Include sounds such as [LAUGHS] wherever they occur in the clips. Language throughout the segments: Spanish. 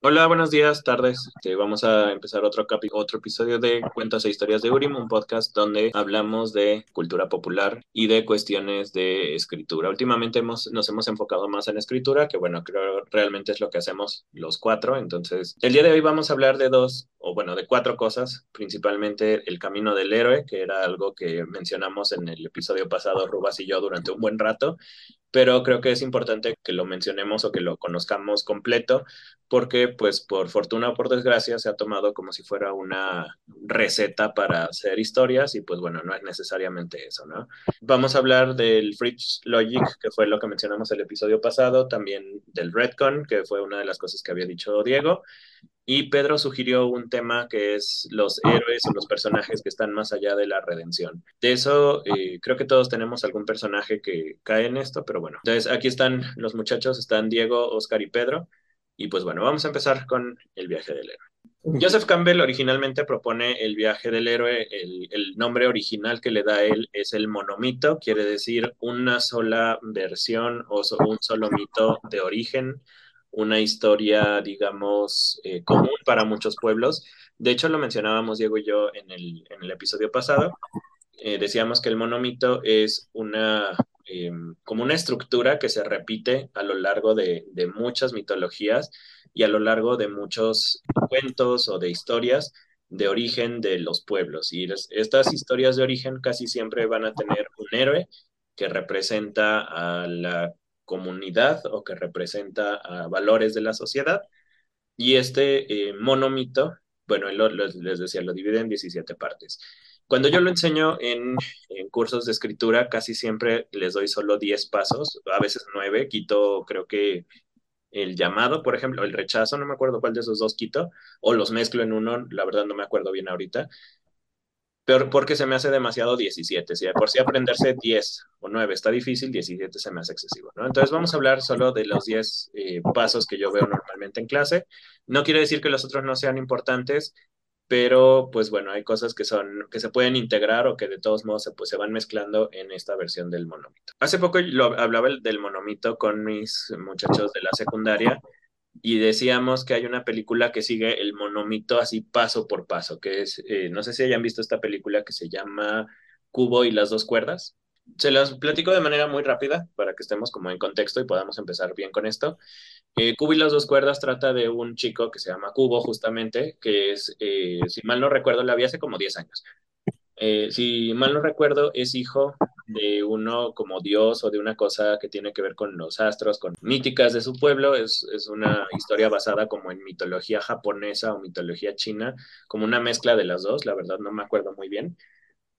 Hola, buenos días, tardes. Este, vamos a empezar otro, otro episodio de Cuentos e Historias de Urim, un podcast donde hablamos de cultura popular y de cuestiones de escritura. Últimamente hemos, nos hemos enfocado más en escritura, que bueno, creo realmente es lo que hacemos los cuatro. Entonces, el día de hoy vamos a hablar de dos, o bueno, de cuatro cosas, principalmente el camino del héroe, que era algo que mencionamos en el episodio pasado, Rubas y yo, durante un buen rato pero creo que es importante que lo mencionemos o que lo conozcamos completo, porque pues por fortuna o por desgracia se ha tomado como si fuera una receta para hacer historias y pues bueno, no es necesariamente eso, ¿no? Vamos a hablar del Fritz Logic, que fue lo que mencionamos el episodio pasado, también del Redcon, que fue una de las cosas que había dicho Diego, y Pedro sugirió un tema que es los héroes y los personajes que están más allá de la redención. De eso, eh, creo que todos tenemos algún personaje que cae en esto, pero bueno. Entonces, aquí están los muchachos, están Diego, Oscar y Pedro. Y pues bueno, vamos a empezar con el viaje del héroe. Joseph Campbell originalmente propone el viaje del héroe, el, el, nombre original que le da él es el monomito, quiere decir una sola versión o un solo mito de origen una historia, digamos, eh, común para muchos pueblos. De hecho, lo mencionábamos Diego y yo en el, en el episodio pasado. Eh, decíamos que el monomito es una, eh, como una estructura que se repite a lo largo de, de, muchas mitologías y a lo largo de muchos cuentos o de historias de origen de los pueblos. Y estas historias de origen casi siempre van a tener un héroe que representa a la comunidad o que representa a valores de la sociedad. Y este eh, monomito, bueno, lo, lo, les decía, lo divide en 17 partes. Cuando yo lo enseño en, en, cursos de escritura, casi siempre les doy solo 10 pasos, a veces 9, quito creo que el llamado, por ejemplo, el rechazo, no me acuerdo cuál de esos dos quito, o los mezclo en uno, la verdad no me acuerdo bien ahorita, pero porque se me hace demasiado 17. Si por si aprenderse 10 o 9 está difícil, 17 se me hace excesivo, ¿no? Entonces vamos a hablar solo de los 10 eh, pasos que yo veo normalmente en clase. No quiere decir que los otros no sean importantes, pero pues bueno, hay cosas que son que se pueden integrar o que de todos modos se, pues, se van mezclando en esta versión del monomito. Hace poco lo, hablaba del monomito con mis muchachos de la secundaria y decíamos que hay una película que sigue el monomito así paso por paso, que es, eh, no sé si hayan visto esta película que se llama Cubo y las dos cuerdas. Se las platico de manera muy rápida para que estemos como en contexto y podamos empezar bien con esto. Eh, Cubo y las dos cuerdas trata de un chico que se llama Cubo justamente, que es, eh, si mal no recuerdo, la vi hace como 10 años. Eh, si mal no recuerdo, es hijo de uno como dios o de una cosa que tiene que ver con los astros, con míticas de su pueblo. Es, es una historia basada como en mitología japonesa o mitología china, como una mezcla de las dos, la verdad no me acuerdo muy bien.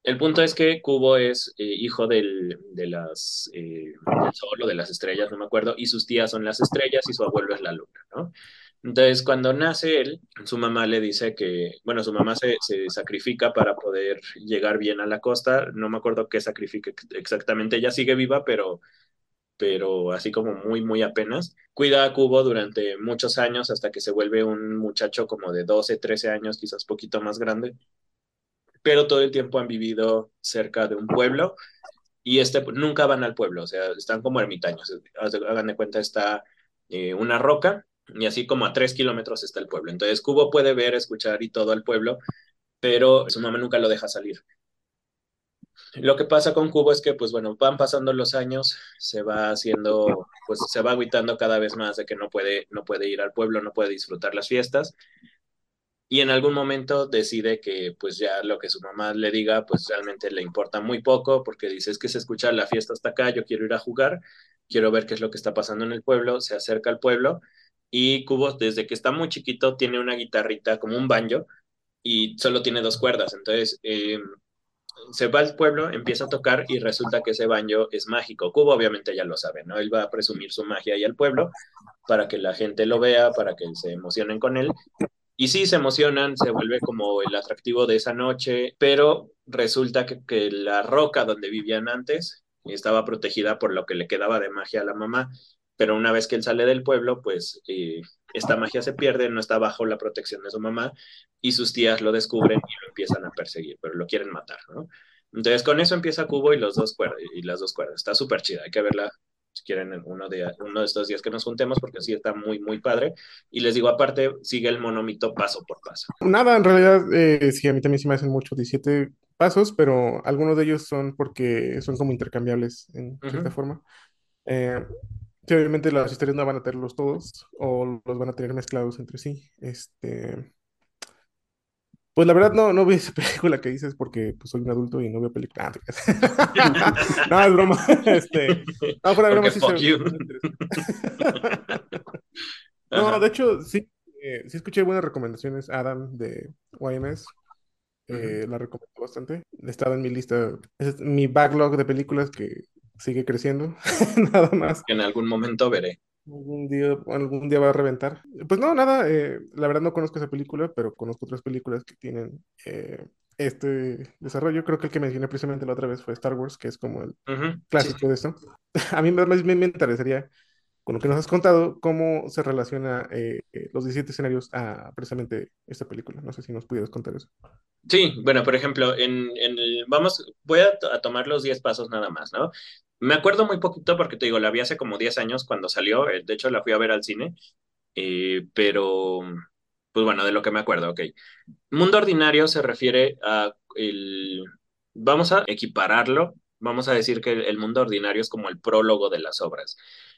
El punto es que Kubo es eh, hijo del, de las, eh, del sol o de las estrellas, no me acuerdo, y sus tías son las estrellas y su abuelo es la luna, ¿no? Entonces, cuando nace él, su mamá le dice que, bueno, su mamá se, se, sacrifica para poder llegar bien a la costa. No me acuerdo qué sacrifica exactamente. Ella sigue viva, pero, pero así como muy, muy apenas. Cuida a Cubo durante muchos años hasta que se vuelve un muchacho como de 12, 13 años, quizás poquito más grande. Pero todo el tiempo han vivido cerca de un pueblo y este nunca van al pueblo, o sea, están como ermitaños. Hagan de cuenta, está eh, una roca y así como a tres kilómetros está el pueblo. Entonces Cubo puede ver, escuchar y todo al pueblo, pero su mamá nunca lo deja salir. Lo que pasa con Cubo es que, pues bueno, van pasando los años, se va haciendo, pues se va agüitando cada vez más de que no puede, no puede ir al pueblo, no puede disfrutar las fiestas. Y en algún momento decide que pues ya lo que su mamá le diga, pues realmente le importa muy poco, porque dice, es que se escucha la fiesta hasta acá, yo quiero ir a jugar, quiero ver qué es lo que está pasando en el pueblo, se acerca al pueblo y Cubo, desde que está muy chiquito, tiene una guitarrita como un banjo y solo tiene dos cuerdas. Entonces, eh, se va al pueblo, empieza a tocar y resulta que ese banjo es mágico. Cubo obviamente ya lo sabe, ¿no? Él va a presumir su magia ahí al pueblo para que la gente lo vea, para que se emocionen con él. Y sí, se emocionan, se vuelve como el atractivo de esa noche, pero resulta que, que la roca donde vivían antes estaba protegida por lo que le quedaba de magia a la mamá pero una vez que él sale del pueblo, pues eh, esta magia se pierde, no está bajo la protección de su mamá y sus tías lo descubren y lo empiezan a perseguir, pero lo quieren matar, ¿no? Entonces con eso empieza Cubo y, los dos cuerdas, y las dos cuerdas. Está súper chida, hay que verla si quieren uno de, uno de estos días que nos juntemos, porque sí está muy, muy padre. Y les digo, aparte, sigue el monomito paso por paso. Nada, en realidad, eh, sí, a mí también sí me hacen mucho 17 pasos, pero algunos de ellos son porque son como intercambiables en cierta forma. Eh, sí, obviamente las historias no van a tenerlos todos o los van a tener mezclados entre sí. Este, pues la verdad no, no vi esa [LAUGHS] película que dices porque pues, soy un adulto y no veo películas. [LAUGHS] no, es broma. [LAUGHS] Este, no, fuera de broma sí No, de hecho, sí, eh, sí escuché buenas recomendaciones. Adam de YMS eh, la recomiendo bastante. Estaba en mi lista, es mi backlog de películas que sigue creciendo, [LAUGHS] nada más. En algún momento veré. Algún día, algún día va a reventar. Pues no, nada, eh, la verdad no conozco esa película, pero conozco otras películas que tienen eh, este desarrollo. Creo que el que mencioné precisamente la otra vez fue Star Wars, que es como el clásico de eso. [LAUGHS] A mí me, me, me, interesaría, con lo que nos has contado, cómo se relaciona eh, los 17 escenarios a precisamente esta película. No sé si nos pudieras contar eso. Sí, bueno, por ejemplo, en, en el, vamos, voy a, a tomar los 10 pasos nada más, ¿no? Me acuerdo muy poquito porque te digo, la vi hace como 10 años cuando salió, eh, de hecho la fui a ver al cine, eh, pero pues bueno, de lo que me acuerdo, ok. Mundo ordinario se refiere a el, vamos a equipararlo, vamos a decir que el mundo ordinario es como el prólogo de las obras.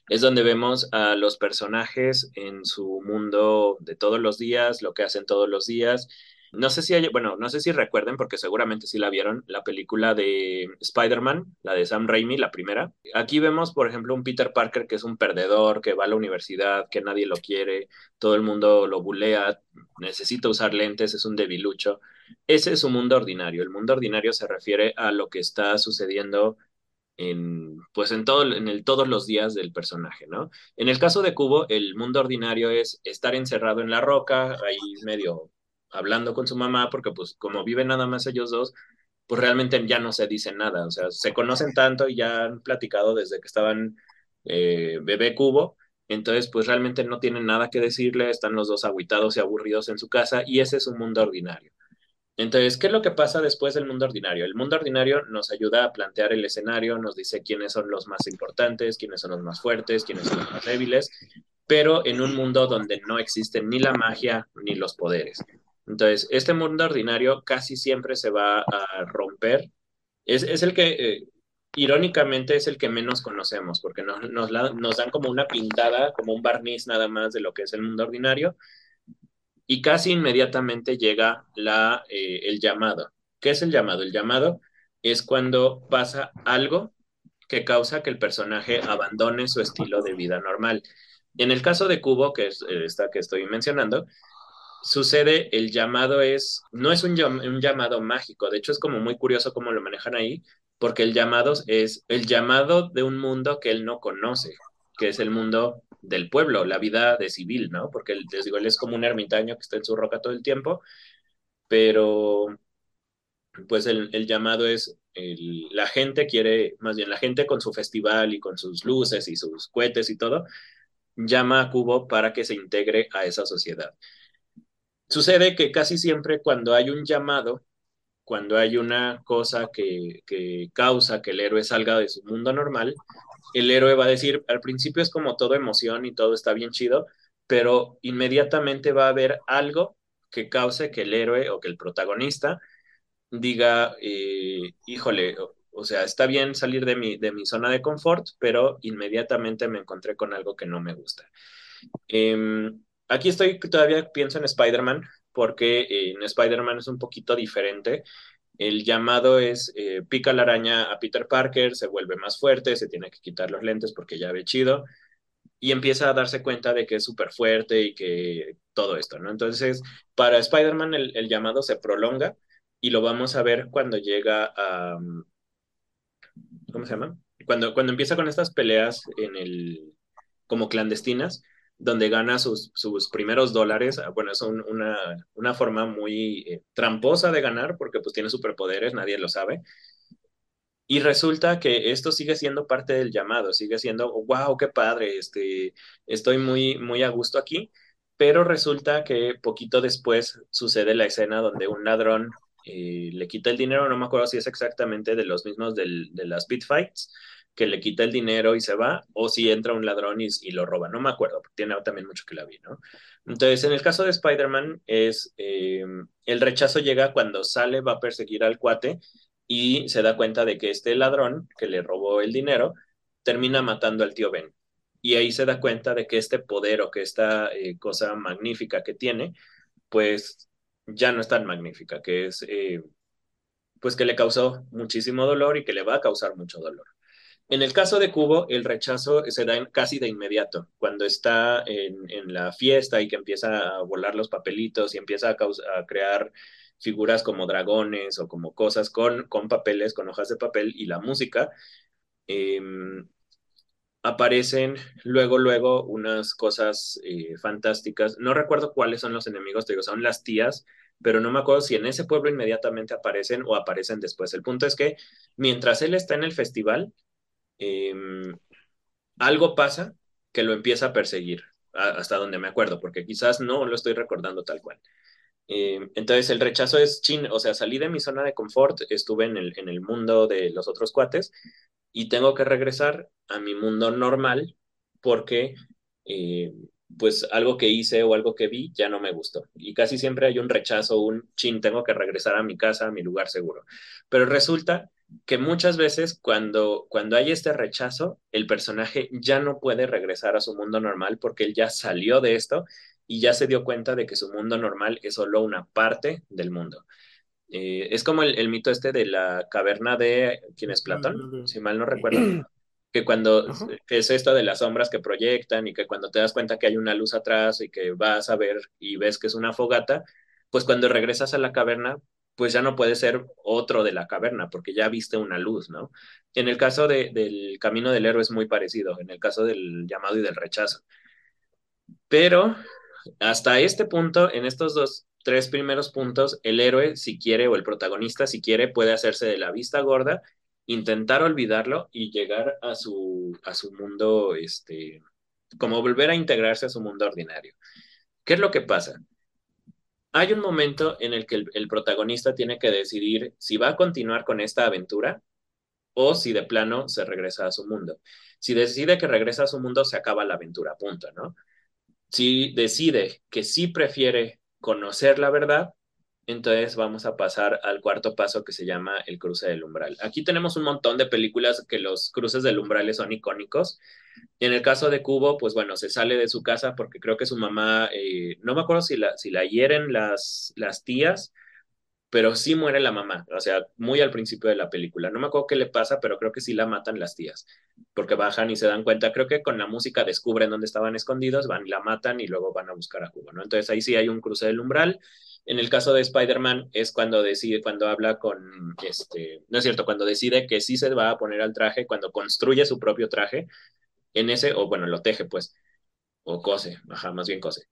Es donde vemos a los personajes en su mundo de todos los días, lo que hacen todos los días, no sé si hay, bueno, no sé si recuerden, porque seguramente sí la vieron, la película de Spider-Man, la de Sam Raimi, la primera. Aquí vemos, por ejemplo, un Peter Parker que es un perdedor, que va a la universidad, que nadie lo quiere, todo el mundo lo bulea, necesita usar lentes, es un debilucho. Ese es su mundo ordinario. El mundo ordinario se refiere a lo que está sucediendo en, pues en, todo, en todos los días del personaje, ¿no? En el caso de Cubo, el mundo ordinario es estar encerrado en la roca, ahí medio hablando con su mamá, porque pues como viven nada más ellos dos, pues realmente ya no se dicen nada, o sea, se conocen tanto y ya han platicado desde que estaban eh, bebé cubo, entonces pues realmente no tienen nada que decirle, están los dos aguitados y aburridos en su casa y ese es un mundo ordinario. Entonces, ¿qué es lo que pasa después del mundo ordinario? El mundo ordinario nos ayuda a plantear el escenario, nos dice quiénes son los más importantes, quiénes son los más fuertes, quiénes son los más débiles, pero en un mundo donde no existen ni la magia ni los poderes. Entonces, este mundo ordinario casi siempre se va a romper. Es, es el que, eh, irónicamente, es el que menos conocemos, porque nos, nos, dan como una pintada, como un barniz nada más de lo que es el mundo ordinario, y casi inmediatamente llega la, eh, el llamado. ¿Qué es el llamado? El llamado es cuando pasa algo que causa que el personaje abandone su estilo de vida normal. En el caso de Cubo, que es esta que estoy mencionando, sucede, el llamado es, no es un, un, llamado mágico, de hecho es como muy curioso cómo lo manejan ahí, porque el llamado es el llamado de un mundo que él no conoce, que es el mundo del pueblo, la vida de civil, ¿no? Porque les digo, él es como un ermitaño que está en su roca todo el tiempo, pero pues el, el llamado es, la gente quiere, más bien la gente con su festival y con sus luces y sus cohetes y todo, llama a Cubo para que se integre a esa sociedad. Sucede que casi siempre cuando hay un llamado, cuando hay una cosa que, que, causa que el héroe salga de su mundo normal, el héroe va a decir, al principio es como todo emoción y todo está bien chido, pero inmediatamente va a haber algo que cause que el héroe o que el protagonista diga, eh, híjole, o, sea, está bien salir de mi, de mi zona de confort, pero inmediatamente me encontré con algo que no me gusta. Eh, Aquí estoy, todavía pienso en Spider-Man, porque eh, en Spider-Man es un poquito diferente. El llamado es eh, pica la araña a Peter Parker, se vuelve más fuerte, se tiene que quitar los lentes porque ya ve chido y empieza a darse cuenta de que es súper fuerte y que todo esto, ¿no? Entonces, para Spider-Man el, el, llamado se prolonga y lo vamos a ver cuando llega a... ¿Cómo se llama? Cuando, cuando empieza con estas peleas en el, como clandestinas, donde gana sus, sus primeros dólares. Ah, bueno, es un, una, una, forma muy eh, tramposa de ganar porque pues tiene superpoderes, nadie lo sabe. Y resulta que esto sigue siendo parte del llamado, sigue siendo, wow, qué padre, este, estoy muy, muy a gusto aquí, pero resulta que poquito después sucede la escena donde un ladrón eh, le quita el dinero, no me acuerdo si es exactamente de los mismos del, de las Pit Fights, que le quita el dinero y se va, o si entra un ladrón y, lo roba. No me acuerdo, porque tiene también mucho que la vi, ¿no? Entonces, en el caso de Spider-Man, es eh, el rechazo llega cuando sale, va a perseguir al cuate y se da cuenta de que este ladrón que le robó el dinero termina matando al tío Ben. Y ahí se da cuenta de que este poder o que esta eh, cosa magnífica que tiene, pues ya no es tan magnífica, que es, eh, pues que le causó muchísimo dolor y que le va a causar mucho dolor. En el caso de Cubo, el rechazo se da casi de inmediato, cuando está en, en, la fiesta y que empieza a volar los papelitos y empieza a, a crear figuras como dragones o como cosas con, con papeles, con hojas de papel y la música. Eh, aparecen luego, luego unas cosas eh, fantásticas. No recuerdo cuáles son los enemigos, te digo, son las tías, pero no me acuerdo si en ese pueblo inmediatamente aparecen o aparecen después. El punto es que mientras él está en el festival, eh, algo pasa que lo empieza a perseguir, hasta donde me acuerdo, porque quizás no lo estoy recordando tal cual. Eh, entonces el rechazo es chin, o sea, salí de mi zona de confort, estuve en el, en el mundo de los otros cuates y tengo que regresar a mi mundo normal porque eh, pues algo que hice o algo que vi ya no me gustó. Y casi siempre hay un rechazo, un chin, tengo que regresar a mi casa, a mi lugar seguro. Pero resulta que muchas veces cuando, cuando hay este rechazo, el personaje ya no puede regresar a su mundo normal porque él ya salió de esto y ya se dio cuenta de que su mundo normal es solo una parte del mundo. Eh, es como el, el, mito este de la caverna de, ¿quién es Platón? Si mal no recuerdo. que cuando que es esto de las sombras que proyectan y que cuando te das cuenta que hay una luz atrás y que vas a ver y ves que es una fogata, pues cuando regresas a la caverna, pues ya no puede ser otro de la caverna porque ya viste una luz, ¿no? En el caso de, del camino del héroe es muy parecido, en el caso del llamado y del rechazo. Pero hasta este punto, en estos dos, tres primeros puntos, el héroe, si quiere, o el protagonista, si quiere, puede hacerse de la vista gorda, intentar olvidarlo y llegar a su, a su mundo, este, como volver a integrarse a su mundo ordinario. ¿Qué es lo que pasa? Hay un momento en el que el, protagonista tiene que decidir si va a continuar con esta aventura o si de plano se regresa a su mundo. Si decide que regresa a su mundo, se acaba la aventura, punto, ¿no? Si decide que sí prefiere conocer la verdad, entonces vamos a pasar al cuarto paso que se llama el cruce del umbral. Aquí tenemos un montón de películas que los cruces del umbral son icónicos. En el caso de Cubo, pues bueno, se sale de su casa porque creo que su mamá, eh, no me acuerdo si la, si la hieren las, las tías pero sí muere la mamá, o sea, muy al principio de la película. No me acuerdo qué le pasa, pero creo que sí la matan las tías, porque bajan y se dan cuenta, creo que con la música descubren dónde estaban escondidos, van y la matan y luego van a buscar a Cuba, ¿no? Entonces ahí sí hay un cruce del umbral. En el caso de Spider-Man es cuando decide, cuando habla con, este, no es cierto, cuando decide que sí se va a poner al traje, cuando construye su propio traje, en ese, o bueno, lo teje pues, o cose, ajá, más bien cose.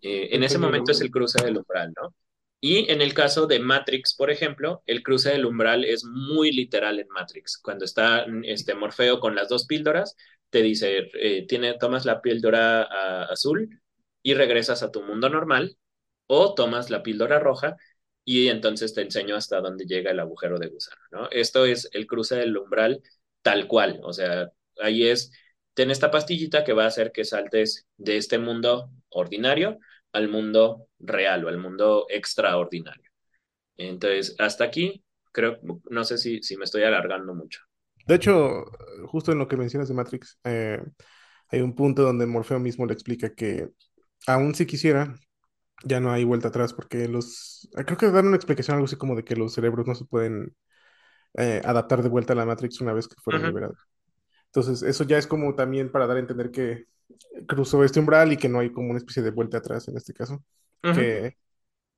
Eh, en ese momento es el cruce del umbral, ¿no? Y en el caso de Matrix, por ejemplo, el cruce del umbral es muy literal en Matrix. Cuando está este Morfeo con las dos píldoras, te dice, eh, tiene, tomas la píldora a, azul y regresas a tu mundo normal, o tomas la píldora roja y entonces te enseño hasta dónde llega el agujero de gusano, ¿no? Esto es el cruce del umbral tal cual, o sea, ahí es, ten esta pastillita que va a hacer que saltes de este mundo ordinario al mundo real o al mundo extraordinario. Entonces, hasta aquí, creo, no sé si, si me estoy alargando mucho. De hecho, justo en lo que mencionas de Matrix, eh, hay un punto donde Morfeo mismo le explica que aún si quisiera, ya no hay vuelta atrás porque los... Creo que dan una explicación algo así como de que los cerebros no se pueden eh, adaptar de vuelta a la Matrix una vez que fueron liberados. Entonces, eso ya es como también para dar a entender que cruzó este umbral y que no hay como una especie de vuelta atrás en este caso. Que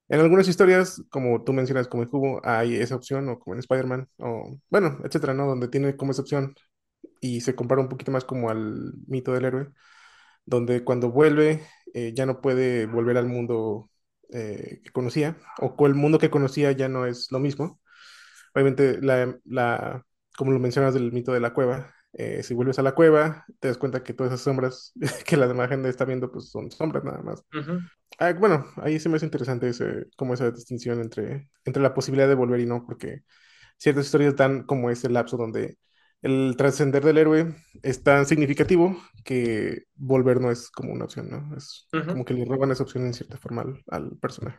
en algunas historias, como tú mencionas, como en Cubo, hay esa opción, o como en Spider-Man, o bueno, etcétera, ¿no? Donde tiene como esa opción y se compara un poquito más como al mito del héroe, donde cuando vuelve eh, ya no puede volver al mundo eh, que conocía, o el mundo que conocía ya no es lo mismo. Obviamente, la, la, como lo mencionas del mito de la cueva, eh, si vuelves a la cueva, te das cuenta que todas esas sombras [LAUGHS] que la demás gente está viendo, pues son sombras nada más. ah, bueno, ahí se me hace interesante ese, como esa distinción entre, entre la posibilidad de volver y no, porque ciertas historias dan como ese lapso donde el trascender del héroe es tan significativo que volver no es como una opción, ¿no? Es como que le roban esa opción en cierta forma al personaje.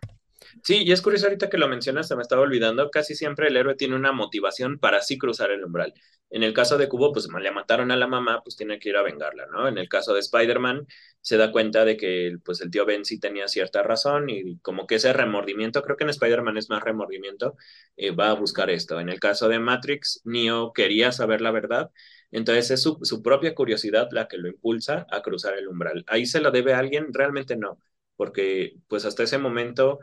Sí, y es curioso ahorita que lo mencionas, se me estaba olvidando, casi siempre el héroe tiene una motivación para así cruzar el umbral. En el caso de Cubo, pues le mataron a la mamá, pues tiene que ir a vengarla, ¿no? En el caso de Spider-Man, se da cuenta de que pues el tío Ben sí tenía cierta razón y como que ese remordimiento, creo que en Spider-Man es más remordimiento, eh, va a buscar esto. En el caso de Matrix, Neo quería saber la verdad, entonces es su, su propia curiosidad la que lo impulsa a cruzar el umbral. ¿Ahí se lo debe a alguien? Realmente no, porque pues hasta ese momento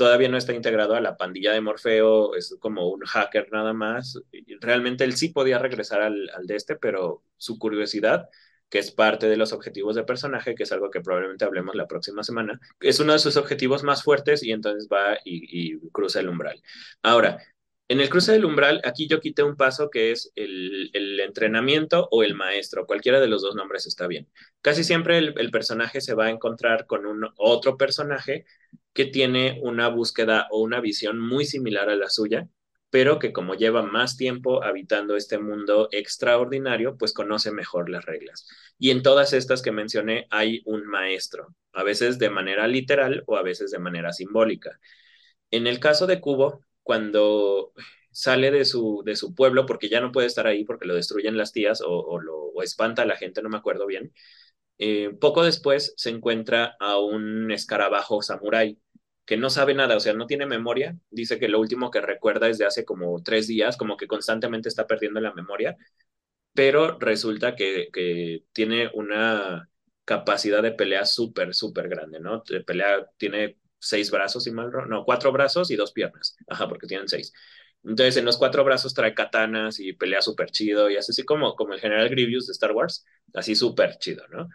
todavía no está integrado a la pandilla de Morfeo, es como un hacker nada más. Realmente él sí podía regresar al, de este, pero su curiosidad, que es parte de los objetivos del personaje, que es algo que probablemente hablemos la próxima semana, es uno de sus objetivos más fuertes y entonces va y, cruza el umbral. Ahora, en el cruce del umbral, aquí yo quité un paso que es el, entrenamiento o el maestro. Cualquiera de los dos nombres está bien. Casi siempre el, el, personaje se va a encontrar con un otro personaje que tiene una búsqueda o una visión muy similar a la suya, pero que como lleva más tiempo habitando este mundo extraordinario, pues conoce mejor las reglas. Y en todas estas que mencioné hay un maestro, a veces de manera literal o a veces de manera simbólica. En el caso de Cubo, cuando sale de su, de su pueblo, porque ya no puede estar ahí porque lo destruyen las tías o, lo o espanta a la gente, no me acuerdo bien, eh, poco después se encuentra a un escarabajo samurái que no sabe nada, o sea, no tiene memoria. Dice que lo último que recuerda es de hace como tres días, como que constantemente está perdiendo la memoria, pero resulta que, que tiene una capacidad de pelea súper, súper grande, ¿no? De pelea tiene seis brazos, y mal no, cuatro brazos y dos piernas, ajá, porque tienen seis. Entonces, en los cuatro brazos trae katanas y pelea súper chido y así como, como el general Grievous de Star Wars, así súper chido, ¿no?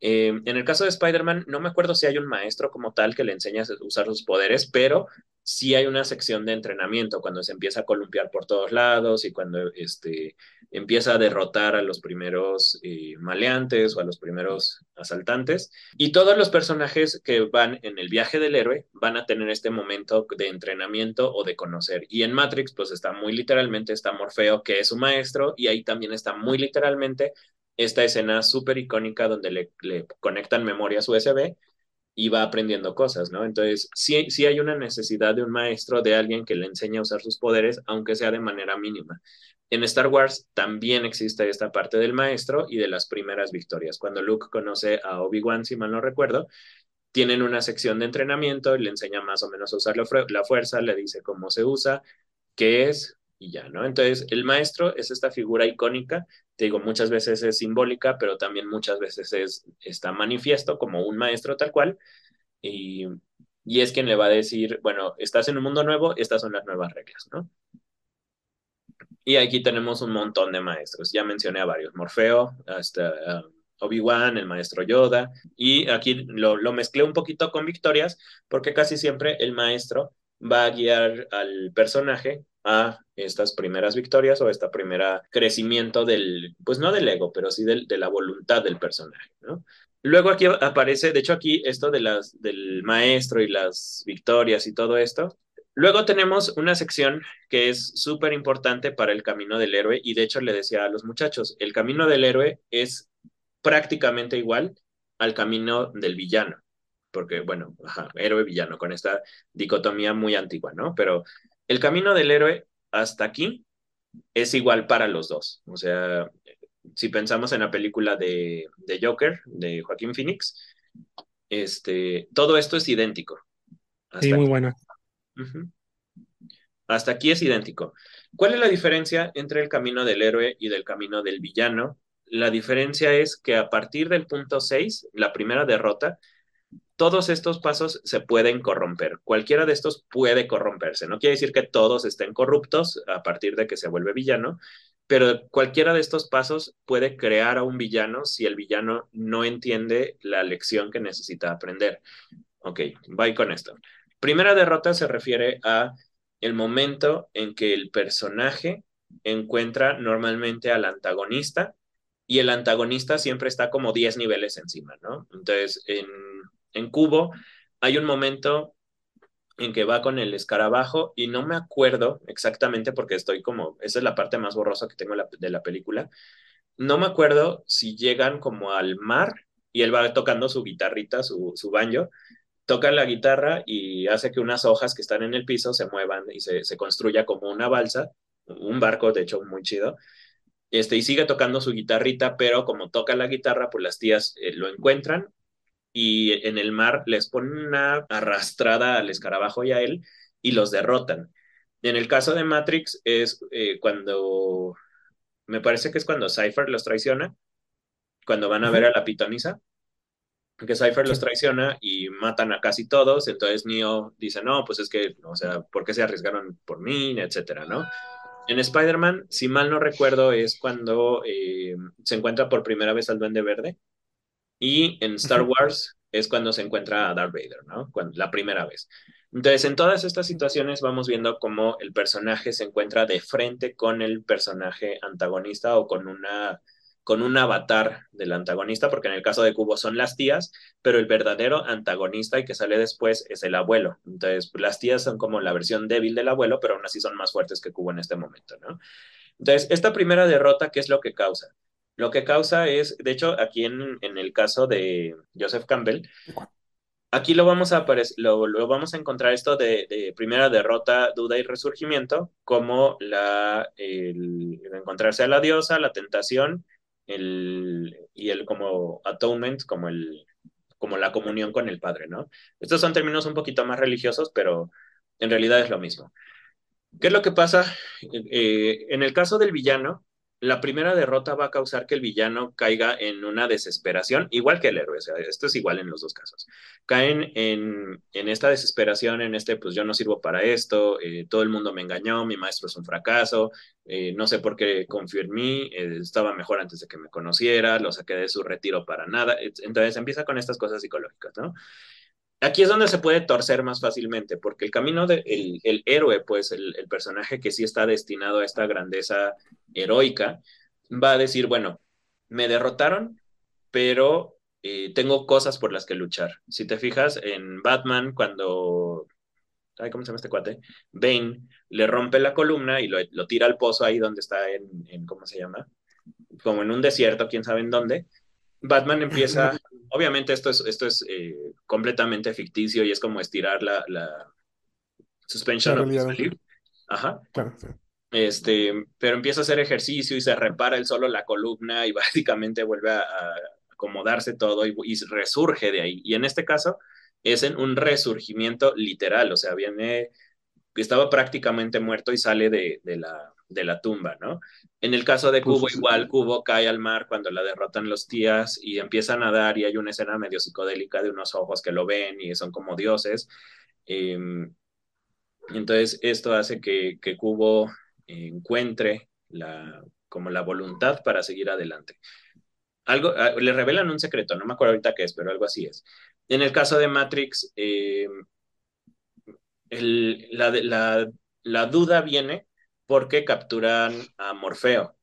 Eh, en el caso de Spider-Man, no me acuerdo si hay un maestro como tal que le enseña a usar sus poderes, pero sí hay una sección de entrenamiento cuando se empieza a columpiar por todos lados y cuando este, empieza a derrotar a los primeros eh, maleantes o a los primeros asaltantes. Y todos los personajes que van en el viaje del héroe van a tener este momento de entrenamiento o de conocer. Y en Matrix, pues está muy literalmente, está Morfeo, que es su maestro, y ahí también está muy literalmente esta escena súper icónica donde le, le, conectan memorias USB y va aprendiendo cosas, ¿no? Entonces, sí, sí hay una necesidad de un maestro, de alguien que le enseñe a usar sus poderes, aunque sea de manera mínima. En Star Wars también existe esta parte del maestro y de las primeras victorias. Cuando Luke conoce a Obi-Wan, si mal no recuerdo, tienen una sección de entrenamiento le enseña más o menos a usar la fuerza, le dice cómo se usa, qué es, y ya, ¿no? Entonces, el maestro es esta figura icónica, te digo, muchas veces es simbólica, pero también muchas veces es, está manifiesto como un maestro tal cual, y, y es quien le va a decir, bueno, estás en un mundo nuevo, estas son las nuevas reglas, ¿no? Y aquí tenemos un montón de maestros, ya mencioné a varios, Morfeo, hasta... Um, Obi-Wan, el maestro Yoda, y aquí lo, lo mezclé un poquito con victorias, porque casi siempre el maestro va a guiar al personaje a estas primeras victorias o este primer crecimiento del, pues no del ego, pero sí del, de la voluntad del personaje, ¿no? Luego aquí aparece, de hecho aquí esto de las, del maestro y las victorias y todo esto. Luego tenemos una sección que es súper importante para el camino del héroe y de hecho le decía a los muchachos, el camino del héroe es prácticamente igual al camino del villano, porque bueno, héroe-villano, con esta dicotomía muy antigua, ¿no? Pero el camino del héroe hasta aquí es igual para los dos. O sea, si pensamos en la película de, Joker, de Joaquín Phoenix, este, todo esto es idéntico. sí, muy buena. Hasta aquí es idéntico. ¿Cuál es la diferencia entre el camino del héroe y del camino del villano? La diferencia es que a partir del punto 6, la primera derrota, todos estos pasos se pueden corromper. Cualquiera de estos puede corromperse. No quiere decir que todos estén corruptos a partir de que se vuelve villano, pero cualquiera de estos pasos puede crear a un villano si el villano no entiende la lección que necesita aprender. Ok, voy con esto. Primera derrota se refiere a el momento en que el personaje encuentra normalmente al antagonista y el antagonista siempre está como 10 niveles encima, ¿no? Entonces, en en Cubo hay un momento en que va con el escarabajo y no me acuerdo exactamente porque estoy como, esa es la parte más borrosa que tengo de la película, no me acuerdo si llegan como al mar y él va tocando su guitarrita, su, su banjo, toca la guitarra y hace que unas hojas que están en el piso se muevan y se, se construya como una balsa, un barco, de hecho, muy chido. Este, y sigue tocando su guitarrita, pero como toca la guitarra, pues las tías eh, lo encuentran y en el mar les ponen una arrastrada al escarabajo y a él y los derrotan. En el caso de Matrix es eh, cuando, me parece que es cuando Cypher los traiciona, cuando van a ver a la pitonisa, que Cypher los traiciona y matan a casi todos, entonces Neo dice, no, pues es que, o sea, ¿por qué se arriesgaron por mí? Etcétera, ¿no? En Spider-Man, si mal no recuerdo, es cuando eh, se encuentra por primera vez al Duende Verde, y en Star Wars es cuando se encuentra a Darth Vader, ¿no? la primera vez. Entonces, en todas estas situaciones vamos viendo cómo el personaje se encuentra de frente con el personaje antagonista o con una con un avatar del antagonista, porque en el caso de Cubo son las tías, pero el verdadero antagonista y que sale después es el abuelo. Entonces, las tías son como la versión débil del abuelo, pero aún así son más fuertes que Cubo en este momento, ¿no? Entonces, esta primera derrota, ¿qué es lo que causa? Lo que causa es, de hecho, aquí en, el caso de Joseph Campbell, aquí lo vamos a, lo, vamos a encontrar esto de, primera derrota, duda y resurgimiento, como la, el, encontrarse a la diosa, la tentación, el, y el como atonement, como, el, como la comunión con el Padre, ¿no? Estos son términos un poquito más religiosos, pero en realidad es lo mismo. ¿Qué es lo que pasa? Eh, en el caso del villano, la primera derrota va a causar que el villano caiga en una desesperación, igual que el héroe, o sea, esto es igual en los dos casos. Caen en, esta desesperación, en este, pues yo no sirvo para esto, eh, todo el mundo me engañó, mi maestro es un fracaso, eh, no sé por qué confió en mí, eh, estaba mejor antes de que me conociera, lo saqué de su retiro para nada. Entonces empieza con estas cosas psicológicas, ¿no? Aquí es donde se puede torcer más fácilmente, porque el camino del el héroe, pues el, personaje que sí está destinado a esta grandeza heroica, va a decir, bueno, me derrotaron, pero eh, tengo cosas por las que luchar. Si te fijas en Batman, cuando, ay, ¿cómo se llama este cuate? Bane le rompe la columna y lo, lo tira al pozo ahí donde está en, en, ¿cómo se llama? Como en un desierto, quién sabe en dónde. Batman empieza [LAUGHS] obviamente esto es, esto es eh, completamente ficticio y es como estirar la, la suspension of disbelief. Ajá. Este, pero empieza a hacer ejercicio y se repara él solo la columna y [LAUGHS] básicamente vuelve a, acomodarse todo y, resurge de ahí. Y en este caso es en un resurgimiento literal, o sea, viene, estaba prácticamente muerto y sale de, de la, de la tumba, ¿no? En el caso de Cubo, igual Cubo cae al mar cuando la derrotan los tías y empieza a nadar y hay una escena medio psicodélica de unos ojos que lo ven y son como dioses. Em, entonces, esto hace que, que Cubo encuentre la, como la voluntad para seguir adelante. Algo, ah, le revelan un secreto, no me acuerdo ahorita qué es, pero algo así es. En el caso de Matrix, em, la, la, la duda viene porque capturan a Morfeo.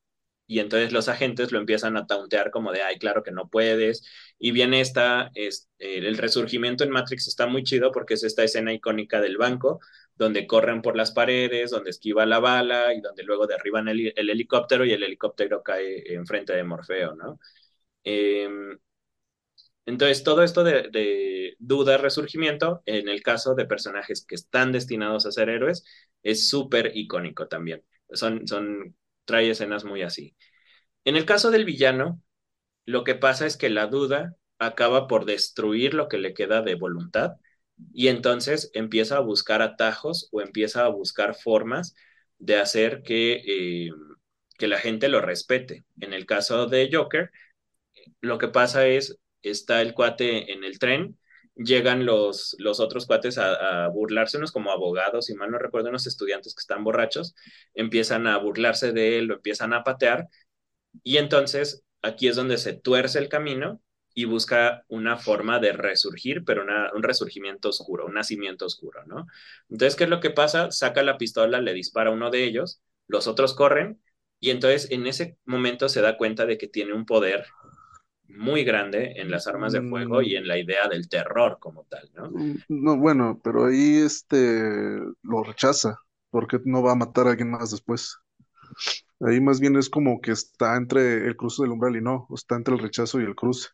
Y entonces los agentes lo empiezan a tauntear como de, ay, claro que no puedes. Y viene esta, es, el resurgimiento en Matrix está muy chido porque es esta escena icónica del banco, donde corren por las paredes, donde esquiva la bala y donde luego derriban el, helicóptero y el helicóptero cae enfrente de Morfeo, ¿no? Em, entonces, todo esto de, duda, resurgimiento, en el caso de personajes que están destinados a ser héroes, es súper icónico también. Son, son, trae escenas muy así. En el caso del villano, lo que pasa es que la duda acaba por destruir lo que le queda de voluntad y entonces empieza a buscar atajos o empieza a buscar formas de hacer que, eh, que la gente lo respete. En el caso de Joker, lo que pasa es, está el cuate en el tren llegan los, los otros cuates a, a burlársenos como abogados, y mal no recuerdo, unos estudiantes que están borrachos, empiezan a burlarse de él, lo empiezan a patear, y entonces aquí es donde se tuerce el camino y busca una forma de resurgir, pero un resurgimiento oscuro, un nacimiento oscuro, ¿no? Entonces, ¿qué es lo que pasa? Saca la pistola, le dispara a uno de ellos, los otros corren, y entonces en ese momento se da cuenta de que tiene un poder muy grande en las armas de fuego y en la idea del terror como tal, ¿no? Mm, No, bueno, pero ahí este lo rechaza, porque no va a matar a alguien más después. Ahí más bien es como que está entre el cruce del umbral y no, está entre el rechazo y el cruce.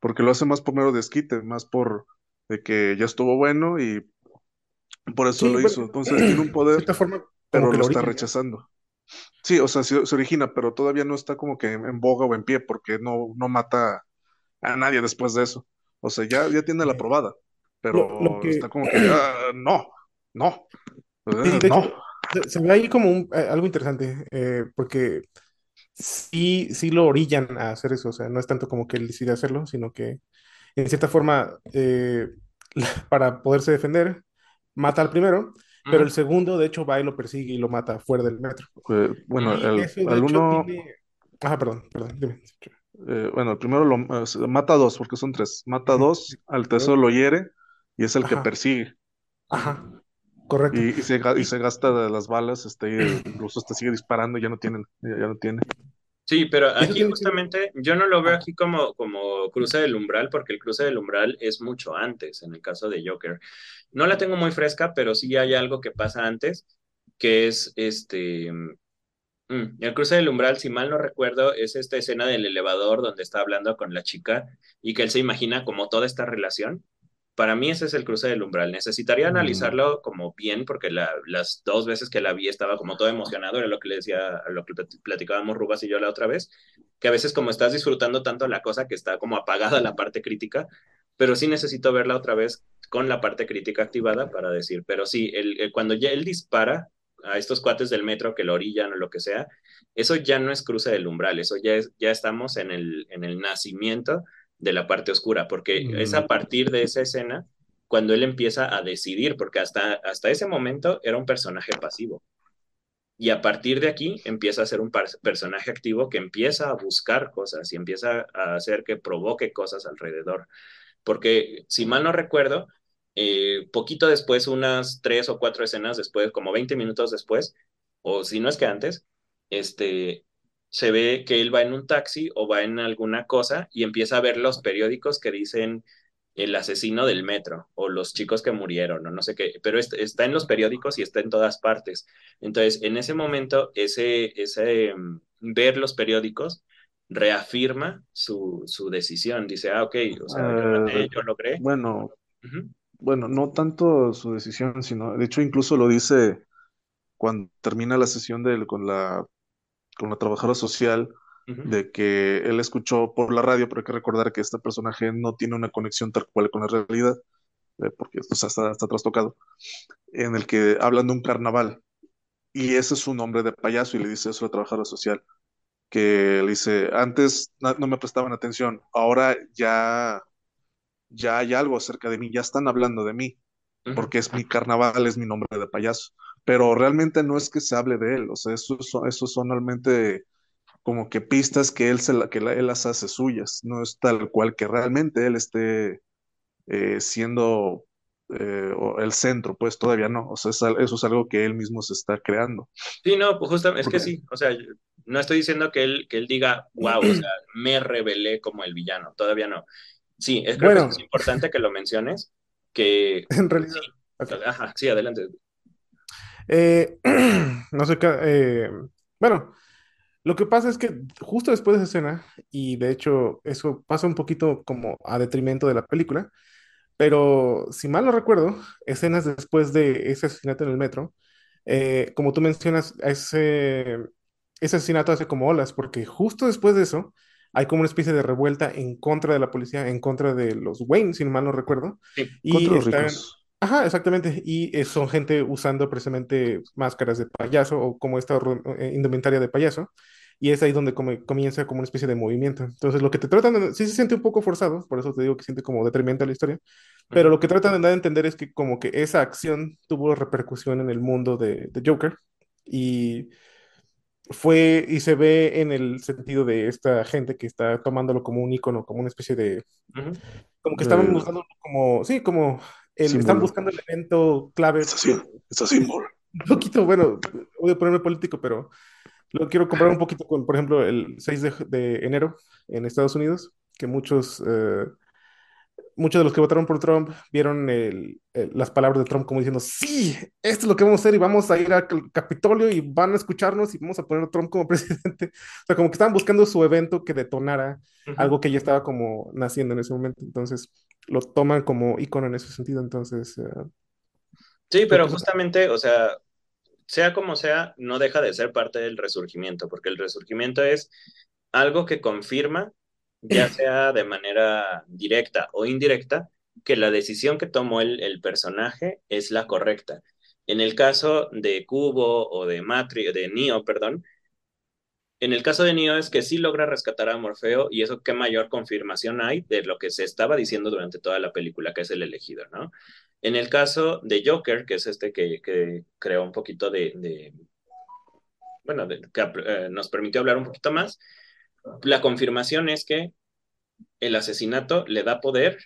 Porque lo hace más por mero desquite, más por de que ya estuvo bueno y por eso Sí, lo bueno, hizo. Entonces tiene un de poder, forma, pero lo lo está rechazando. Sí, o sea, se origina, pero todavía no está como que en boga o en pie, porque no, no mata a nadie después de eso. O sea, ya, ya tiene la Eh, probada, Lo, lo pero está como que, ah, no, no, sí, de no. hecho, se, ve ahí como un- eh, algo interesante, eh, porque sí, sí lo orillan a hacer eso, o sea, no es tanto como que él decide hacerlo, sino que en cierta forma, eh, [LAUGHS] para poderse defender, mata al primero, pero el segundo, de hecho, va y lo persigue y lo mata fuera del metro. Eh, bueno, el, eso, uno, tiene... Ajá, perdón, perdón, dime. eh, bueno, el primero lo mata a dos, porque son tres. Mata a dos, al tercero lo hiere y es el que persigue. ajá, correcto. Y, y se, y gasta de las balas, este, incluso hasta sigue disparando y ya no tienen, ya, ya no tiene. Sí, pero aquí justamente yo no lo veo aquí como, como cruce del umbral, porque el cruce del umbral es mucho antes, en el caso de Joker. No la tengo muy fresca, pero sí hay algo que pasa antes, que es este, mm, el cruce del umbral, si mal no recuerdo, es esta escena del elevador donde está hablando con la chica y que él se imagina como toda esta relación. Para mí ese es el cruce del umbral. Necesitaría Mm, analizarlo como bien, porque la- las dos veces que la vi estaba como todo emocionado, era lo que le decía, lo que plat- platicábamos Rubas y yo la otra vez, que a veces como estás disfrutando tanto la cosa que está como apagada la parte crítica, pero sí necesito verla otra vez con la parte crítica activada para decir, pero sí, el, el- cuando ya él dispara a estos cuates del metro que lo orillan o lo que sea, eso ya no es cruce del umbral, eso ya, es, ya estamos en el, en el nacimiento de la parte oscura, porque es mm, a partir de esa escena cuando él empieza a decidir, porque hasta, hasta ese momento era un personaje pasivo. Y a partir de aquí empieza a ser un personaje activo que empieza a buscar cosas y empieza a hacer que provoque cosas alrededor. Porque si mal no recuerdo, eh, poquito después, unas tres o cuatro escenas después, como 20 minutos después, o si no es que antes, este, se ve que él va en un taxi o va en alguna cosa y empieza a ver los periódicos que dicen el asesino del metro o los chicos que murieron o no sé qué, pero está en los periódicos y está en todas partes. Entonces, en ese momento, ese, ese um, ver los periódicos reafirma su, su, decisión. Dice, ah, ok, o sea, yo maté, yo logré. bueno, Uh -huh. bueno, no tanto su decisión, sino, de hecho, incluso lo dice cuando termina la sesión de con la, con la trabajadora social, Uh -huh. de que él escuchó por la radio, pero hay que recordar que este personaje no tiene una conexión tal cual con la realidad, eh, porque o sea, está, está trastocado, en el que hablan de un carnaval, y ese es su nombre de payaso, y le dice eso a la trabajadora social, que le dice, antes no, no me prestaban atención, ahora ya, ya hay algo acerca de mí, ya están hablando de mí, Uh -huh. porque es mi carnaval, es mi nombre de payaso, pero realmente no es que se hable de él, o sea, eso, eso son realmente como que pistas que él, se la, que la, él las hace suyas, no es tal cual que realmente él esté eh, siendo eh, el centro, pues todavía no, o sea, es, eso es algo que él mismo se está creando. Sí, no, pues justamente, es que sí, o sea, no estoy diciendo que él, que él diga, wow, o sea, me revelé como el villano, todavía no. Sí, es, creo Bueno, que es importante que lo menciones, que [LAUGHS] en realidad, sí, ajá, sí, adelante. Eh, [CLEARS THROAT] no sé qué. eh, bueno, lo que pasa es que justo después de esa escena, y de hecho eso pasa un poquito como a detrimento de la película, pero si mal no recuerdo, escenas después de ese asesinato en el metro, eh, como tú mencionas, ese, ese asesinato hace como olas, porque justo después de eso hay como una especie de revuelta en contra de la policía, en contra de los Wayne, si mal no recuerdo, Sí. y Contra los están, ricos. Ajá, exactamente, y eh, son gente usando precisamente máscaras de payaso o como esta eh, indumentaria de payaso. Y es ahí donde come- comienza como una especie de movimiento. Entonces, lo que te tratan de, sí se siente un poco forzado, por eso te digo que siente como detrimento a la historia, pero lo que tratan de dar a entender es que como que esa acción tuvo repercusión en el mundo de, de Joker y fue y se ve en el sentido de esta gente que está tomándolo como un icono, como una especie de, como que estaban De buscando como, sí, como el, están buscando el evento clave, Estación, esta símbolo. un poquito, bueno, voy a ponerme político, pero Lo quiero comparar un poquito con, por ejemplo, el 6 de, de enero en Estados Unidos, que muchos, eh, muchos de los que votaron por Trump vieron el- el- las palabras de Trump como diciendo, sí, esto es lo que vamos a hacer y vamos a ir al Capitolio y van a escucharnos y vamos a poner a Trump como [LAUGHS] presidente. O sea, como que estaban buscando su evento que detonara algo que ya estaba como naciendo en ese momento. Entonces, lo toman como icono en ese sentido. Entonces, eh, Sí, pero justamente, o sea, sea como sea, no deja de ser parte del resurgimiento, porque el resurgimiento es algo que confirma, ya [CLEARS THROAT] sea de manera directa o indirecta, que la decisión que tomó el, el personaje es la correcta. En el caso de Cubo o de Matri, de Neo, perdón, en el caso de Neo es que sí logra rescatar a Morfeo y eso qué mayor confirmación hay de lo que se estaba diciendo durante toda la película, que es el elegido, ¿no? En el caso de Joker, que es este que, creó un poquito de, bueno, que eh, nos permitió hablar un poquito más, la confirmación es que el asesinato le da poder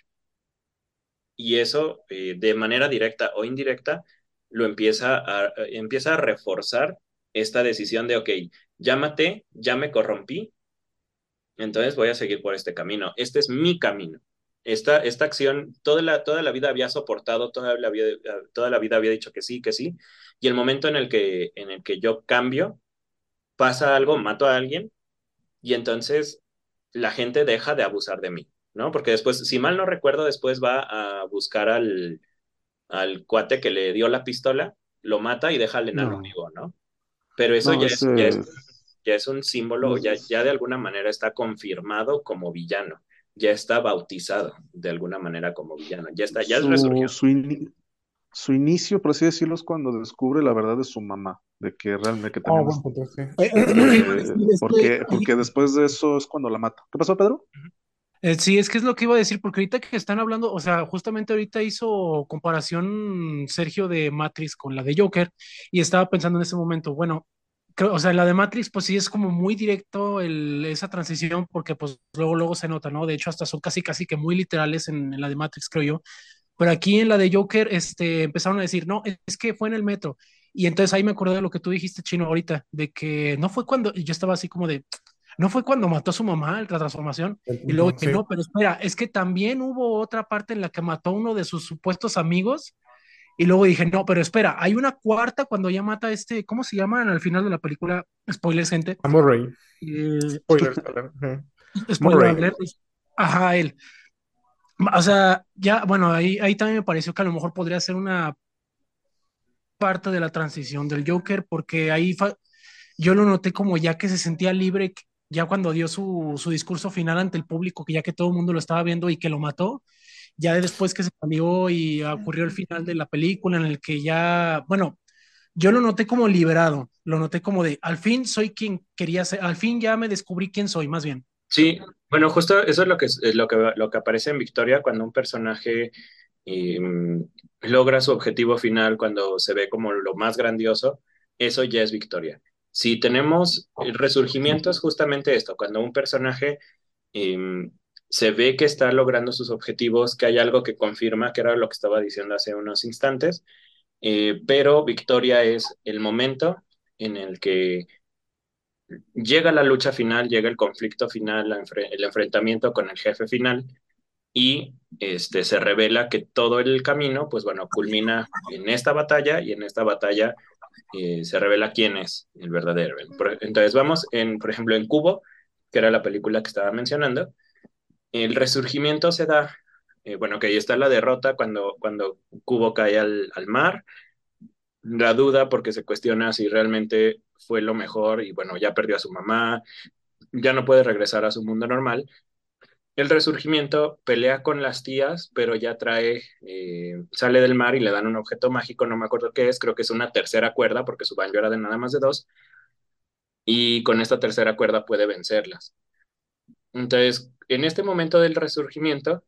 y eso eh, de manera directa o indirecta lo empieza a, empieza a reforzar esta decisión de, ok, maté, ya me corrompí, entonces voy a seguir por este camino. Este es mi camino. Esta, esta acción, toda la, toda la vida había soportado, toda la, vida, toda la vida había dicho que sí, que sí, y el momento en el que, en el que yo cambio, pasa algo, mato a alguien, y entonces la gente deja de abusar de mí, ¿no? Porque después, si mal no recuerdo, después va a buscar al, al cuate que le dio la pistola, lo mata y deja al enano No. vivo, ¿no? Pero eso No, ya, es, ya, es, ya es un símbolo, ya, ya de alguna manera está confirmado como villano, ya está bautizado de alguna manera como villano, ya está, ya es su, resurgió. su, ini- su inicio, por así decirlo, es cuando descubre la verdad de su mamá, de que realmente que Ah, también buen es- punto, sí. [CLEARS THROAT] Lo que a eh, es porque, que- porque después de eso es cuando la mata. ¿Qué pasó, Pedro? Eh, sí, es que es lo que iba a decir, porque ahorita que están hablando, o sea, justamente ahorita hizo comparación Sergio de Matrix con la de Joker, y estaba pensando en ese momento, bueno, o sea, la de Matrix, pues sí es como muy directo el, esa transición, porque pues luego, luego se nota, ¿no? De hecho, hasta son casi, casi que muy literales en, en la de Matrix, creo yo. Pero aquí en la de Joker, este, empezaron a decir, no, es que fue en el metro. Y entonces ahí me acordé de lo que tú dijiste, Chino, ahorita, de que no fue cuando, yo estaba así como de, no fue cuando mató a su mamá, la transformación. Y luego Sí. que no, pero espera, es que también hubo otra parte en la que mató a uno de sus supuestos amigos. Y luego dije, no, pero espera, hay una cuarta cuando ya mata a este, ¿cómo se llaman al final de la película? Spoilers, gente. Murray. Eh, Spoilers. spoiler. Ajá, él. O sea, ya, bueno, ahí, ahí también me pareció que a lo mejor podría ser una parte de la transición del Joker, porque ahí yo lo noté como ya que se sentía libre, ya cuando dio su, su discurso final ante el público, que ya que todo el mundo lo estaba viendo y que lo mató, ya después que se salió y ocurrió el final de la película en el que ya, bueno, yo lo noté como liberado, lo noté como de, al fin soy quien quería ser, al fin ya me descubrí quién soy, más bien. Sí, bueno, justo eso es lo que, es lo que, lo que aparece en Victoria cuando un personaje eh, logra su objetivo final, cuando se ve como lo más grandioso, eso ya es Victoria. Si tenemos el resurgimiento es justamente esto, cuando un personaje eh, se ve que está logrando sus objetivos, que hay algo que confirma, que era lo que estaba diciendo hace unos instantes, eh, pero Victoria es el momento en el que llega la lucha final, llega el conflicto final, el enfrentamiento con el jefe final y este, se revela que todo el camino, pues bueno, culmina en esta batalla y en esta batalla eh, se revela quién es el verdadero. Entonces vamos, en, por ejemplo, en Cubo, que era la película que estaba mencionando, el resurgimiento se da, eh, bueno, que ahí está la derrota cuando, cuando Cubo cae al, al mar, la duda porque se cuestiona si realmente fue lo mejor y bueno, ya perdió a su mamá, ya no puede regresar a su mundo normal. El resurgimiento pelea con las tías, pero ya trae, eh, sale del mar y le dan un objeto mágico, no me acuerdo qué es, creo que es una tercera cuerda, porque su banjo era de nada más de dos, y con esta tercera cuerda puede vencerlas. Entonces, en este momento del resurgimiento,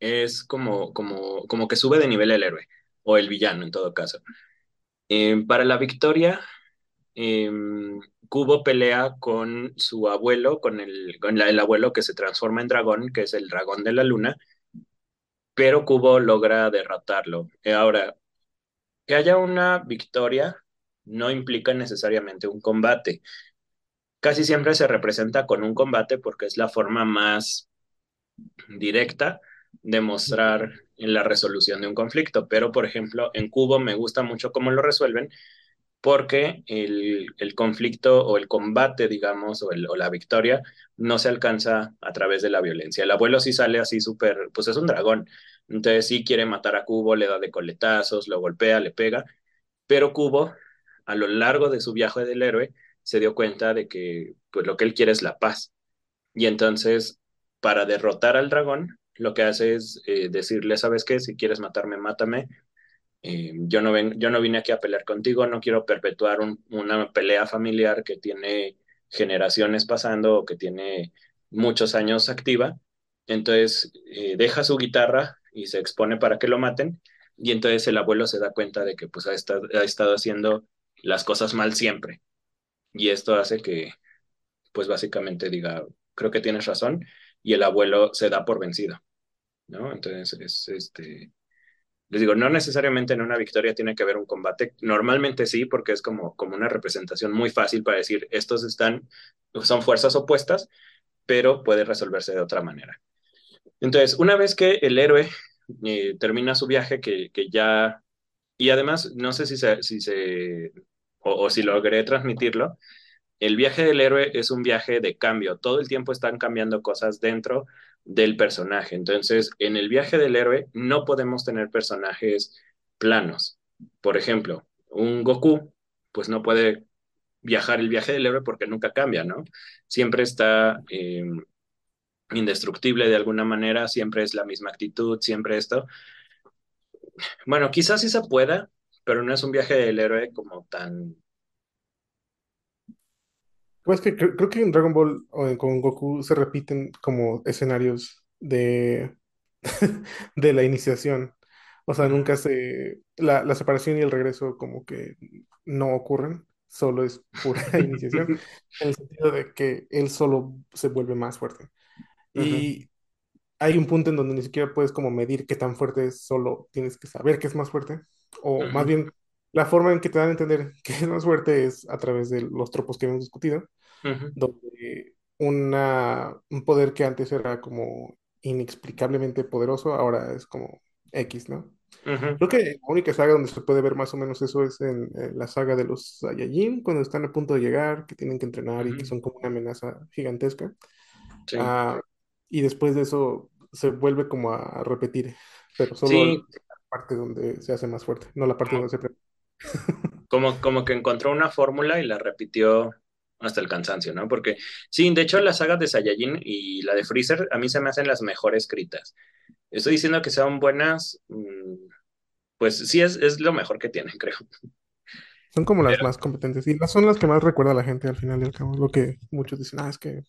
es como, como, como que sube de nivel el héroe, o el villano en todo caso. Eh, para la victoria, eh, Kubo pelea con su abuelo, con, el, con el abuelo que se transforma en dragón, que es el dragón de la luna, pero Kubo logra derrotarlo. Eh, ahora, que haya una victoria no implica necesariamente un combate. Casi siempre se representa con un combate porque es la forma más directa de mostrar la resolución de un conflicto. Pero, por ejemplo, en Cubo me gusta mucho cómo lo resuelven porque el, conflicto o el combate, digamos, o, o, la victoria no se alcanza a través de la violencia. El abuelo sí sale así súper, pues es un dragón, entonces sí quiere matar a Cubo, le da de coletazos, lo golpea, le pega, pero Cubo, a lo largo de su viaje del héroe, se dio cuenta de que pues, lo que él quiere es la paz. Y entonces, para derrotar al dragón, lo que hace es eh, decirle, ¿sabes qué? Si quieres matarme, mátame, eh, yo, no ven, yo no vine aquí a pelear contigo, no quiero perpetuar una pelea familiar que tiene generaciones pasando o que tiene muchos años activa. Entonces eh, deja su guitarra y se expone para que lo maten. Y entonces el abuelo se da cuenta de que pues ha estado, ha estado haciendo las cosas mal siempre. Y esto hace que pues básicamente diga, creo que tienes razón. Y el abuelo se da por vencido. ¿no? Entonces es este les digo, no necesariamente en una victoria tiene que haber un combate. Normalmente sí, porque es como, como una representación muy fácil para decir, estos están, son fuerzas opuestas, pero puede resolverse de otra manera. Entonces, una vez que el héroe eh, termina su viaje, que, que, ya, y además, no sé si se, si se o, si logré transmitirlo, el viaje del héroe es un viaje de cambio. Todo el tiempo están cambiando cosas dentro del personaje. Entonces, en el viaje del héroe no podemos tener personajes planos. Por ejemplo, un Goku, pues no puede viajar el viaje del héroe porque nunca cambia, ¿no? Siempre está eh, indestructible de alguna manera, siempre es la misma actitud, siempre esto. Bueno, quizás sí se pueda, pero no es un viaje del héroe como tan pues que creo, que en Dragon Ball o con Goku se repiten como escenarios de, [LAUGHS] de la iniciación. O sea, nunca se... La, separación y el regreso como que no ocurren, solo es pura [LAUGHS] iniciación, [LAUGHS] en el sentido de que él solo se vuelve más fuerte. Y hay un punto en donde ni siquiera puedes como medir qué tan fuerte es, solo tienes que saber que es más fuerte. O más bien, la forma en que te dan a entender [LAUGHS] que es más fuerte es a través de los tropos que hemos discutido donde una, un poder que antes era como inexplicablemente poderoso, ahora es como X, ¿no? Creo que la única saga donde se puede ver más o menos eso es en, la saga de los Saiyajin, cuando están a punto de llegar, que tienen que entrenar y que son como una amenaza gigantesca. Ah, y después de eso se vuelve como a repetir, pero solo la parte donde se hace más fuerte, no la parte donde se... [LAUGHS] como, como que encontró una fórmula y la repitió hasta el cansancio, ¿no? Porque sí, de hecho las sagas de Saiyajin y la de Freezer a mí se me hacen las mejor escritas. Estoy diciendo que sean buenas, mm, pues sí es, es lo mejor que tienen, [LAUGHS] creo. Son como las más competentes y son las que más recuerda a la gente al final y al cabo. Lo que muchos dicen, ah, es que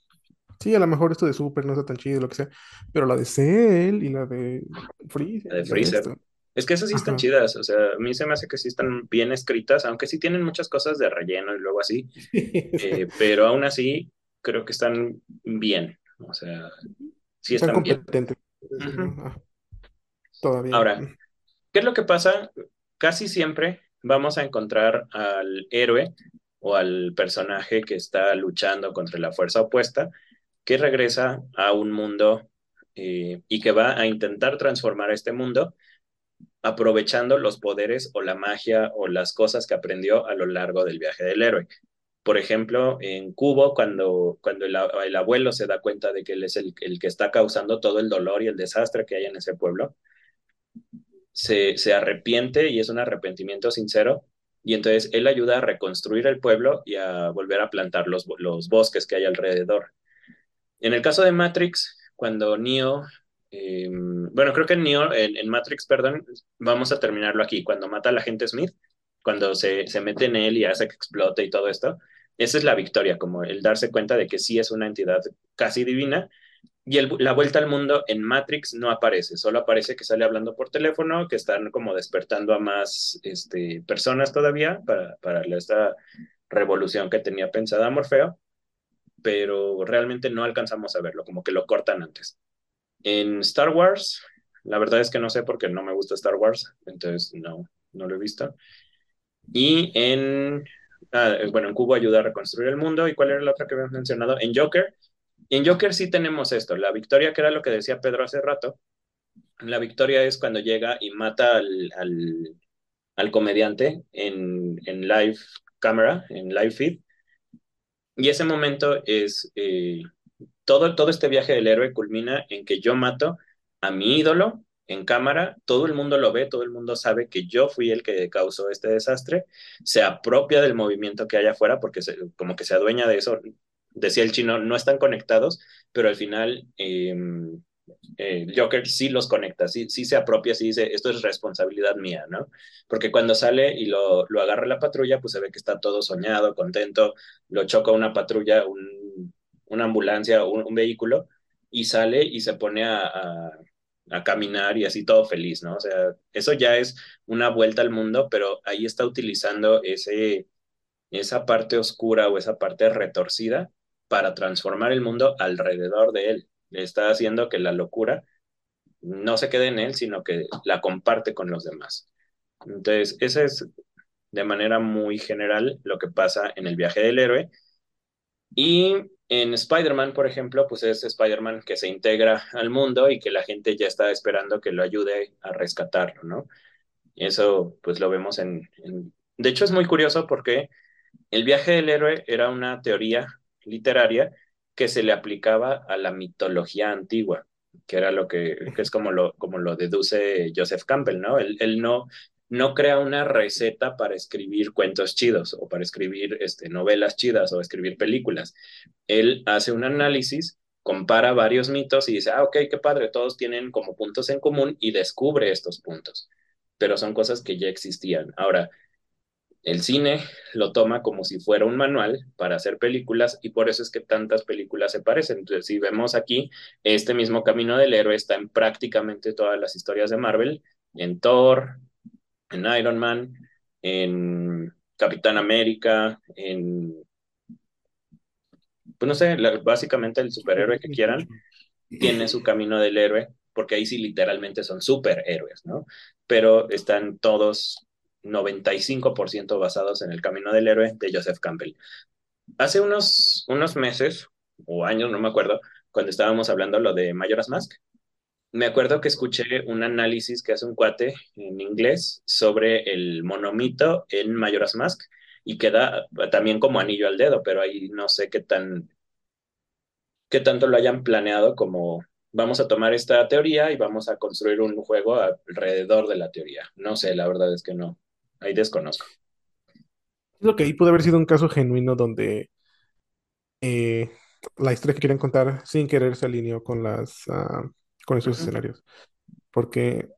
sí, a lo mejor esto de Super no está tan chido, lo que sea, pero la de Cell y la de Freezer. La de Freezer. Es que esas sí están chidas, o sea, a mí se me hace que sí están bien escritas, aunque sí tienen muchas cosas de relleno y luego así, [LAUGHS] eh, pero aún así creo que están bien, o sea, sí están, competentes. Todavía. Ahora, ¿qué es lo que pasa? Casi siempre vamos a encontrar al héroe o al personaje que está luchando contra la fuerza opuesta, que regresa a un mundo eh, y que va a intentar transformar este mundo aprovechando los poderes o la magia o las cosas que aprendió a lo largo del viaje del héroe. Por ejemplo, en Cubo, cuando, cuando el, abuelo se da cuenta de que él es el, que está causando todo el dolor y el desastre que hay en ese pueblo, se, se arrepiente y es un arrepentimiento sincero y entonces él ayuda a reconstruir el pueblo y a volver a plantar los, los bosques que hay alrededor. En el caso de Matrix, cuando Neo Em, bueno, creo que en, Neo, en, Matrix, perdón, vamos a terminarlo aquí. Cuando mata a la gente Smith, cuando se, se mete en él y hace que explote y todo esto, esa es la victoria, como el darse cuenta de que sí es una entidad casi divina. Y el, la vuelta al mundo en Matrix no aparece, solo aparece que sale hablando por teléfono, que están como despertando a más este, personas todavía para, para esta revolución que tenía pensada Morfeo, pero realmente no alcanzamos a verlo, como que lo cortan antes. En Star Wars, la verdad es que no sé porque no me gusta Star Wars, entonces no, no lo he visto. Y en, ah, bueno, en Cubo ayuda a reconstruir el mundo. ¿Y cuál era la otra que habíamos mencionado? En Joker. en Joker sí tenemos esto, la victoria, que era lo que decía Pedro hace rato. La victoria es cuando llega y mata al, al, al comediante en, en live cámara, en live feed. Y ese momento es, eh, todo, todo este viaje del héroe culmina en que yo mato a mi ídolo en cámara, todo el mundo lo ve, todo el mundo sabe que yo fui el que causó este desastre, se apropia del movimiento que hay afuera porque se, como que se adueña de eso. Decía el chino, no están conectados, pero al final eh, eh, Joker sí los conecta, sí, sí se apropia, sí dice, esto es responsabilidad mía, ¿no? Porque cuando sale y lo, lo agarra la patrulla, pues se ve que está todo soñado, contento, lo choca una patrulla, un, una ambulancia o un, vehículo, y sale y se pone a, a, a, caminar y así todo feliz, ¿no? O sea, eso ya es una vuelta al mundo, pero ahí está utilizando ese, esa parte oscura o esa parte retorcida para transformar el mundo alrededor de él está haciendo que la locura no se quede en él, sino que la comparte con los demás. Entonces, ese es de manera muy general lo que pasa en el viaje del héroe. Y en Spider-Man, por ejemplo, pues es Spider-Man que se integra al mundo y que la gente ya está esperando que lo ayude a rescatarlo, ¿no? Eso pues lo vemos en. De hecho es muy curioso porque el viaje del héroe era una teoría literaria que se le aplicaba a la mitología antigua, que era lo que, es como lo, como lo deduce Joseph Campbell, ¿no? Él no, no crea una receta para escribir cuentos chidos o para escribir este, novelas chidas o escribir películas. Él hace un análisis, compara varios mitos y dice, ah, ok, qué padre, todos tienen como puntos en común y descubre estos puntos, pero son cosas que ya existían. Ahora, el cine lo toma como si fuera un manual para hacer películas y por eso es que tantas películas se parecen. Entonces, si vemos aquí, este mismo camino del héroe está en prácticamente todas las historias de Marvel, en Thor, en Iron Man, en Capitán América, en, pues no sé, básicamente el superhéroe que quieran, tiene su camino del héroe, porque ahí sí literalmente son superhéroes, ¿no? Pero están todos 95% basados en el camino del héroe de Joseph Campbell. Hace unos, unos meses o años, no me acuerdo, cuando estábamos hablando lo de Majora's Mask, me acuerdo que escuché un análisis que hace un cuate en inglés sobre el monomito en Majora's Mask y queda también como anillo al dedo, pero ahí no sé qué tan qué tanto lo hayan planeado como vamos a tomar esta teoría y vamos a construir un juego alrededor de la teoría. No sé, la verdad es que no. Ahí desconozco. Lo que ahí pudo haber sido un caso genuino donde eh, la historia que quieren contar sin querer se alineó con las uh, con esos uh -huh. escenarios. Porque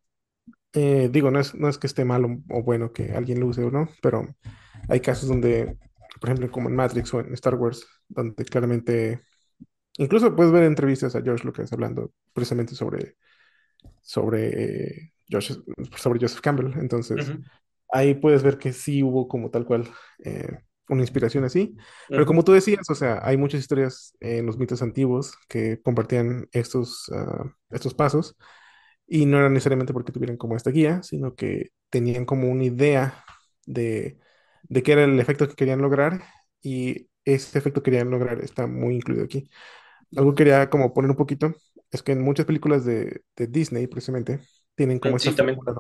eh, digo, no es, no es que esté mal o, o, bueno que alguien lo use o no, pero hay casos donde, por ejemplo, como en Matrix o en Star Wars, donde claramente, incluso puedes ver entrevistas a George Lucas hablando precisamente sobre, sobre, eh, Josh, sobre Joseph Campbell. Entonces, uh -huh ahí puedes ver que sí hubo como tal cual eh, una inspiración así. Pero como tú decías, o sea, hay muchas historias en los mitos antiguos que compartían estos, uh, estos pasos. Y no era necesariamente porque tuvieran como esta guía, sino que tenían como una idea de, de qué era el efecto que querían lograr. Y ese efecto que querían lograr está muy incluido aquí. Algo que quería como poner un poquito es que en muchas películas de, de Disney precisamente tienen como sí, fórmula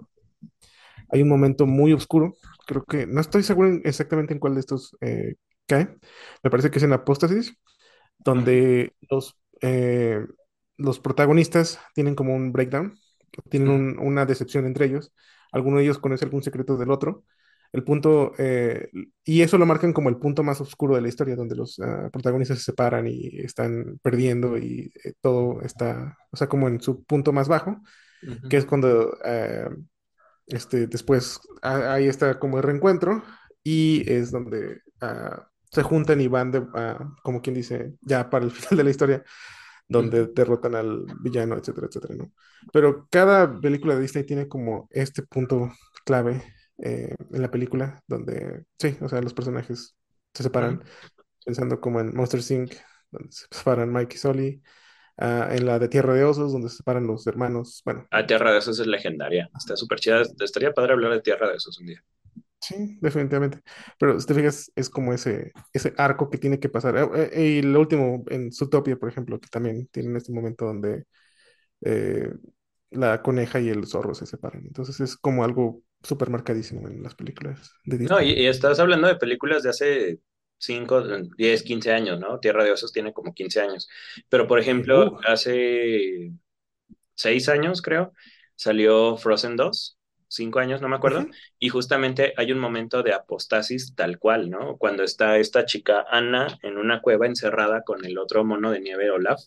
hay un momento muy oscuro, creo que no estoy seguro exactamente en cuál de estos eh, cae, me parece que es en Apóstasis, donde uh -huh. los, eh, los protagonistas tienen como un breakdown, tienen uh -huh. un, una decepción entre ellos, alguno de ellos conoce algún secreto del otro, el punto, eh, y eso lo marcan como el punto más oscuro de la historia, donde los uh, protagonistas se separan y están perdiendo y eh, todo está, o sea, como en su punto más bajo, uh -huh. que es cuando eh, este, después ahí está como el reencuentro y es donde uh, se juntan y van de, uh, como quien dice, ya para el [LAUGHS] final de la historia, donde mm. derrotan al villano, etcétera, etcétera, ¿no? Pero cada película de Disney tiene como este punto clave eh, en la película, donde, sí, o sea, los personajes se separan, mm. pensando como en Monster Inc., donde se separan Mike y Sully, Uh, en la de Tierra de Osos, donde se separan los hermanos. Bueno. Ah, Tierra de Osos es legendaria. Está súper chida. Estaría padre hablar de Tierra de Osos un día. Sí, definitivamente. Pero si te fijas, es como ese, ese arco que tiene que pasar. Eh, eh, y lo último, en Zootopia, por ejemplo, que también tienen este momento donde eh, la coneja y el zorro se separan. Entonces es como algo súper marcadísimo en las películas de No, Disney. y, y estás hablando de películas de hace 5, 10, 15 años, ¿no? Tierra de Osos tiene como 15 años. Pero, por ejemplo, Uh, hace 6 años, creo, salió Frozen 2, 5 años, no me acuerdo, y justamente hay un momento de apostasis tal cual, ¿no? Cuando está esta chica Anna en una cueva encerrada con el otro mono de nieve Olaf,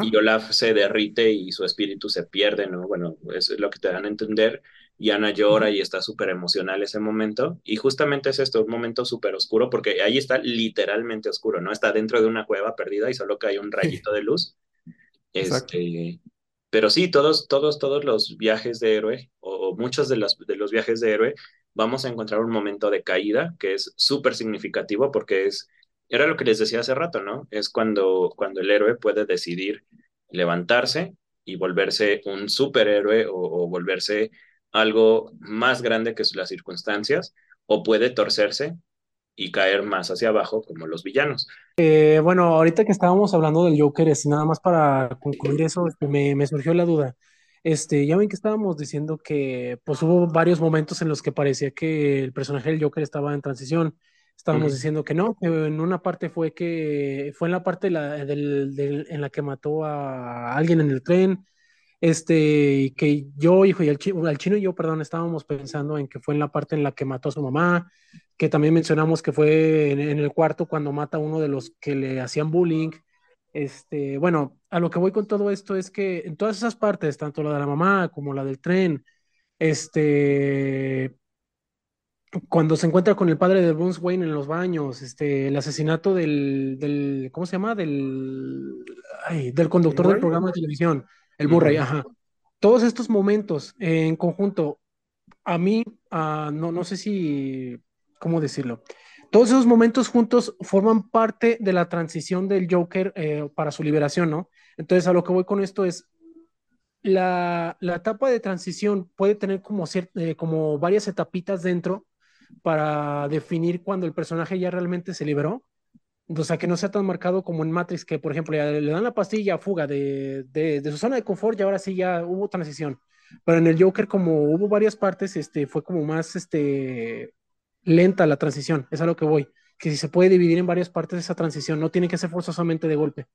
y. Olaf se derrite y su espíritu se pierde, ¿no? Bueno, eso es lo que te dan a entender. Y Ana llora y está súper emocional ese momento. Y justamente es esto, un momento súper oscuro, porque ahí está literalmente oscuro, ¿no? Está dentro de una cueva perdida y solo cae un rayito de luz. Exacto. Este, pero sí, todos, todos, todos los viajes de héroe, o, o muchos de los, de los viajes de héroe, vamos a encontrar un momento de caída que es súper significativo porque es, era lo que les decía hace rato, ¿no? Es cuando, cuando el héroe puede decidir levantarse y volverse un superhéroe o, o volverse algo más grande que las circunstancias, o puede torcerse y caer más hacia abajo como los villanos. Eh, bueno, ahorita que estábamos hablando del Joker, es nada más para concluir eso, este, me, me surgió la duda. Este, ya ven que estábamos diciendo que pues hubo varios momentos en los que parecía que el personaje del Joker estaba en transición. Estábamos Ujú. diciendo que no, que en una parte fue que fue en la parte la- del- del- en la que mató a alguien en el tren, este, que yo, hijo, y el, chi- el chino y yo, perdón, estábamos pensando en que fue en la parte en la que mató a su mamá, que también mencionamos que fue en, en el cuarto cuando mata a uno de los que le hacían bullying. Este, bueno, a lo que voy con todo esto es que en todas esas partes, tanto la de la mamá como la del tren, este, cuando se encuentra con el padre de Bruce Wayne en los baños, este, el asesinato del, del, ¿cómo se llama? Del, ay, del conductor del programa de televisión, el Murray, ajá. Todos estos momentos eh, en conjunto, a mí, ah, no, no sé si, ¿cómo decirlo? Todos esos momentos juntos forman parte de la transición del Joker eh, para su liberación, ¿no? Entonces, a lo que voy con esto es, la, la etapa de transición puede tener como, eh, como varias etapitas dentro para definir cuando el personaje ya realmente se liberó. O sea, que no sea tan marcado como en Matrix, que por ejemplo le dan la pastilla fuga de, de, su zona de confort y ahora sí ya hubo transición. Pero en el Joker, como hubo varias partes, este, fue como más este, lenta la transición. Es a lo que voy. Que si se puede dividir en varias partes esa transición, no tiene que ser forzosamente de golpe.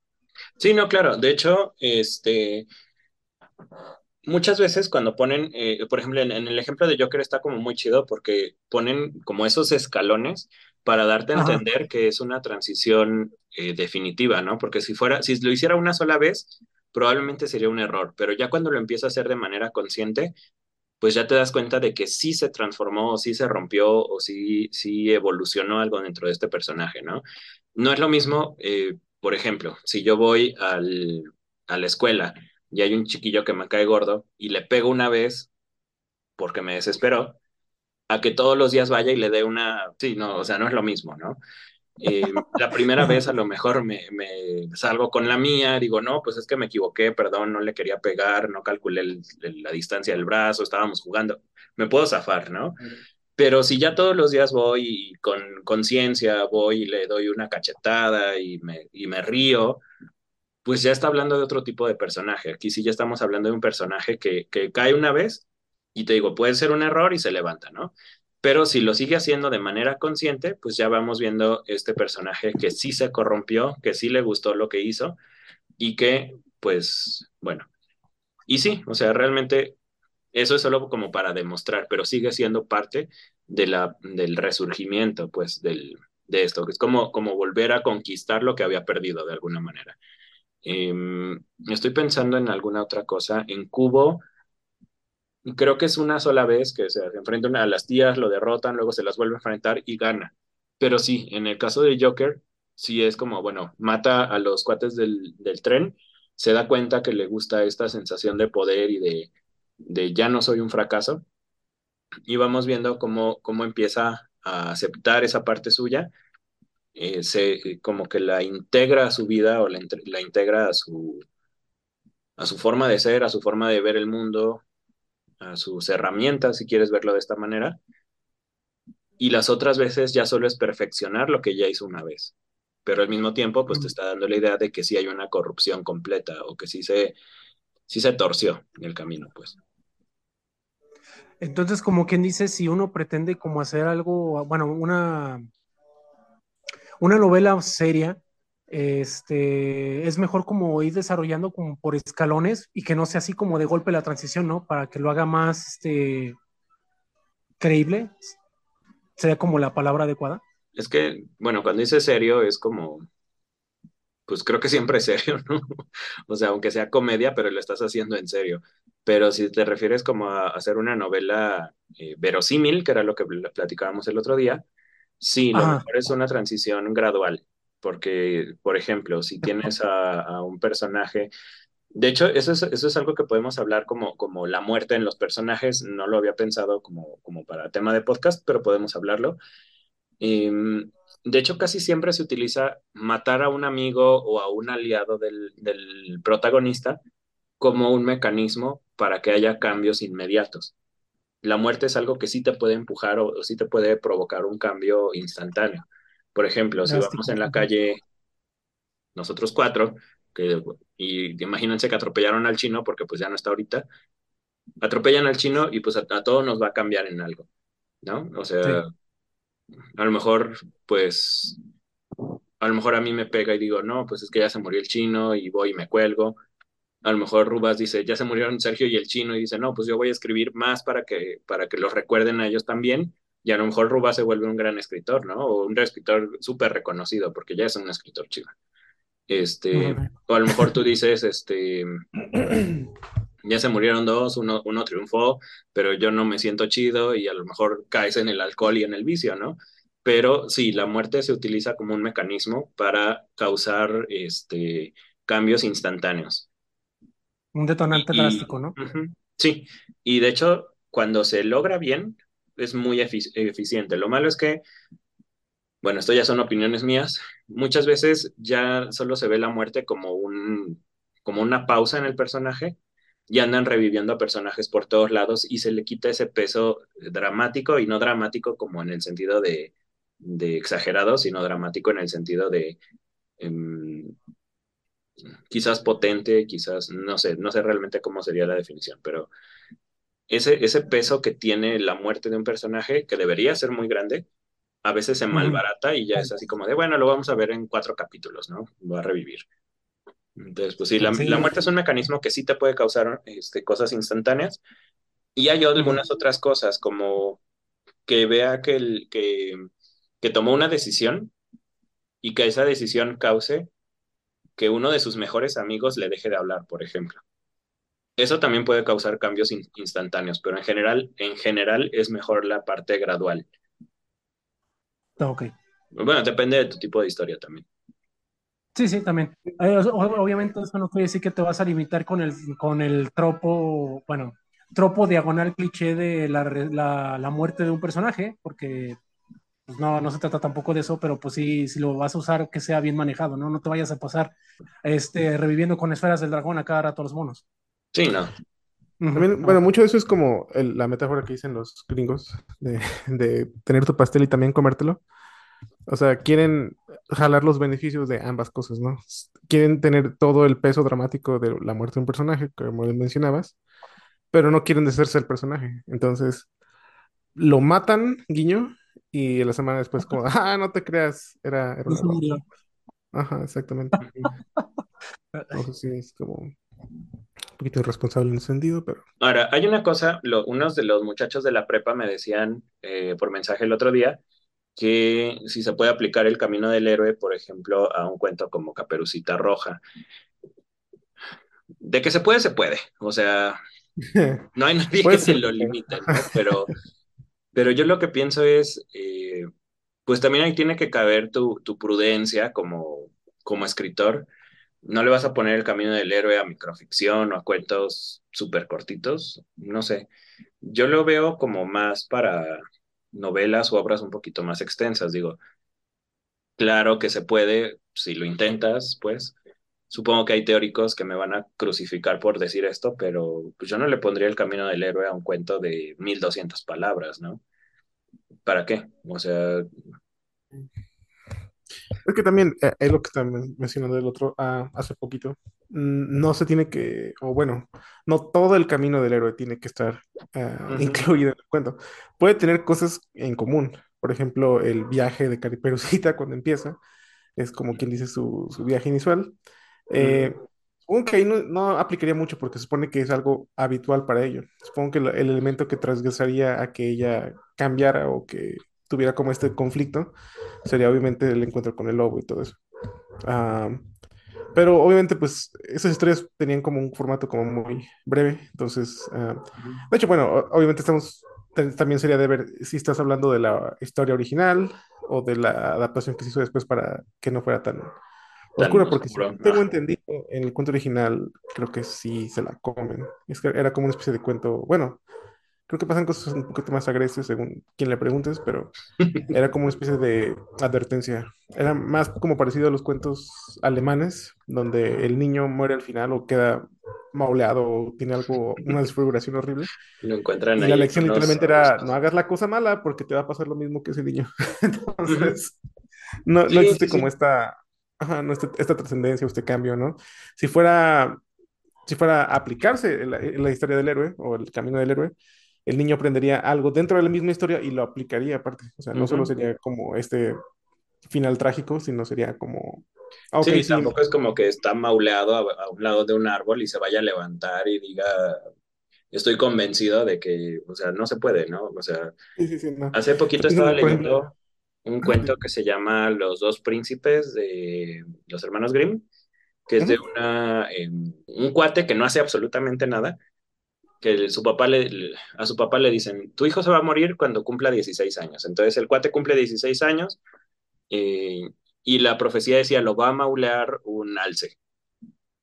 Sí, no, claro. De hecho, este, muchas veces cuando ponen, eh, por ejemplo, en el ejemplo de Joker está como muy chido porque ponen como esos escalones para darte a Ajá. entender que es una transición eh, definitiva, ¿no? Porque si fuera, si lo hiciera una sola vez, probablemente sería un error, pero ya cuando lo empieza a hacer de manera consciente, pues ya te das cuenta de que sí se transformó, o sí se rompió, o sí, sí evolucionó algo dentro de este personaje, ¿no? No es lo mismo, eh, por ejemplo, si yo voy al, a la escuela y hay un chiquillo que me cae gordo y le pego una vez porque me desesperó, a que todos los días vaya y le dé una... Sí, no, o sea, no es lo mismo, ¿no? Eh, la primera vez a lo mejor me, me, salgo con la mía, digo, no, pues es que me equivoqué, perdón, no le quería pegar, no calculé el, el, la distancia del brazo, estábamos jugando, me puedo zafar, ¿no? Pero si ya todos los días voy y con conciencia voy y le doy una cachetada y me, y me río, pues ya está hablando de otro tipo de personaje. Aquí sí ya estamos hablando de un personaje que, que cae una vez y te digo, puede ser un error y se levanta, ¿no? Pero si lo sigue haciendo de manera consciente, pues ya vamos viendo este personaje que sí se corrompió, que sí le gustó lo que hizo y que, pues, bueno, y sí, o sea, realmente eso es solo como para demostrar, pero sigue siendo parte de la, del resurgimiento, pues, del, de esto, que es como, como volver a conquistar lo que había perdido de alguna manera. Eh, estoy pensando en alguna otra cosa. En Cubo, creo que es una sola vez que se enfrentan a las tías, lo derrotan, luego se las vuelve a enfrentar y gana. Pero sí, en el caso de Joker, sí es como, bueno, mata a los cuates del, del tren, se da cuenta que le gusta esta sensación de poder y de, de ya no soy un fracaso, y vamos viendo cómo, cómo empieza a aceptar esa parte suya, eh, se, como que la integra a su vida o la, la integra a su, a su forma de ser, a su forma de ver el mundo, a sus herramientas, si quieres verlo de esta manera, y las otras veces ya solo es perfeccionar lo que ya hizo una vez. Pero al mismo tiempo, pues te está dando la idea de que sí hay una corrupción completa o que sí se, sí se torció en el camino, pues. Entonces, como quien dice, si uno pretende como hacer algo, bueno, una, una novela seria, este, es mejor como ir desarrollando como por escalones y que no sea así como de golpe la transición, ¿no? Para que lo haga más, este, creíble, sería como la palabra adecuada. Es que, bueno, cuando dice serio es como, pues creo que siempre es serio, ¿no? [LAUGHS] O sea, aunque sea comedia, pero lo estás haciendo en serio. Pero si te refieres como a hacer una novela eh, verosímil, que era lo que platicábamos el otro día, sí, lo mejor es una transición gradual. Porque, por ejemplo, si tienes a, un personaje de hecho, eso es, eso es algo que podemos hablar como, como la muerte en los personajes. No lo había pensado como, como para tema de podcast, pero podemos hablarlo. Em, de hecho, casi siempre se utiliza matar a un amigo o a un aliado del, del protagonista como un mecanismo para que haya cambios inmediatos. La muerte es algo que sí te puede empujar o, sí te puede provocar un cambio instantáneo. Por ejemplo, si vamos en la calle, nosotros cuatro, que, y imagínense que atropellaron al chino porque pues ya no está ahorita, atropellan al chino y pues a, todos nos va a cambiar en algo, ¿no? O sea, a lo mejor pues, a lo mejor a mí me pega y digo, no, pues es que ya se murió el chino y voy y me cuelgo. A lo mejor Rubas dice, ya se murieron Sergio y el chino y dice, no, pues yo voy a escribir más para que, para que los recuerden a ellos también. Y a lo mejor Rubas se vuelve un gran escritor, ¿no? O un escritor súper reconocido porque ya es un escritor chido. Este, o a lo mejor tú dices, este, ya se murieron dos, uno, uno triunfó, pero yo no me siento chido y a lo mejor caes en el alcohol y en el vicio, ¿no? Pero sí, la muerte se utiliza como un mecanismo para causar este, cambios instantáneos. Un detonante drástico, ¿no? sí, y de hecho, cuando se logra bien, es muy eficiente. Lo malo es que bueno, esto ya son opiniones mías, muchas veces ya solo se ve la muerte como, un, como una pausa en el personaje y andan reviviendo a personajes por todos lados y se le quita ese peso dramático y no dramático como en el sentido de, exagerado, sino dramático en el sentido de em, quizás potente, quizás, no sé, no sé realmente cómo sería la definición, pero ese, ese peso que tiene la muerte de un personaje, que debería ser muy grande, a veces se malbarata y ya es así como de, bueno, lo vamos a ver en cuatro capítulos, ¿no? Va a revivir. Entonces, pues sí, la, muerte es un mecanismo que sí te puede causar este, cosas instantáneas. Y hay algunas otras cosas, como que vea que, el, que, que tomó una decisión y que esa decisión cause que uno de sus mejores amigos le deje de hablar, por ejemplo. Eso también puede causar cambios instantáneos, pero en general, en general es mejor la parte gradual. Ok. Bueno, depende de tu tipo de historia también. Sí, sí, también. Eh, obviamente eso no quiere decir que te vas a limitar con el, con el tropo, bueno, tropo diagonal cliché de la, la, muerte de un personaje, porque pues no, no se trata tampoco de eso, pero pues sí, si lo vas a usar, que sea bien manejado, ¿no? No te vayas a pasar este, reviviendo con esferas del dragón a cada rato los monos. Sí, no. bueno, mucho de eso es como la metáfora que dicen los gringos de, de, tener tu pastel y también comértelo. O sea, quieren jalar los beneficios de ambas cosas, ¿no? Quieren tener todo el peso dramático de la muerte de un personaje, como mencionabas, pero no quieren deshacerse del personaje. Entonces, lo matan, guiño, y la semana después, como, [LAUGHS] ah, no te creas, era, era una... Ajá, exactamente. [LAUGHS] Entonces, sí, es como un poquito irresponsable en ese sentido, pero. Ahora, hay una cosa, unos de los muchachos de la prepa me decían eh, por mensaje el otro día que si se puede aplicar el camino del héroe, por ejemplo, a un cuento como Caperucita Roja. De que se puede, se puede. O sea, [LAUGHS] no hay nadie que se lo limite, ¿no? Pero, pero yo lo que pienso es, eh, pues también ahí tiene que caber tu, tu prudencia como, como escritor. No le vas a poner el camino del héroe a microficción o a cuentos súper cortitos, no sé. Yo lo veo como más para, novelas o obras un poquito más extensas. Digo, claro que se puede, si lo intentas, pues. Supongo que hay teóricos que me van a crucificar por decir esto, pero pues yo no le pondría el camino del héroe a un cuento de 1200 palabras, ¿no? ¿para qué? O sea... Es que también eh, es lo que también mencionando el otro ah, hace poquito. Mm, no se tiene que, o bueno, no todo el camino del héroe tiene que estar ah, incluido en el cuento. Puede tener cosas en común. Por ejemplo, el viaje de Cariperucita [LAUGHS] cuando empieza, es como quien dice su, su viaje inicial. Eh, Supongo que ahí no, aplicaría mucho porque se supone que es algo habitual para ello. Supongo que el elemento que transgresaría a que ella cambiara o que tuviera como este conflicto sería obviamente el encuentro con el lobo y todo eso. Ah, pero obviamente pues esas historias tenían como un formato como muy breve. Entonces, ah, de hecho, bueno, obviamente estamos, también sería de ver si estás hablando de la historia original o de la adaptación que se hizo después para que no fuera tan Oscura, porque si tengo entendido, en el cuento original creo que sí se la comen. Es que era como una especie de cuento, bueno, creo que pasan cosas un poquito más agresivas según quien le preguntes, pero [LAUGHS] era como una especie de advertencia. Era más como parecido a los cuentos alemanes, donde el niño muere al final o queda mauleado o tiene algo, una [LAUGHS] desfiguración horrible. Lo encuentran y la lección literalmente era, no hagas la cosa mala porque te va a pasar lo mismo que ese niño. [LAUGHS] Entonces, no, no existe como esta ajá, no, este, esta trascendencia, este cambio, ¿no? Si fuera, si fuera a aplicarse la, la, historia del héroe o el camino del héroe, el niño aprendería algo dentro de la misma historia y lo aplicaría aparte. O sea, no solo sería como este final trágico, sino sería como... Ah, sí, tampoco es como que está mauleado a, a, un lado de un árbol y se vaya a levantar y diga, estoy convencido de que, o sea, no se puede, ¿no? O sea, sí, sí, no. hace poquito estaba leyendo un cuento que se llama Los dos príncipes de los hermanos Grimm, que es de una, eh, un cuate que no hace absolutamente nada, que su papá le, a su papá le dicen, tu hijo se va a morir cuando cumpla 16 años. Entonces el cuate cumple 16 años eh, y la profecía decía, lo va a maulear un alce.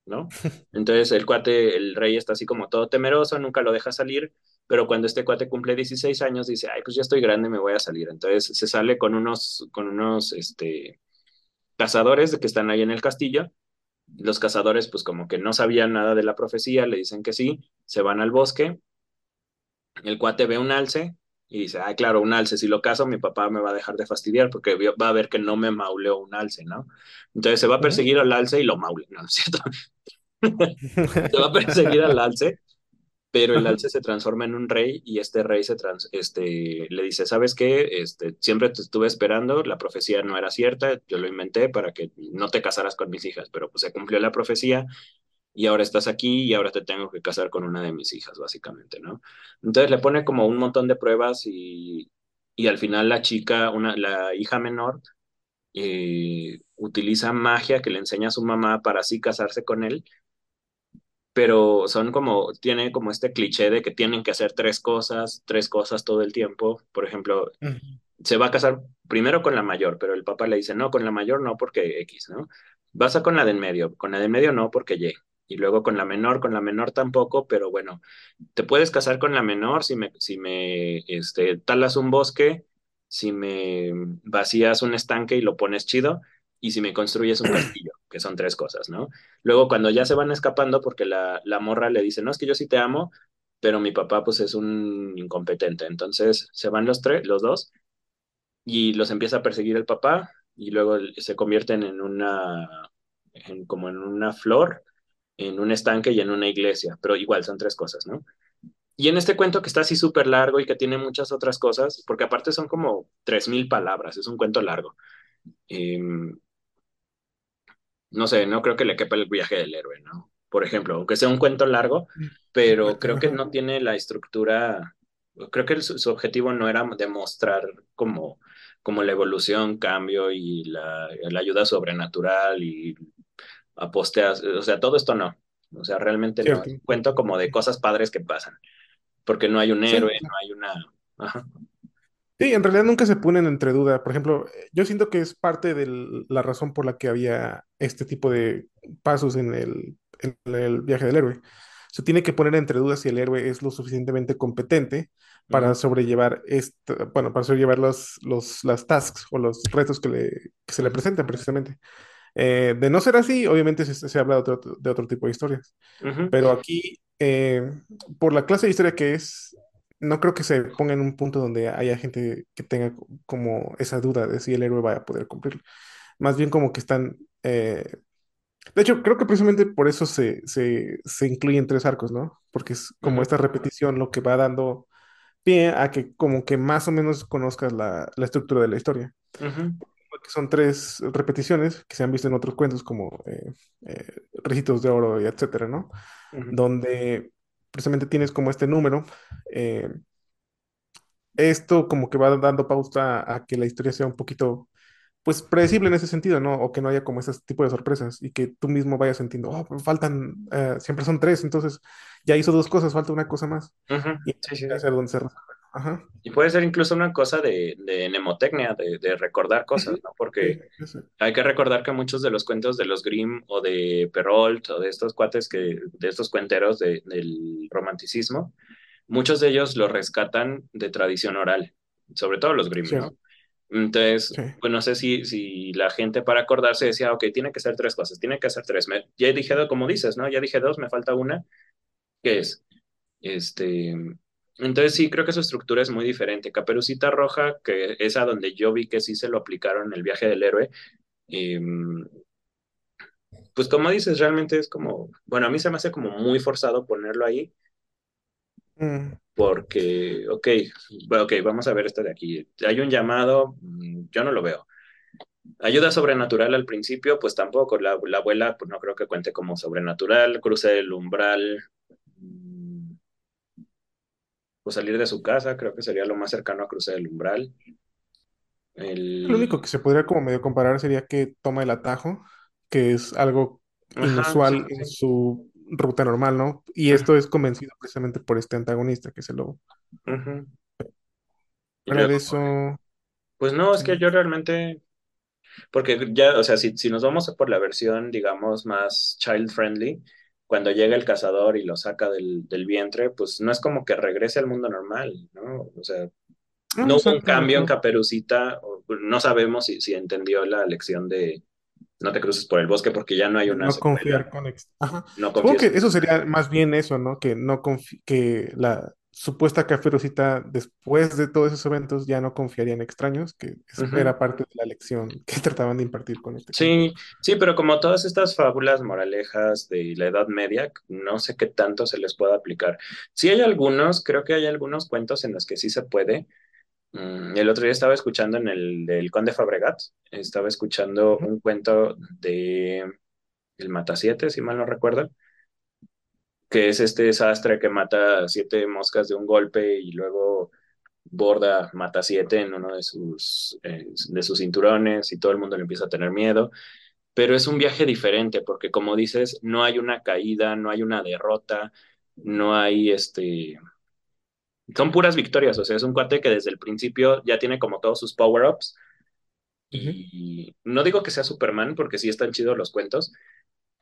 ¿no? [LAUGHS] Entonces el cuate, el rey está así como todo temeroso, nunca lo deja salir, pero cuando este cuate cumple 16 años dice, ay, pues ya estoy grande, me voy a salir. Entonces se sale con unos, con unos, este, cazadores que están ahí en el castillo. Los cazadores, pues como que no sabían nada de la profecía, le dicen que sí, se van al bosque. El cuate ve un alce y dice, ay, claro, un alce, si lo caso, mi papá me va a dejar de fastidiar porque va a ver que no me mauleó un alce, ¿no? Entonces se va a perseguir al alce y lo maule, [LAUGHS] ¿no es cierto? [LAUGHS] se va a perseguir al alce, pero el alce se transforma en un rey y este rey se trans, este, le dice, ¿sabes qué? Este, siempre te estuve esperando, la profecía no era cierta, yo lo inventé para que no te casaras con mis hijas, pero pues se cumplió la profecía y ahora estás aquí y ahora te tengo que casar con una de mis hijas, básicamente, ¿no? Entonces le pone como un montón de pruebas y, y al final la chica, una, la hija menor, eh, utiliza magia que le enseña a su mamá para así casarse con él pero son como, tiene como este cliché de que tienen que hacer tres cosas, tres cosas todo el tiempo. Por ejemplo, se va a casar primero con la mayor, pero el papá le dice, no, con la mayor no porque X, ¿no? Vas a con la del medio, con la del medio no porque Y. Y luego con la menor, con la menor tampoco, pero bueno, te puedes casar con la menor si me, si me este, talas un bosque, si me vacías un estanque y lo pones chido, y si me construyes un [CLEARS THROAT] castillo, que son tres cosas, ¿no? Luego cuando ya se van escapando, porque la, la morra le dice, no, es que yo sí te amo, pero mi papá pues es un incompetente, entonces se van los tres, los dos, y los empieza a perseguir el papá, y luego se convierten en una, en, como en una flor, en un estanque y en una iglesia, pero igual son tres cosas, ¿no? Y en este cuento que está así súper largo y que tiene muchas otras cosas, porque aparte son como tres mil palabras, es un cuento largo. Eh, no sé, no creo que le quepa el viaje del héroe, ¿no? Por ejemplo, aunque sea un cuento largo, pero creo que no tiene la estructura, creo que su, objetivo no era demostrar como, como la evolución, cambio y la, ayuda sobrenatural y aposteas, o sea, todo esto no. O sea, realmente no. cuento como de cosas padres que pasan, porque no hay un héroe, no hay una... Sí, en realidad nunca se ponen entre duda. Por ejemplo, yo siento que es parte de la razón por la que había este tipo de pasos en el, en el viaje del héroe. Se tiene que poner entre dudas si el héroe es lo suficientemente competente para sobrellevar esto, bueno, para sobrellevar los, los, las tasks o los retos que, le, que se le presentan precisamente. Eh, de no ser así, obviamente se, se habla de otro, de otro, tipo de historias. Pero aquí, eh, por la clase de historia que es, no creo que se ponga en un punto donde haya gente que tenga como esa duda de si el héroe va a poder cumplirlo. Más bien como que están... eh, de hecho, creo que precisamente por eso se, se, se incluyen tres arcos, ¿no? Porque es como esta repetición lo que va dando pie a que como que más o menos conozcas la, la estructura de la historia. Porque son tres repeticiones que se han visto en otros cuentos como eh, eh, Ricitos de Oro y etcétera, ¿no? Donde precisamente tienes como este número. eh, esto como que va dando pauta a, que la historia sea un poquito, pues, predecible en ese sentido, ¿no? O que no haya como ese tipo de sorpresas y que tú mismo vayas sintiendo, oh, faltan, eh, siempre son tres, entonces ya hizo dos cosas, falta una cosa más. Y Sí, sí, es sí. donde se resuelve. Ajá. Y puede ser incluso una cosa de, de mnemotecnia, de, de recordar cosas. ¿no? Sí, Porque hay que recordar que muchos de los cuentos de los Grimm o de Perrault o de estos cuates que, de estos cuenteros de- del romanticismo, muchos de ellos lo rescatan de tradición oral, sobre todo los Grimm, Cierto. ¿no? Entonces, Sí. pues no sé si, si la gente para acordarse decía, ok, tiene que ser tres cosas, tiene que ser tres. Me- ya dije dos, como dices, ¿no? Ya dije dos, me falta una, ¿qué es? Este, entonces sí, creo que su estructura es muy diferente. Caperucita Roja, que es a donde yo vi que sí se lo aplicaron en el viaje del héroe, eh, pues como dices, realmente es como, bueno, a mí se me hace como muy forzado ponerlo ahí, Mm, porque, ok, bueno, ok, vamos a ver esto de aquí. Hay un llamado, mm, yo no lo veo. Ayuda sobrenatural al principio, pues tampoco. La, la abuela, pues no creo que cuente como sobrenatural. Cruce el umbral, pues salir de su casa, creo que sería lo más cercano a cruzar el umbral. Lo único El... que se podría como medio comparar sería que toma el atajo, que es algo Ajá, inusual sí, en sí. su ruta normal, ¿no? Y esto es convencido precisamente por este antagonista, que es el lobo. de luego, eso, pues no, es que yo realmente, porque ya, o sea, si, si nos vamos por la versión, digamos, más child friendly, cuando llega el cazador y lo saca del, del vientre, pues no es como que regrese al mundo normal, ¿no? O sea, No, no hubo un cambio en Caperucita, no sabemos si, si entendió la lección de no te cruces por el bosque porque ya no hay una no secuela, confiar con... ex- Ajá. no Supongo que eso sería más bien eso, ¿no? Que no que la supuesta caferocita después de todos esos eventos ya no confiaría en extraños, que es- Ujú. era parte de la lección [LAUGHS] que trataban de impartir con este. Sí, sí, pero como todas estas fábulas moralejas de la Edad Media, no sé qué tanto se les puede aplicar. Sí hay algunos, creo que hay algunos cuentos en los que sí se puede. Mm, el otro día estaba escuchando en el del Conde Fabregat, estaba escuchando un cuento de El Matasiete, si mal no recuerdo, que es este sastre que mata siete moscas de un golpe y luego borda mata siete en uno de sus, eh, de sus cinturones y todo el mundo le empieza a tener miedo. pero es un viaje diferente porque como dices, no hay una caída, no hay una derrota, no hay este, son puras victorias, o sea, es un cuate que desde el principio ya tiene como todos sus power-ups. Y no digo que sea Superman porque sí están chidos los cuentos,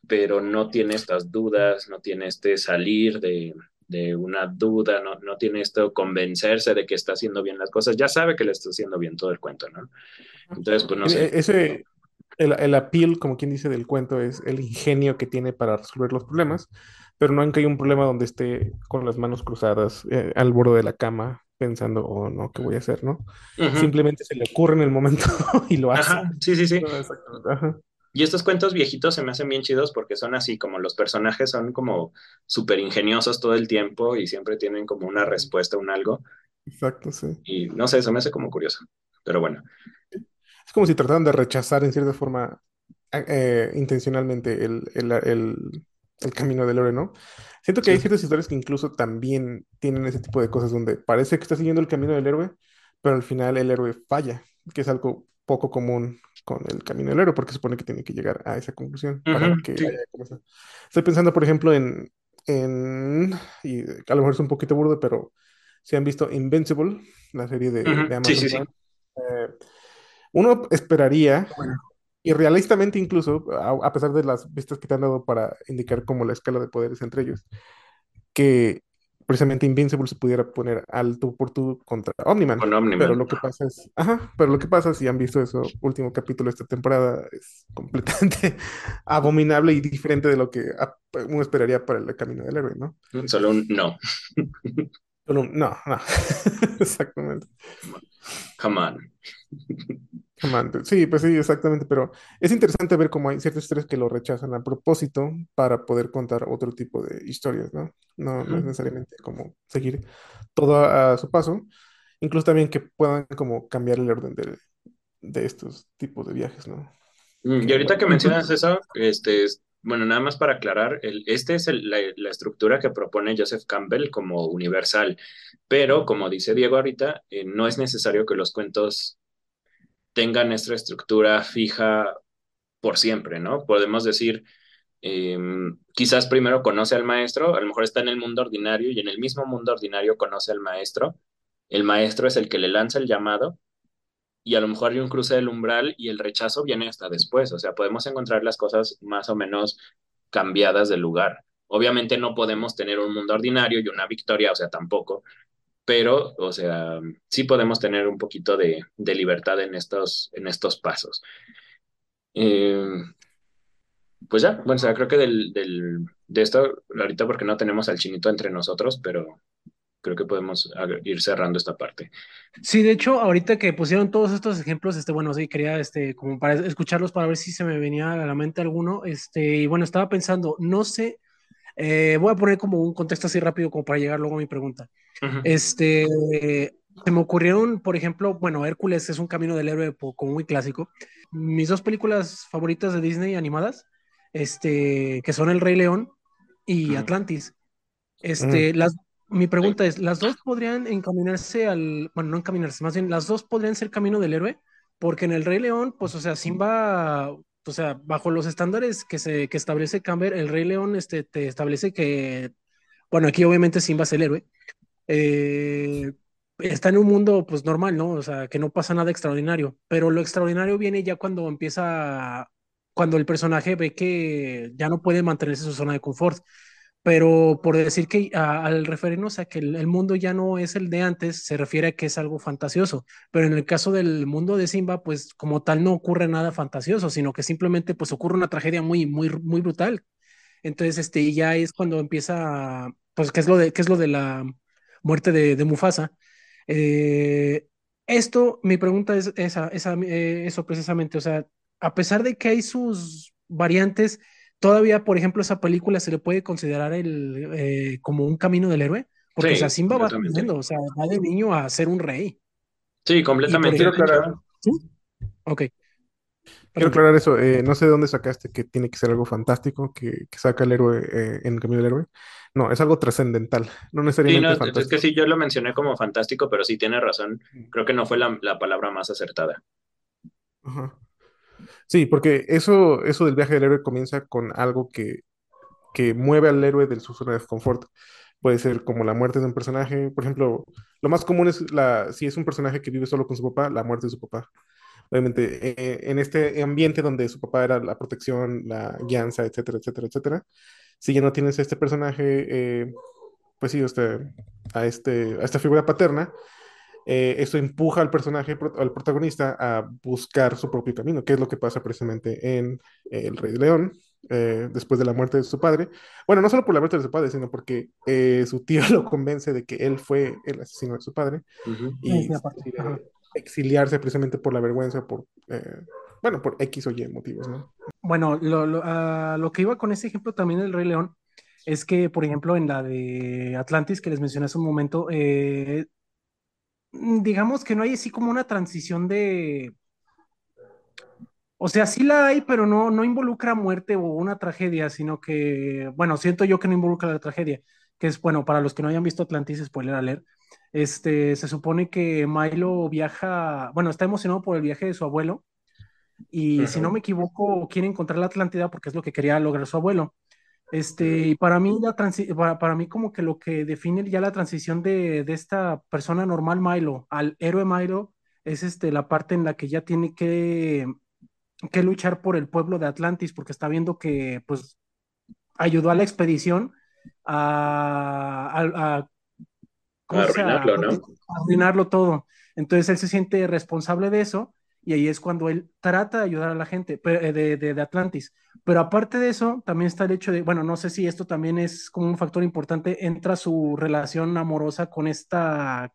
pero no tiene estas dudas, no tiene este salir de, de una duda, no, no tiene esto convencerse de que está haciendo bien las cosas, ya sabe que le está haciendo bien todo el cuento, ¿no? Entonces, pues no sé. Ese, el, el appeal, como quien dice, del cuento es el ingenio que tiene para resolver los problemas, pero no que hay un problema donde esté con las manos cruzadas eh, al borde de la cama pensando, oh no, ¿qué voy a hacer, no? Ujú. Simplemente se le ocurre en el momento [LAUGHS] y lo hace. Ajá, sí, sí, sí. No, exactamente. Ajá, Y estos cuentos viejitos se me hacen bien chidos porque son así, como los personajes son como súper ingeniosos todo el tiempo y siempre tienen como una respuesta, un algo. exacto, sí. Y no sé, se me hace como curioso. Pero bueno. Es como si trataran de rechazar en cierta forma eh, intencionalmente el, el, el- el camino del héroe, ¿no? Siento que hay ciertas historias que incluso también tienen ese tipo de cosas donde parece que está siguiendo el camino del héroe, pero al final el héroe falla, que es algo poco común con el camino del héroe, porque supone que tiene que llegar a esa conclusión para Ujú, que sí. haya como esa- Estoy pensando, por ejemplo, en, en, y a lo mejor es un poquito burdo, pero si han visto Invincible, la serie de, sí, Amazon sí, sí. Eh, uno esperaría, y realistamente incluso, a, a pesar de las vistas que te han dado para indicar como la escala de poderes entre ellos, que precisamente Invincible se pudiera poner al tú por tú contra Omniman. Con Pero Omniman. lo que pasa es, ajá, pero lo que pasa, si han visto eso, último capítulo de esta temporada, es completamente [LAUGHS] abominable y diferente de lo que uno esperaría para el camino del héroe, ¿no? Solo un no. No, no, [LAUGHS] exactamente. Come on. Sí, pues sí, exactamente, pero es interesante ver cómo hay ciertas historias que lo rechazan a propósito para poder contar otro tipo de historias, ¿no? No, no es necesariamente como seguir todo a, su paso, incluso también que puedan como cambiar el orden de, de estos tipos de viajes, ¿no? Mm, y ahorita que mencionas eso, este, bueno, nada más para aclarar, el, este es la, la, estructura que propone Joseph Campbell como universal, pero como dice Diego ahorita, eh, no es necesario que los cuentos tengan esta estructura fija por siempre, ¿no? Podemos decir, em, quizás primero conoce al maestro, a lo mejor está en el mundo ordinario y en el mismo mundo ordinario conoce al maestro. El maestro es el que le lanza el llamado y a lo mejor hay un cruce del umbral y el rechazo viene hasta después, o sea, podemos encontrar las cosas más o menos cambiadas del lugar. Obviamente no podemos tener un mundo ordinario y una victoria, o sea, tampoco, pero, o sea, sí podemos tener un poquito de, libertad en estos, en estos pasos. Eh, pues ya, bueno, o sea, creo que del, de esto, ahorita porque no tenemos al chinito entre nosotros, pero creo que podemos ir cerrando esta parte. Sí, de hecho, ahorita que pusieron todos estos ejemplos, este, bueno, sí, quería, este, como para escucharlos para ver si se me venía a la mente alguno, este, y bueno, estaba pensando, no sé, eh, voy a poner como un contexto así rápido como para llegar luego a mi pregunta. Este, se me ocurrieron, por ejemplo, bueno, Hércules es un camino del héroe como muy clásico. Mis dos películas favoritas de Disney animadas, este, que son El Rey León y Atlantis. Este, las, mi pregunta es, ¿las dos podrían encaminarse al, bueno, no encaminarse, más bien, las dos podrían ser camino del héroe? Porque en El Rey León, pues, o sea, Simba o sea, bajo los estándares que, se, que establece Camber, el Rey León este, te establece que, bueno, aquí obviamente Simba es el héroe, eh, está en un mundo pues normal, ¿no? O sea, que no pasa nada extraordinario, pero lo extraordinario viene ya cuando empieza, cuando el personaje ve que ya no puede mantenerse en su zona de confort pero por decir que al referirnos a que el, mundo ya no es el de antes, se refiere a que es algo fantasioso, pero en el caso del mundo de Simba, pues como tal no ocurre nada fantasioso, sino que simplemente pues ocurre una tragedia muy, muy, muy brutal. Entonces, este, ya es cuando empieza, pues, ¿qué es lo de, qué es lo de la muerte de, Mufasa? Eh, esto, mi pregunta es esa, esa, eh, eso precisamente, o sea, a pesar de que hay sus variantes, todavía, por ejemplo, esa película se le puede considerar el, eh, como un camino del héroe, porque o sea, Simba va aprendiendo, o sea, va de niño a ser un rey. Sí, completamente. Quiero aclarar. ¿Sí? Ok. Quiero aclarar eso. Eh, no sé de dónde sacaste que tiene que ser algo fantástico que, saca el héroe eh, en el camino del héroe. No, es algo trascendental, no necesariamente sí, no, Es que sí, yo lo mencioné como fantástico, pero sí tiene razón. Creo que no fue la, la palabra más acertada. Ajá. Sí, porque eso, eso del viaje del héroe comienza con algo que, que mueve al héroe de su zona de confort. Puede ser como la muerte de un personaje. Por ejemplo, lo más común es la, si es un personaje que vive solo con su papá, la muerte de su papá. Obviamente, eh, en este ambiente donde su papá era la protección, la guianza, etcétera, etcétera, etcétera, si ya no tienes a este personaje, eh, pues sí, este, a, este, a esta figura paterna, eh, eso empuja al personaje, al protagonista, a buscar su propio camino, que es lo que pasa precisamente en El Rey León, eh, después de la muerte de su padre. Bueno, no solo por la muerte de su padre, sino porque eh, su tío [LAUGHS] lo convence de que él fue el asesino de su padre y exiliarse precisamente por la vergüenza, por, bueno, por X o Y motivos, ¿no? Bueno, lo, lo, lo que iba con ese ejemplo también del Rey León es que, por ejemplo, en la de Atlantis, que les mencioné hace un momento, eh, digamos que no hay así como una transición de... O sea, sí la hay, pero no, no involucra muerte o una tragedia, sino que, bueno, siento yo que no involucra la tragedia, que es, bueno, para los que no hayan visto Atlantis, spoiler alert, este, se supone que Milo viaja, bueno, está emocionado por el viaje de su abuelo, y si no me equivoco, quiere encontrar la Atlántida porque es lo que quería lograr su abuelo. Este, y para mí, la para, para, mí como que lo que define ya la transición de, de, esta persona normal Milo al héroe Milo es este, la parte en la que ya tiene que, que luchar por el pueblo de Atlantis porque está viendo que pues ayudó a la expedición a, a, arruinarlo, ¿no? arruinarlo todo. Entonces él se siente responsable de eso y ahí es cuando él trata de ayudar a la gente eh, de, de, Atlantis. Pero aparte de eso, también está el hecho de, bueno, no sé si esto también es como un factor importante, entra su relación amorosa con esta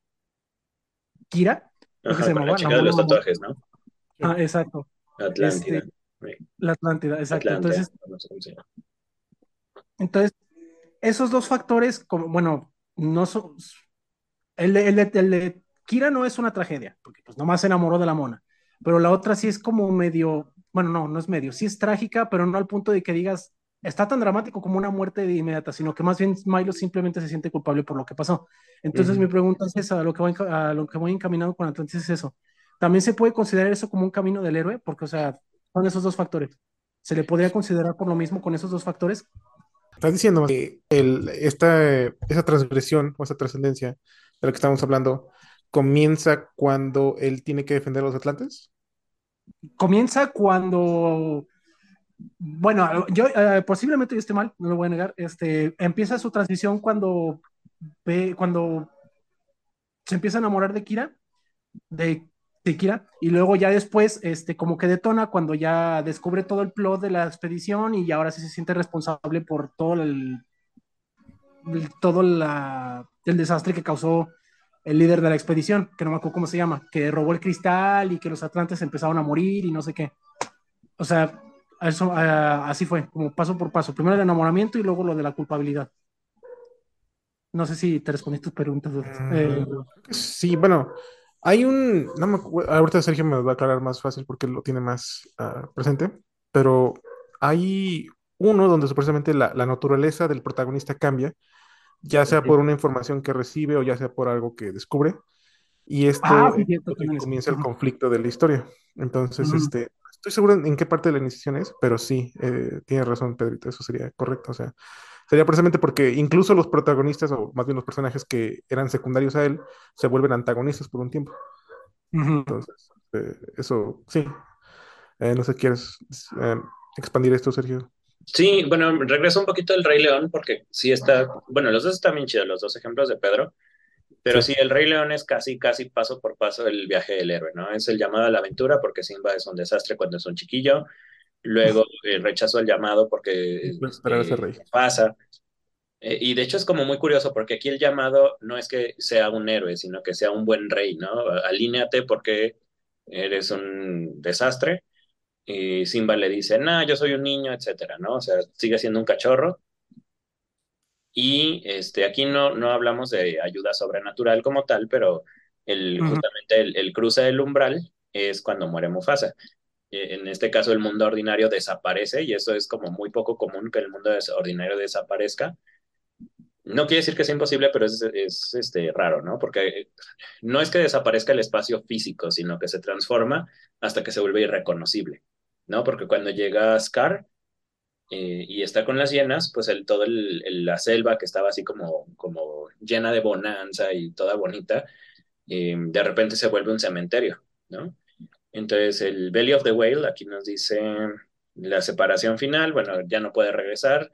Kira. Ajá, se con la chica de los tatuajes, ¿no? Ah, exacto. Atlántida. Este, la Atlántida, exacto. entonces, entonces, esos dos factores, como, bueno, no son. El el, el de Kira no es una tragedia, porque pues nomás se enamoró de la mona pero la otra sí es como medio, bueno, no, no es medio, sí es trágica, pero no al punto de que digas, está tan dramático como una muerte de inmediata, sino que más bien Milo simplemente se siente culpable por lo que pasó. Entonces mi pregunta es esa, a lo, que voy, a lo que voy encaminado con Atlantis es eso. ¿También se puede considerar eso como un camino del héroe? Porque, o sea, son esos dos factores. ¿Se le podría considerar por lo mismo con esos dos factores? Estás diciendo que el, esta, esa transgresión o esa trascendencia de la que estamos hablando comienza cuando él tiene que defender a los atlantes? Comienza cuando, bueno, yo eh, posiblemente yo esté mal, no lo voy a negar, este, empieza su transición cuando ve, cuando se empieza a enamorar de Kira, de, de, Kira, y luego ya después, este, como que detona cuando ya descubre todo el plot de la expedición y ahora sí se siente responsable por todo el, todo la, el desastre que causó el líder de la expedición, que no me acuerdo cómo se llama, que robó el cristal y que los atlantes empezaron a morir y no sé qué. O sea, eso, así fue, como paso por paso. Primero el enamoramiento y luego lo de la culpabilidad. No sé si te respondí tus preguntas. Mm, eh, sí, bueno, hay un, no me, ahorita Sergio me va a aclarar más fácil porque lo tiene más ah, presente, pero hay uno donde supuestamente la, la naturaleza del protagonista cambia ya sea por una información que recibe o ya sea por algo que descubre. Y esto ah, comienza el conflicto de la historia. Entonces, este, estoy seguro en, qué parte de la iniciación es, pero sí, eh, tiene razón, Pedrito, eso sería correcto. O sea, sería precisamente porque incluso los protagonistas, o más bien los personajes que eran secundarios a él, se vuelven antagonistas por un tiempo. Entonces, eh, eso sí. Eh, no sé, ¿quieres expandir esto, Sergio? Sí, bueno, regreso un poquito al Rey León porque sí está, bueno, los dos están bien chidos, los dos ejemplos de Pedro, pero sí. el Rey León es casi, casi paso por paso el viaje del héroe, ¿no? Es el llamado a la aventura porque Simba es un desastre cuando es un chiquillo, luego el rechazo al llamado porque eh, pasa. Eh, y de hecho es como muy curioso porque aquí el llamado no es que sea un héroe, sino que sea un buen rey, ¿no? Alíneate porque eres un desastre y Simba le dice, no, yo soy un niño, etcétera, ¿no? O sea, sigue siendo un cachorro. Y este, aquí no, no hablamos de ayuda sobrenatural como tal, pero el, justamente el, el, cruce del umbral es cuando muere Mufasa. E, en este caso, el mundo ordinario desaparece y eso es como muy poco común que el mundo ordinario desaparezca. No quiere decir que sea imposible, pero es, es este, raro, ¿no? Porque no es que desaparezca el espacio físico, sino que se transforma hasta que se vuelve irreconocible. ¿No? Porque cuando llega Scar eh, y está con las hienas, pues el, todo la selva que estaba así como, como llena de bonanza y toda bonita, eh, de repente se vuelve un cementerio, ¿no? Entonces el Belly of the Whale aquí nos dice la separación final, bueno, ya no puede regresar.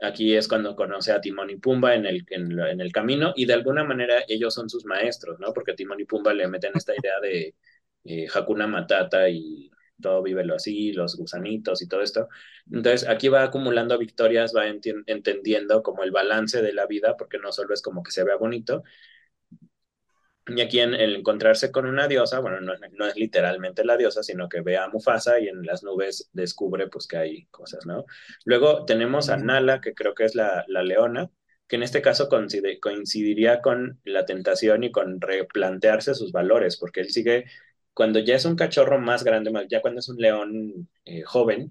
Aquí es cuando conoce a Timón y Pumba en el, en, el camino y de alguna manera ellos son sus maestros, ¿no? Porque Timón y Pumba le meten esta idea de eh, Hakuna Matata y todo vívelo así, los gusanitos y todo esto. Entonces, aquí va acumulando victorias, va entendiendo como el balance de la vida, porque no solo es como que se vea bonito. Y aquí en el encontrarse con una diosa, bueno, no, no, es literalmente la diosa, sino que ve a Mufasa y en las nubes descubre pues que hay cosas, ¿no? Luego tenemos a Nala, que creo que es la, la leona, que en este caso coincide, coincidiría con la tentación y con replantearse sus valores, porque él sigue cuando ya es un cachorro más grande, ya cuando es un león eh, joven,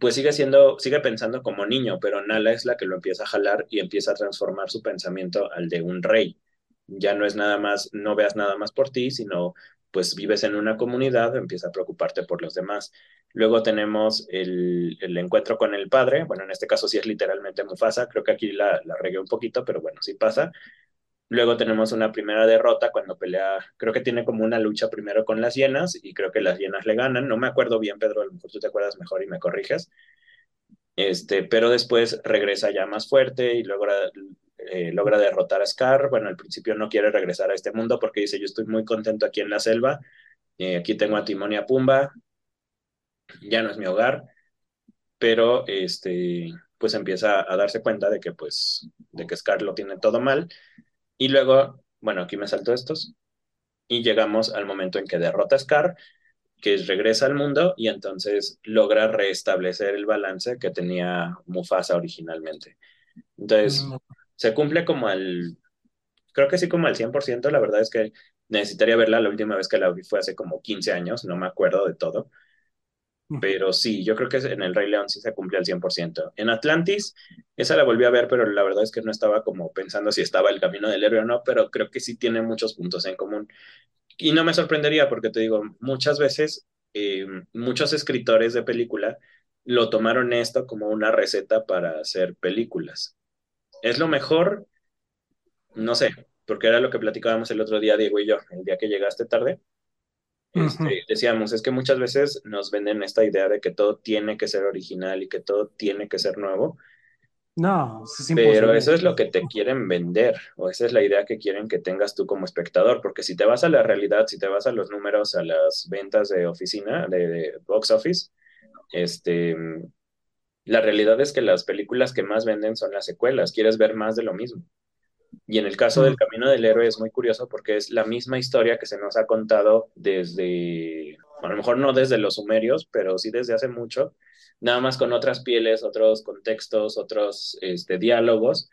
pues sigue siendo, sigue pensando como niño, pero Nala es la que lo empieza a jalar y empieza a transformar su pensamiento al de un rey. Ya no es nada más, no veas nada más por ti, sino pues vives en una comunidad, empieza a preocuparte por los demás. Luego tenemos el, encuentro con el padre, bueno, en este caso sí es literalmente Mufasa, creo que aquí la, la regué un poquito, pero bueno, sí pasa. Luego tenemos una primera derrota cuando pelea, creo que tiene como una lucha primero con las hienas y creo que las hienas le ganan. No me acuerdo bien, Pedro, a lo mejor tú te acuerdas mejor y me corriges. Este, pero después regresa ya más fuerte y logra, eh, logra derrotar a Scar. Bueno, al principio no quiere regresar a este mundo porque dice, yo estoy muy contento aquí en la selva, eh, aquí tengo a Timón a Pumba, ya no es mi hogar, pero este, pues empieza a darse cuenta de que pues, de que Scar lo tiene todo mal, y luego, bueno, aquí me salto estos, y llegamos al momento en que derrota a Scar, que regresa al mundo y entonces logra restablecer el balance que tenía Mufasa originalmente. Entonces, mm. se cumple como al, creo que sí como al 100%, la verdad es que necesitaría verla, la última vez que la vi fue hace como 15 años, no me acuerdo de todo, pero sí, yo creo que en el Rey León sí se cumple al 100%. En Atlantis, esa la volví a ver, pero la verdad es que no estaba como pensando si estaba el camino del héroe o no, pero creo que sí tiene muchos puntos en común. Y no me sorprendería porque te digo, muchas veces eh, muchos escritores de película lo tomaron esto como una receta para hacer películas. ¿Es lo mejor? No sé, porque era lo que platicábamos el otro día, Diego y yo, el día que llegaste tarde. Este, decíamos, es que muchas veces nos venden esta idea de que todo tiene que ser original y que todo tiene que ser nuevo. No, pero eso es lo que te quieren vender, o esa es la idea que quieren que tengas tú como espectador, porque si te vas a la realidad, si te vas a los números, a las ventas de oficina, de, box office, este, la realidad es que las películas que más venden son las secuelas, quieres ver más de lo mismo. Y en el caso del Camino del Héroe es muy curioso porque es la misma historia que se nos ha contado desde, a lo mejor no desde los sumerios, pero sí desde hace mucho, nada más con otras pieles, otros contextos, otros este, diálogos,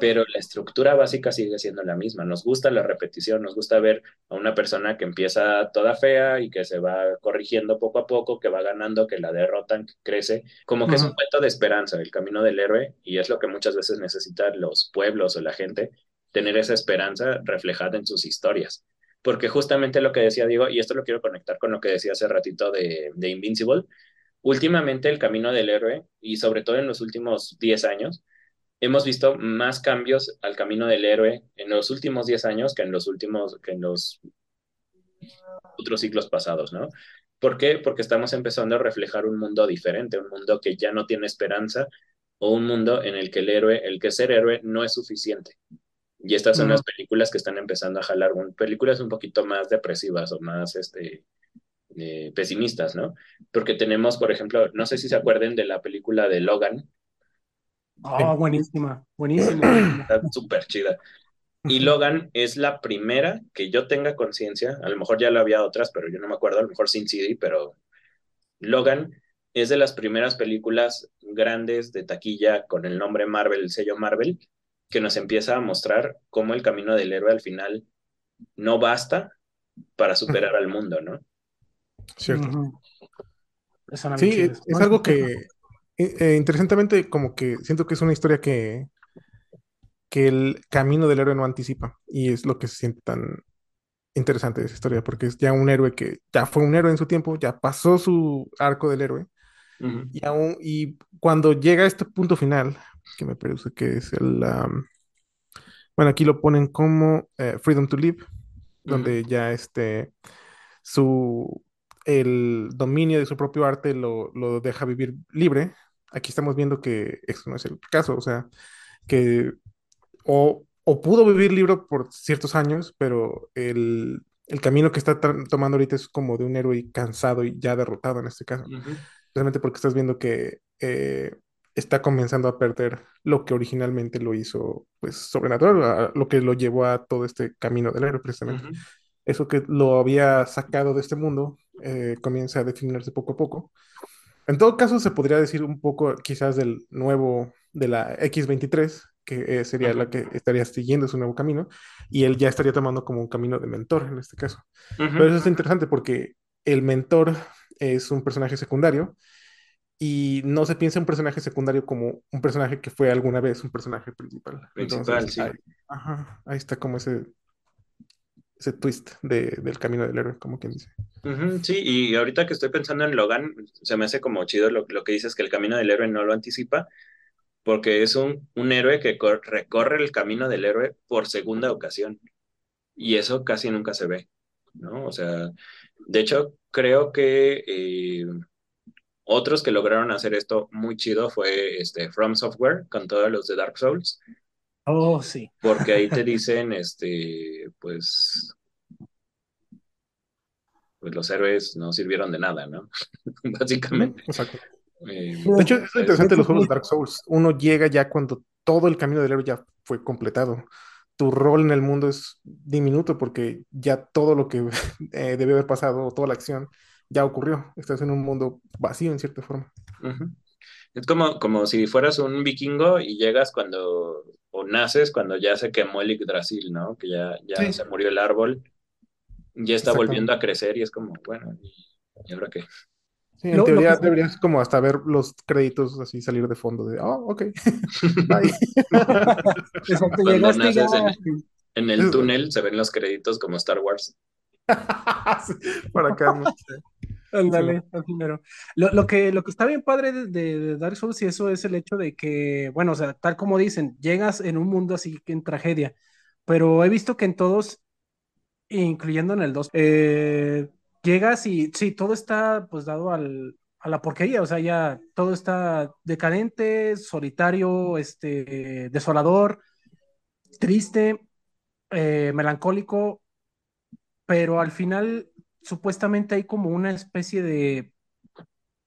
pero la estructura básica sigue siendo la misma. Nos gusta la repetición, nos gusta ver a una persona que empieza toda fea y que se va corrigiendo poco a poco, que va ganando, que la derrotan, que crece, como que es un cuento de esperanza, el camino del héroe, y es lo que muchas veces necesitan los pueblos o la gente, tener esa esperanza reflejada en sus historias. Porque justamente lo que decía Diego, y esto lo quiero conectar con lo que decía hace ratito de, de Invincible, últimamente el camino del héroe, y sobre todo en los últimos 10 años, hemos visto más cambios al camino del héroe en los últimos 10 años que en los últimos, que en los otros ciclos pasados, ¿no? ¿Por qué? Porque estamos empezando a reflejar un mundo diferente, un mundo que ya no tiene esperanza o un mundo en el que el héroe, el que ser héroe no es suficiente. Y estas son las películas que están empezando a jalar, películas un poquito más depresivas o más este, eh, pesimistas, ¿no? Porque tenemos, por ejemplo, no sé si se acuerden de la película de Logan. Oh, buenísima, buenísima. Está súper chida. Y Logan es la primera que yo tenga conciencia, a lo mejor ya la había otras, pero yo no me acuerdo, a lo mejor sin CD, pero Logan es de las primeras películas grandes de taquilla con el nombre Marvel, el sello Marvel, que nos empieza a mostrar cómo el camino del héroe al final no basta para superar al mundo, ¿no? Cierto. Sí, es, algo que eh, eh, interesantemente como que siento que es una historia que, que el camino del héroe no anticipa y es lo que se siente tan interesante de esa historia porque es ya un héroe que ya fue un héroe en su tiempo, ya pasó su arco del héroe y, aún, y cuando llega a este punto final, que me parece que es el... bueno, aquí lo ponen como eh, Freedom to Live, donde ya este, su, el dominio de su propio arte lo, lo, deja vivir libre. Aquí estamos viendo que eso no es el caso, o sea, que o, o pudo vivir libre por ciertos años, pero el, el camino que está tomando ahorita es como de un héroe cansado y ya derrotado en este caso. Realmente porque estás viendo que eh, está comenzando a perder lo que originalmente lo hizo, pues, sobrenatural, lo que lo llevó a todo este camino del héroe, precisamente. Eso que lo había sacado de este mundo eh, comienza a definirse poco a poco. En todo caso, se podría decir un poco quizás del nuevo, de la X23, que eh, sería la que estaría siguiendo su nuevo camino, y él ya estaría tomando como un camino de mentor en este caso. Pero eso es interesante porque el mentor es un personaje secundario y no se piensa un personaje secundario como un personaje que fue alguna vez un personaje principal. Principal, sí. ahí está como ese ese twist del camino del héroe, como quien dice. sí, y ahorita que estoy pensando en Logan, se me hace como chido lo, lo, que dices que el camino del héroe no lo anticipa, porque es un, un héroe que recorre el camino del héroe por segunda ocasión. Y eso casi nunca se ve, ¿no? O sea, de hecho, creo que eh, otros que lograron hacer esto muy chido fue este, From Software con todos los de Dark Souls Oh, sí. Porque ahí te [LAUGHS] dicen, este, pues, pues los héroes no sirvieron de nada, ¿no? [LAUGHS] Básicamente. Exacto. Eh, de hecho, es interesante los juegos de Dark Souls. Uno llega ya cuando todo el camino del héroe ya fue completado. Tu rol en el mundo es diminuto porque ya todo lo que [LAUGHS] eh, debe haber pasado, toda la acción, ya ocurrió. Estás en un mundo vacío en cierta forma. Es como, como si fueras un vikingo y llegas cuando, o naces cuando ya se quemó el Yggdrasil, ¿no? Que ya, ya se murió el árbol, ya está volviendo a crecer y es como, bueno, ¿y, ahora qué? Sí, en teoría deberías como hasta ver los créditos así salir de fondo de, oh, ok, [LAUGHS] bye. [LAUGHS] en, el túnel se ven los créditos como Star Wars. [LAUGHS] Para acá, Ándale, primero. Lo, lo, que, lo que está bien padre de, de, Dark Souls y eso es el hecho de que, bueno, o sea, tal como dicen, llegas en un mundo así en tragedia, pero he visto que en todos, incluyendo en el 2, eh, llegas y sí, todo está pues dado al, a la porquería, o sea, ya todo está decadente, solitario, este, desolador, triste, eh, melancólico, pero al final supuestamente hay como una especie de,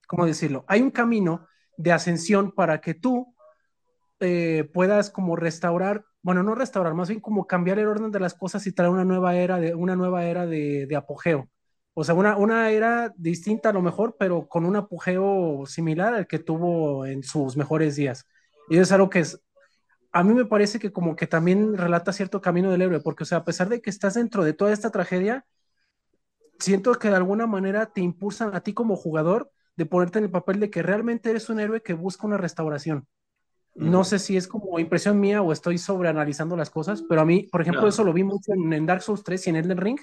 ¿cómo decirlo? Hay un camino de ascensión para que tú eh, puedas como restaurar, bueno, no restaurar, más bien como cambiar el orden de las cosas y traer una nueva era de, una nueva era de, apogeo. O sea, una, una era distinta a lo mejor, pero con un apogeo similar al que tuvo en sus mejores días. Y es algo que es, a mí me parece que como que también relata cierto camino del héroe, porque, o sea, a pesar de que estás dentro de toda esta tragedia, siento que de alguna manera te impulsan a ti como jugador de ponerte en el papel de que realmente eres un héroe que busca una restauración. No sé si es como impresión mía o estoy sobreanalizando las cosas, pero a mí, por ejemplo, eso lo vi mucho en, Dark Souls 3 y en Elden Ring,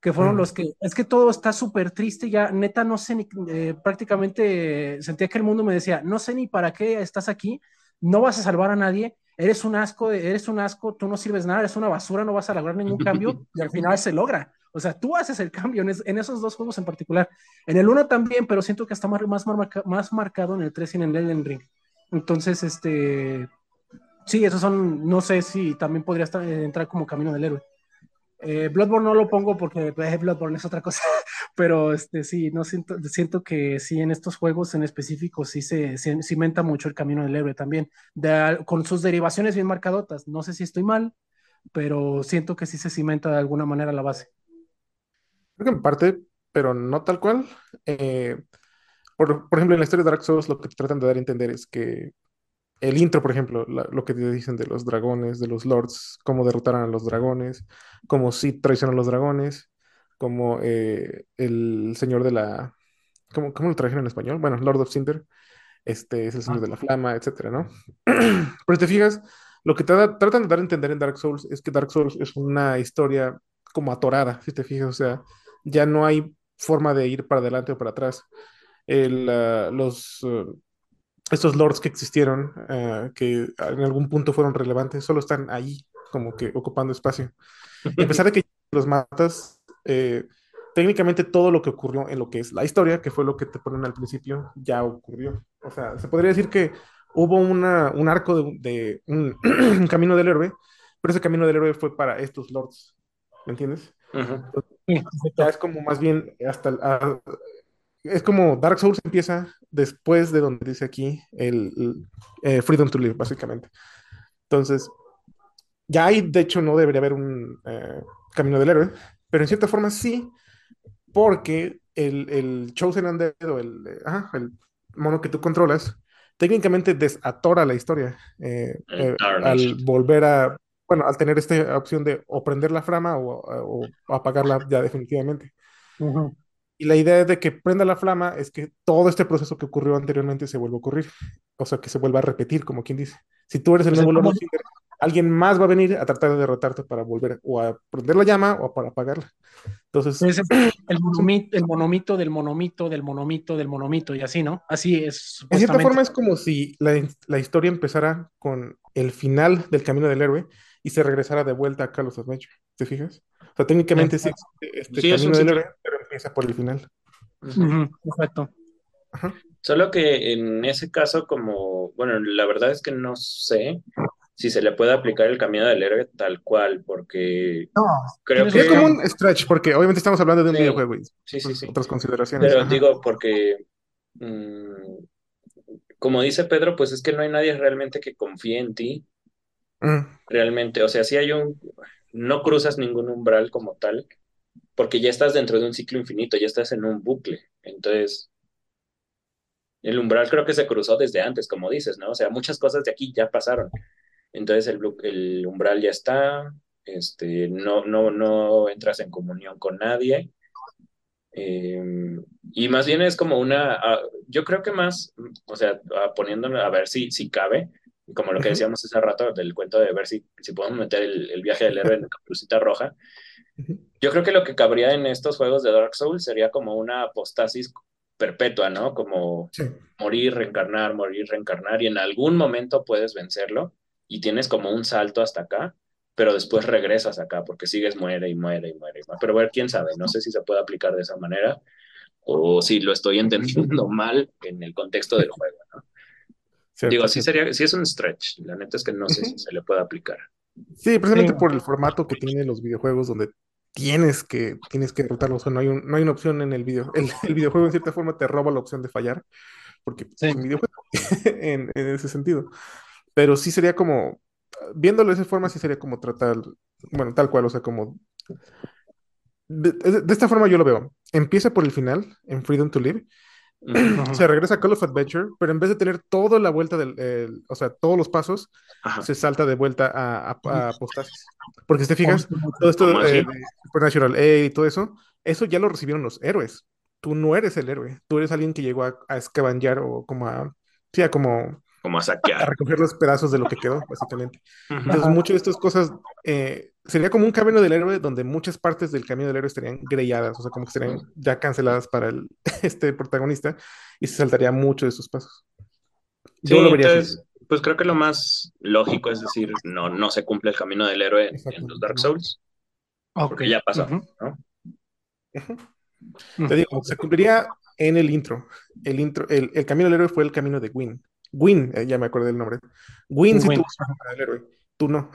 que fueron los que, es que todo está súper triste, ya neta no sé ni, eh, prácticamente sentía que el mundo me decía, no sé ni para qué estás aquí, no vas a salvar a nadie, eres un asco, eres un asco, tú no sirves nada, eres una basura, no vas a lograr ningún cambio, y al final se logra. O sea, tú haces el cambio en, esos dos juegos en particular. En el 1 también, pero siento que está más, más, más marcado en el 3 y en el Elden Ring. Entonces, este. Sí, esos son. No sé si también podría estar, entrar como camino del héroe. Eh, Bloodborne no lo pongo porque eh, Bloodborne es otra cosa, [LAUGHS] pero este sí, no siento, siento que sí en estos juegos en específico sí se, cimenta mucho el camino del héroe también, con sus derivaciones bien marcadotas. No sé si estoy mal, pero siento que sí se cimenta de alguna manera la base. Creo que en parte, pero no tal cual. Eh, por, ejemplo, en la historia de Dark Souls lo que tratan de dar a entender es que el intro, por ejemplo, lo que te dicen de los dragones, de los lords, cómo derrotaron a los dragones, cómo sí traicionan a los dragones, como eh, el señor de la... ¿Cómo, cómo lo trajeron en español? Bueno, Lord of Cinder, este es el señor de la flama, etcétera, ¿no? [CLEARS THROAT] Pero te fijas, lo que tratan de dar a entender en Dark Souls es que Dark Souls es una historia como atorada, si te fijas, o sea, ya no hay forma de ir para adelante o para atrás. Ah, los, ah, estos lords que existieron, ah, que en algún punto fueron relevantes, solo están ahí, como que ocupando espacio. Y a pesar de que [LAUGHS] los matas, eh, técnicamente todo lo que ocurrió en lo que es la historia, que fue lo que te ponen al principio, ya ocurrió. O sea, se podría decir que hubo una, un arco de, un, [CLEARS THROAT] camino del héroe, pero ese camino del héroe fue para estos lords, ¿me entiendes? ya es como más bien hasta es como Dark Souls empieza después de donde dice aquí el, eh, Freedom to Live, básicamente. Entonces, ya ahí de hecho no debería haber un eh, camino del héroe, pero en cierta forma sí, porque el, el Chosen Undead o el, eh, el mono que tú controlas, técnicamente desatora la historia al volver a bueno, al tener esta opción de o prender la flama o, apagarla ya definitivamente. Y la idea de que prenda la flama es que todo este proceso que ocurrió anteriormente se vuelva a ocurrir, o sea, que se vuelva a repetir, como quien dice. Si tú eres el nuevo Lord alguien más va a venir a tratar de derrotarte para volver o a prender la llama o para apagarla. Entonces, [CLEARS THROAT] el, monomito, el monomito del monomito del monomito del monomito y así, ¿no? Así es. En cierta forma es como si la, la historia empezara con el final del camino del héroe y se regresara de vuelta a Carlos Adventure. ¿Te fijas? O sea, técnicamente sí, este camino del héroe, pero empieza por el final. Exacto. Solo que en ese caso, como, bueno, la verdad es que no sé, si se le puede aplicar el camino del héroe tal cual, porque no, creo que... Es como un stretch, porque obviamente estamos hablando de un videojuego y sí, sí, sí. otras consideraciones. Pero digo, porque, mm, como dice Pedro, pues es que no hay nadie realmente que confíe en ti. Mm. Realmente, o sea, si hay un... No cruzas ningún umbral como tal, porque ya estás dentro de un ciclo infinito, ya estás en un bucle. Entonces, el umbral creo que se cruzó desde antes, como dices, ¿no? O sea, muchas cosas de aquí ya pasaron. Entonces el, el umbral ya está, este, no, no, no entras en comunión con nadie. Em, y más bien es como una, ah, yo creo que más, o sea, ah, poniéndolo a ver si, si cabe, como lo que decíamos hace rato del cuento de ver si, si podemos meter el, viaje del héroe en la caperucita roja. Yo creo que lo que cabría en estos juegos de Dark Souls sería como una apostasis perpetua, ¿no? Como morir, reencarnar, morir, reencarnar, y en algún momento puedes vencerlo y tienes como un salto hasta acá, pero después regresas acá porque sigues muere y muere y muere. Y muere. Pero ver, quién sabe, no sé si se puede aplicar de esa manera o si lo estoy entendiendo [LAUGHS] mal en el contexto del juego, ¿no? Digo, sí sería, sí es un stretch, la neta es que no sé si se le puede aplicar. Sí, precisamente por el formato que tienen los videojuegos donde tienes que, tienes que derrotarlo. O sea, no hay, no hay una opción en el video. El, videojuego, en cierta forma, te roba la opción de fallar. Porque es un videojuego [LAUGHS] en, ese sentido. Pero sí sería como. Viéndolo de esa forma, sí sería como tratar. Bueno, tal cual, o sea, como. De, de esta forma yo lo veo. Empieza por el final, en Freedom to Live, se regresa a Call of Adventure, pero en vez de tener toda la vuelta del, o sea, todos los pasos, se salta de vuelta a, a, Porque si te fijas, todo esto de Supernatural A y todo eso, eso ya lo recibieron los héroes. Tú no eres el héroe, tú eres alguien que llegó a, a o como a, sí, a como como a [LAUGHS] saquear. A recoger los pedazos de lo que quedó, básicamente. Entonces, muchas de estas cosas eh, sería como un camino del héroe donde muchas partes del camino del héroe estarían grelladas, o sea, como que estarían ya canceladas para el, [LAUGHS] este protagonista y se saltaría mucho de esos pasos. Yo lo vería entonces, Pues creo que lo más lógico es decir, no, no se cumple el camino del héroe en, los Dark Souls. Porque ya pasó, ¿no? Te digo, se cumpliría en el intro. El intro, el, el camino del héroe fue el camino de Gwyn. Win, eh, ya me acordé del nombre. Win si tú el héroe, tú no.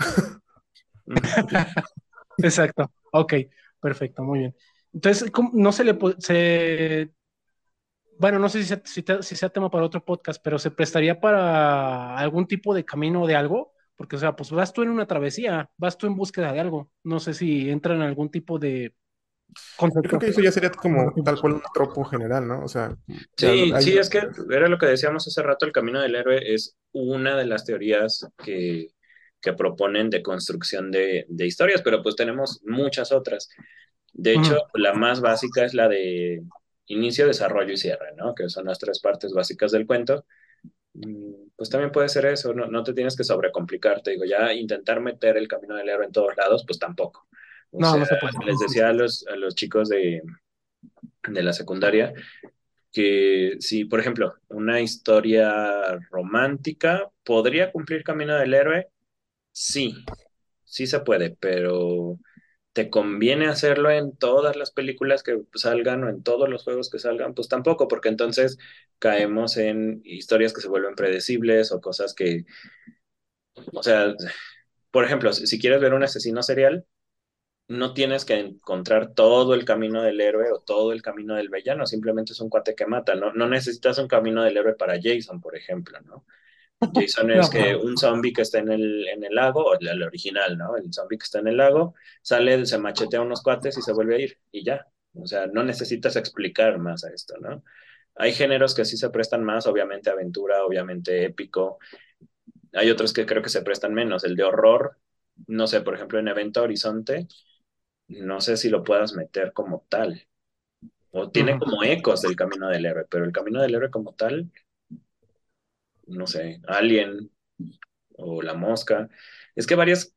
[LAUGHS] Exacto, ok, perfecto, muy bien. Entonces, no se le puede, bueno, no sé si, si, sea tema para otro podcast, pero se prestaría para algún tipo de camino de algo, porque, o sea, pues vas tú en una travesía, vas tú en búsqueda de algo, no sé si entra en algún tipo de yo creo que eso ya sería como tal cual un tropo general, ¿no? O sea. Sí, sí, es que era lo que decíamos hace rato, el camino del héroe es una de las teorías que, que proponen de construcción de, de, historias, pero pues tenemos muchas otras. De hecho, la más básica es la de inicio, desarrollo y cierre, ¿no? Que son las tres partes básicas del cuento. Mm, pues también puede ser eso, no, no te tienes que sobrecomplicarte, digo, ya intentar meter el camino del héroe en todos lados, pues tampoco no, no se puede. Les decía a los, a los chicos de, de la secundaria que si, por ejemplo, una historia romántica podría cumplir camino del héroe, sí, sí se puede, pero ¿te conviene hacerlo en todas las películas que salgan o en todos los juegos que salgan? Pues tampoco, porque entonces caemos en historias que se vuelven predecibles o cosas que, o sea, por ejemplo, si quieres ver un asesino serial, no tienes que encontrar todo el camino del héroe o todo el camino del villano, simplemente es un cuate que mata, no, no necesitas un camino del héroe para Jason, por ejemplo, ¿no? [LAUGHS] Jason es que un zombie que está en el, en el lago, o el, original, ¿no? El zombie que está en el lago, sale, se machetea unos cuates y se vuelve a ir, y ya. O sea, no necesitas explicar más a esto, ¿no? Hay géneros que sí se prestan más, obviamente aventura, obviamente épico. Hay otros que creo que se prestan menos. El de horror, no sé, por ejemplo, en Evento Horizonte, no sé si lo puedas meter como tal. O tiene como ecos del camino del héroe, pero el camino del héroe como tal, no sé, Alien o La Mosca. Es que varias...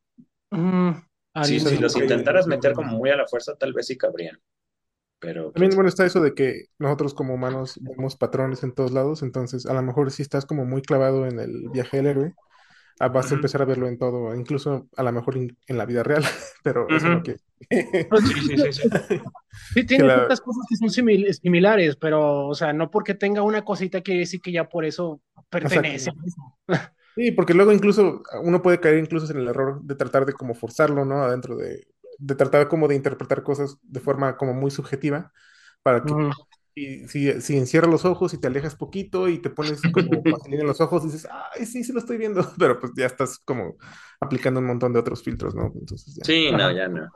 si, los intentaras meter como muy a la fuerza, tal vez sí cabrían. Pero, También, bueno, está eso de que nosotros como humanos vemos patrones en todos lados, entonces a lo mejor si estás como muy clavado en el viaje del héroe, Ah, vas a empezar a verlo en todo, incluso a lo mejor en la vida real, [LAUGHS] pero eso es lo que... Pues sí, sí, sí, sí. [LAUGHS] tiene tantas cosas que son similares, pero, o sea, no porque tenga una cosita quiere decir que ya por eso pertenece. [LAUGHS] Sí, porque luego incluso uno puede caer incluso en el error de tratar de como forzarlo, ¿no? Adentro de, de tratar como de interpretar cosas de forma como muy subjetiva para que y si, si encierras los ojos y te alejas poquito y te pones como [LAUGHS] vaselina en los ojos, dices, ay, sí, sí lo estoy viendo, [LAUGHS] pero pues ya estás como aplicando un montón de otros filtros, ¿no? Entonces ya. Sí, no, ya no.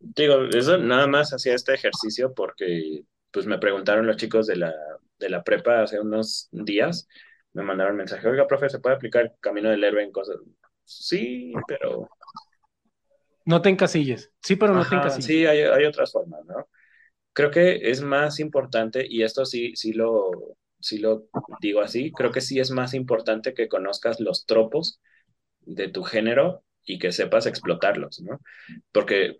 Digo, eso nada más hacía este ejercicio porque pues me preguntaron los chicos de la, de la prepa hace unos días, me mandaron un mensaje, oiga, profe, ¿se puede aplicar el camino del héroe en cosas? Sí, pero... No te encasilles. Sí, pero no te encasilles. Sí, hay, hay otras formas, ¿no? Creo que es más importante, y esto sí, sí lo, sí lo digo así, creo que sí es más importante que conozcas los tropos de tu género y que sepas explotarlos, ¿no? Porque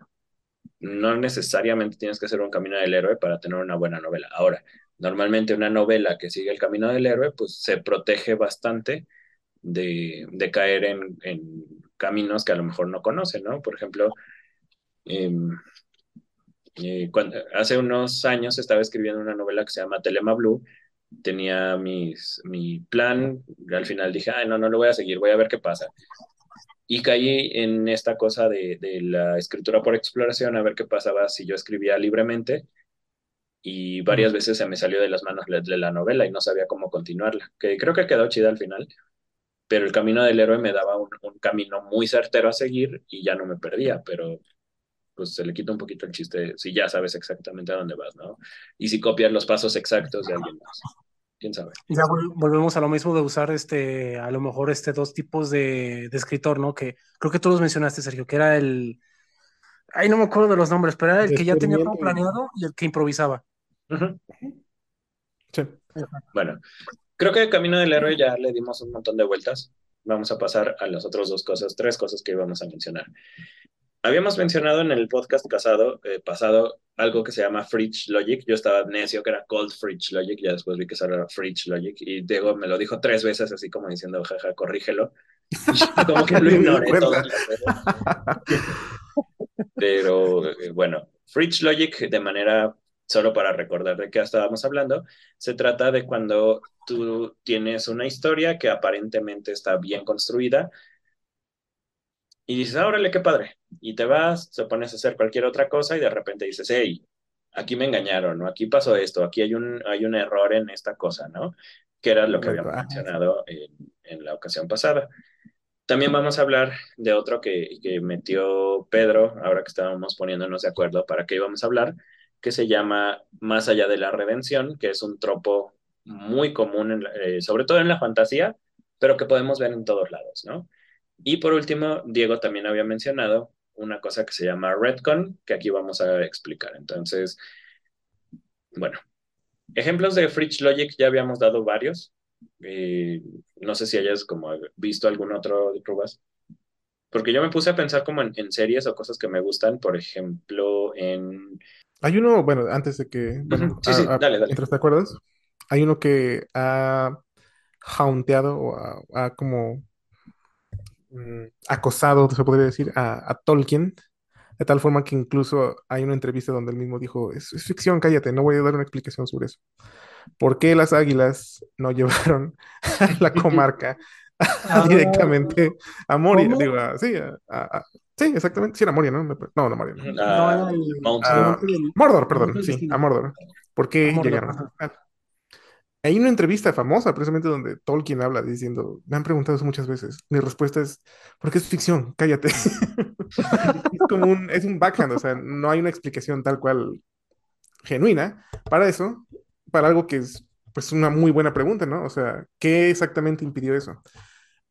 no necesariamente tienes que ser un camino del héroe para tener una buena novela. Ahora, normalmente una novela que sigue el camino del héroe, pues se protege bastante de, de caer en, caminos que a lo mejor no conoce, ¿no? Por ejemplo, eh, eh, cuando, hace unos años estaba escribiendo una novela que se llama Telema Blue. Tenía mis, mi plan, al final dije, ay, no, no lo voy a seguir, voy a ver qué pasa. Y caí en esta cosa de, de la escritura por exploración, a ver qué pasaba si yo escribía libremente. Y varias veces se me salió de las manos de la novela y no sabía cómo continuarla, que creo que quedó chida al final pero el camino del héroe me daba un, un, camino muy certero a seguir y ya no me perdía, pero pues se le quita un poquito el chiste si ya sabes exactamente a dónde vas, ¿no? Y si copias los pasos exactos de alguien más. ¿Quién sabe? Ya volvemos a lo mismo de usar este, a lo mejor este dos tipos de, de escritor, ¿no? Que creo que tú los mencionaste, Sergio, que era el, ay, no me acuerdo de los nombres, pero era el que ya tenía todo planeado y el que improvisaba. Uh -huh. Sí. Bueno, creo que el Camino del Héroe ya le dimos un montón de vueltas. Vamos a pasar a las otras dos cosas, tres cosas que íbamos a mencionar. Habíamos mencionado en el podcast casado, eh, pasado algo que se llama Fridge Logic. Yo estaba necio que era Cold Fridge Logic, ya después vi que era Fridge Logic y Diego me lo dijo tres veces así como diciendo, jaja, corrígelo. [LAUGHS] Y como que lo [LAUGHS] ignoré todo. Pero eh, bueno, Fridge Logic de manera, solo para recordar de qué estábamos hablando, se trata de cuando tú tienes una historia que aparentemente está bien construida, y dices, ah, órale, qué padre. Y te vas, te pones a hacer cualquier otra cosa y de repente dices, hey, aquí me engañaron, ¿no? Aquí pasó esto, aquí hay un, hay un error en esta cosa, ¿no? Que era lo que habíamos mencionado en, en, la ocasión pasada. También vamos a hablar de otro que, que, metió Pedro, ahora que estábamos poniéndonos de acuerdo para qué íbamos a hablar, que se llama Más allá de la redención, que es un tropo muy común, en, eh, sobre todo en la fantasía, pero que podemos ver en todos lados, ¿no? Y por último, Diego también había mencionado una cosa que se llama Redcon, que aquí vamos a explicar. Entonces, bueno, ejemplos de Fridge Logic ya habíamos dado varios. Eh, no sé si hayas como visto algún otro, Rubas. Porque yo me puse a pensar como en, en, series o cosas que me gustan, por ejemplo, en... Hay uno, bueno, antes de que... Bueno, sí, sí, dale, dale. ¿Te acuerdas? Hay uno que ha haunteado o ha, ha como acosado, se podría decir, a, a, Tolkien, de tal forma que incluso hay una entrevista donde él mismo dijo, es, es, ficción, cállate, no voy a dar una explicación sobre eso. ¿Por qué las águilas no [LAUGHS] llevaron a la comarca [LAUGHS] ah, directamente a Moria? Digo, a, sí, a, sí, exactamente, sí era Moria, ¿no? No, no Moria. No. Uh, Mordor, perdón, sí, a Mordor. ¿Por qué Mordor, llegaron? Hay una entrevista famosa precisamente donde Tolkien habla diciendo, me han preguntado eso muchas veces. Mi respuesta es, porque es ficción, cállate. [LAUGHS] es como un, backhand, o sea, no hay una explicación tal cual genuina para eso, para algo que es pues una muy buena pregunta, ¿no? O sea, ¿qué exactamente impidió eso?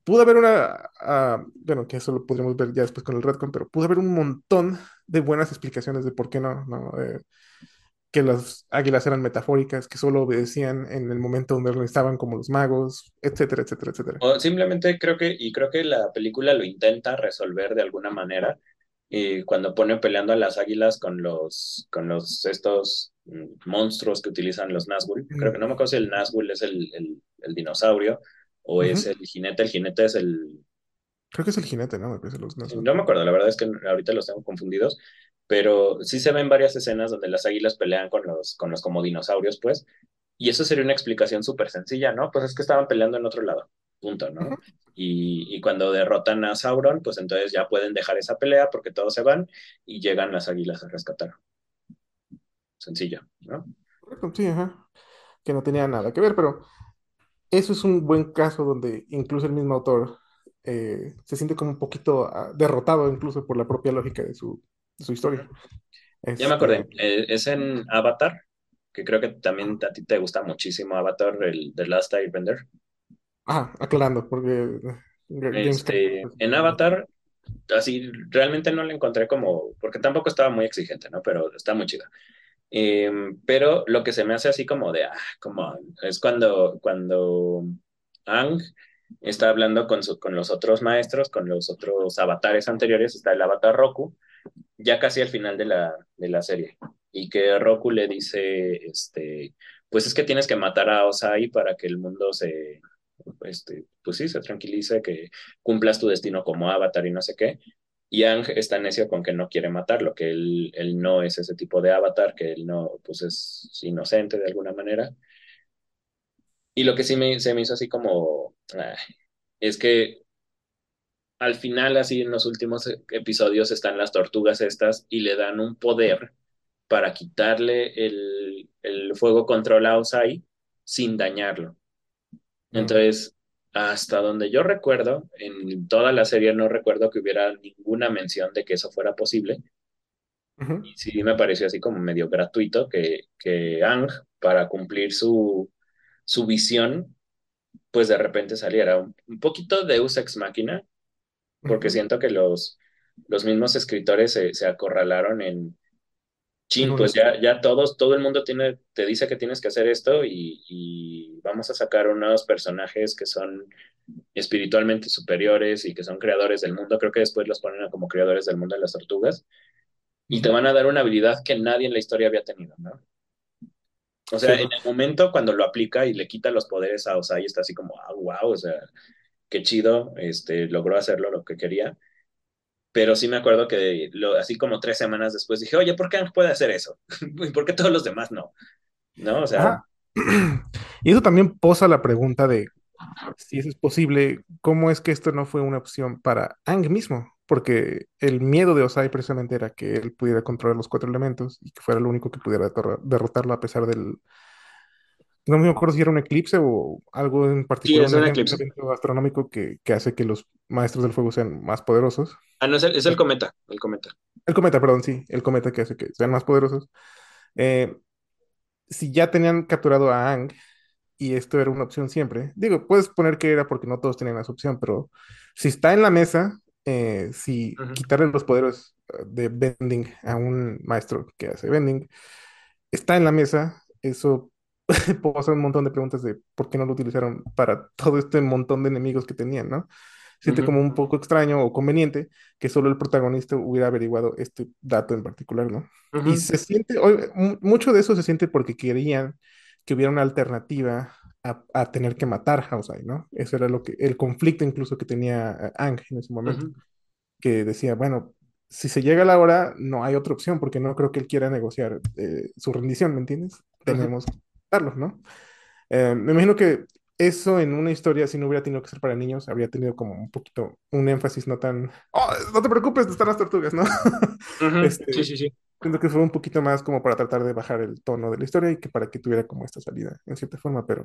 Pudo haber una, uh, bueno, que eso lo podríamos ver ya después con el Redcon, pero pudo haber un montón de buenas explicaciones de por qué no, ¿no? Eh, que las águilas eran metafóricas, que solo obedecían en el momento donde lo estaban como los magos, etcétera, etcétera, etcétera. O simplemente creo que, y creo que la película lo intenta resolver de alguna manera, y cuando pone peleando a las águilas con los, con los, estos monstruos que utilizan los Nazgûl, mm. creo que no me acuerdo si el Nazgûl es el, el, el dinosaurio, o uh -huh. es el jinete, el jinete es el... Creo que es el jinete, ¿no? Me parece los Nazgûl. No me acuerdo, la verdad es que ahorita los tengo confundidos, pero sí se ven varias escenas donde las águilas pelean con los, con los como dinosaurios, pues, y eso sería una explicación súper sencilla, ¿no? Pues es que estaban peleando en otro lado. punto, ¿no? Y, y, cuando derrotan a Sauron, pues entonces ya pueden dejar esa pelea porque todos se van y llegan las águilas a rescatar. Sencillo, ¿no? Sí, ajá. Que no tenía nada que ver, pero eso es un buen caso donde incluso el mismo autor eh, se siente como un poquito ah, derrotado incluso por la propia lógica de su, su historia. ya me acordé, este eh, es en Avatar, que creo que también a ti te gusta muchísimo Avatar, el The Last Airbender. Ah, aclarando, porque... Este, en Avatar, así, realmente no le encontré como, porque tampoco estaba muy exigente, ¿no? Pero está muy chida. Em, pero lo que se me hace así como de, ah, como, es cuando, cuando Ang está hablando con, con los otros maestros, con los otros avatares anteriores, está el avatar Roku, ya casi al final de la, de la serie, y que Roku le dice, este, pues es que tienes que matar a Osai para que el mundo se, este, pues sí, se tranquilice, que cumplas tu destino como avatar y no sé qué. Y Ang está necio con que no quiere matarlo, que él, él no es ese tipo de avatar, que él no, pues es inocente de alguna manera. Y lo que sí me, se me hizo así como, es que al final, así en los últimos episodios, están las tortugas estas y le dan un poder para quitarle el, el fuego control a Osai sin dañarlo. Entonces, hasta donde yo recuerdo, en toda la serie no recuerdo que hubiera ninguna mención de que eso fuera posible. Y sí me pareció así como medio gratuito que, que Ang, para cumplir su, su visión, pues de repente saliera un, poquito de Ex Máquina, porque siento que los, los mismos escritores se, se acorralaron en, chin, pues ya, ya todos, todo el mundo tiene, te dice que tienes que hacer esto y, y, vamos a sacar unos personajes que son espiritualmente superiores y que son creadores del mundo. Creo que después los ponen como creadores del mundo de las tortugas. Y te van a dar una habilidad que nadie en la historia había tenido, ¿no? O sea, en el momento cuando lo aplica y le quita los poderes a Osai, está así como, ah, wow, o sea, qué chido, este, logró hacerlo lo que quería pero sí me acuerdo que así como tres semanas después dije, oye, ¿por qué puede hacer eso? [LAUGHS] ¿Y por qué todos los demás no? ¿No? O sea... [CLEARS THROAT] Y eso también posa la pregunta de si eso es posible, ¿cómo es que esto no fue una opción para Ang mismo? Porque el miedo de Osai precisamente era que él pudiera controlar los cuatro elementos y que fuera el único que pudiera derrotarlo a pesar del, no me acuerdo si era un eclipse o algo en particular. Sí, es un eclipse. astronómico que, que, hace que los maestros del fuego sean más poderosos. Ah, no, es el, es el, cometa, el cometa. El cometa, perdón, sí, el cometa que hace que sean más poderosos. Eh, si ya tenían capturado a Ang y esto era una opción siempre, digo, puedes poner que era porque no todos tenían esa opción, pero si está en la mesa, eh, si quitarle los poderes eh, de bending a un maestro que hace bending, está en la mesa, eso [LAUGHS] puedo hacer un montón de preguntas de por qué no lo utilizaron para todo este montón de enemigos que tenían, ¿no? Siente como un poco extraño o conveniente que solo el protagonista hubiera averiguado este dato en particular, ¿no? Y se siente, mucho de eso se siente porque querían que hubiera una alternativa a, tener que matar a ¿no? Eso era lo que, el conflicto incluso que tenía Ang en ese momento, que decía, bueno, si se llega a la hora, no hay otra opción, porque no creo que él quiera negociar eh, su rendición, ¿me entiendes? Tenemos ¿no? Eh, me imagino que eso en una historia, si no hubiera tenido que ser para niños, habría tenido como un poquito un énfasis no tan, oh, no te preocupes, están las tortugas, ¿no? [LAUGHS] Este, sí, sí, sí. Siento que fue un poquito más como para tratar de bajar el tono de la historia y que para que tuviera como esta salida, en cierta forma, pero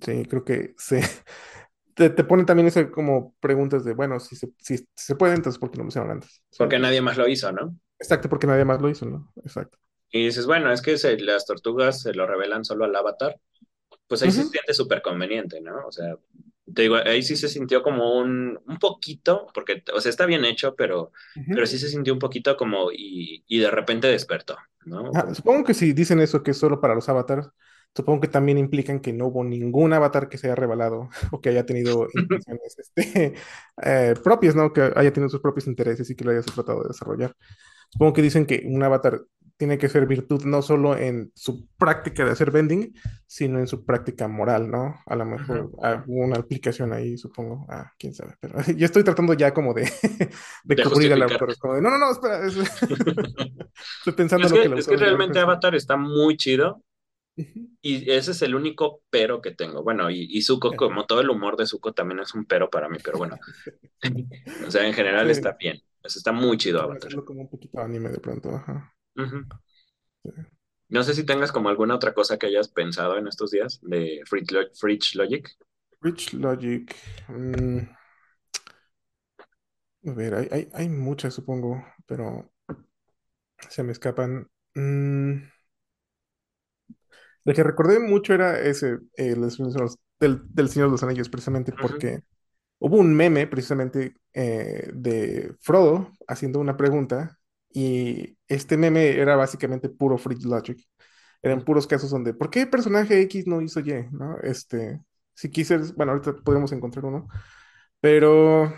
sí, creo que se, [LAUGHS] te, te pone también eso como preguntas de, bueno, si se, si, se puede, entonces ¿por qué no lo hicieron antes? Porque nadie más lo hizo, ¿no? Exacto, porque nadie más lo hizo, ¿no? Exacto. Y dices, bueno, es que las tortugas se lo revelan solo al avatar. Pues ahí se siente súper conveniente, ¿no? O sea, te digo, ahí sí se sintió como un, un poquito, porque, o sea, está bien hecho, pero, pero sí se sintió un poquito como y, y de repente despertó, ¿no? Ah, supongo que si dicen eso, que es solo para los avatars, supongo que también implican que no hubo ningún avatar que se haya revelado [LAUGHS] o que haya tenido [LAUGHS] intenciones este, eh, propias, ¿no? Que haya tenido sus propios intereses y que lo haya tratado de desarrollar. Supongo que dicen que un avatar tiene que ser virtud no solo en su práctica de hacer vending, sino en su práctica moral, ¿no? A lo mejor alguna aplicación ahí, supongo. Ah, quién sabe. Pero [LAUGHS] yo estoy tratando ya como de, [LAUGHS] de, cubrir al autor. Como de, no, no, no, espera. [LAUGHS] estoy pensando es lo que, que Es que realmente Avatar está muy chido. Y ese es el único pero que tengo. Bueno, y, y Zuko, como todo el humor de Zuko, también es un pero para mí, pero bueno. o sea, en general está bien. está muy chido Avatar. como un poquito anime de pronto, ajá. No sé si tengas como alguna otra cosa que hayas pensado en estos días de Fridge Logic. Fridge Logic. Mm. A ver, hay, hay, muchas, supongo, pero se me escapan. Mm. Lo que recordé mucho era ese, del, del, Señor de los Anillos, precisamente porque hubo un meme, precisamente, eh, de Frodo haciendo una pregunta, y este meme era básicamente puro Free Logic. Eran puros casos donde, ¿por qué personaje X no hizo Y? ¿no? Este, si quise, bueno, ahorita podemos encontrar uno, pero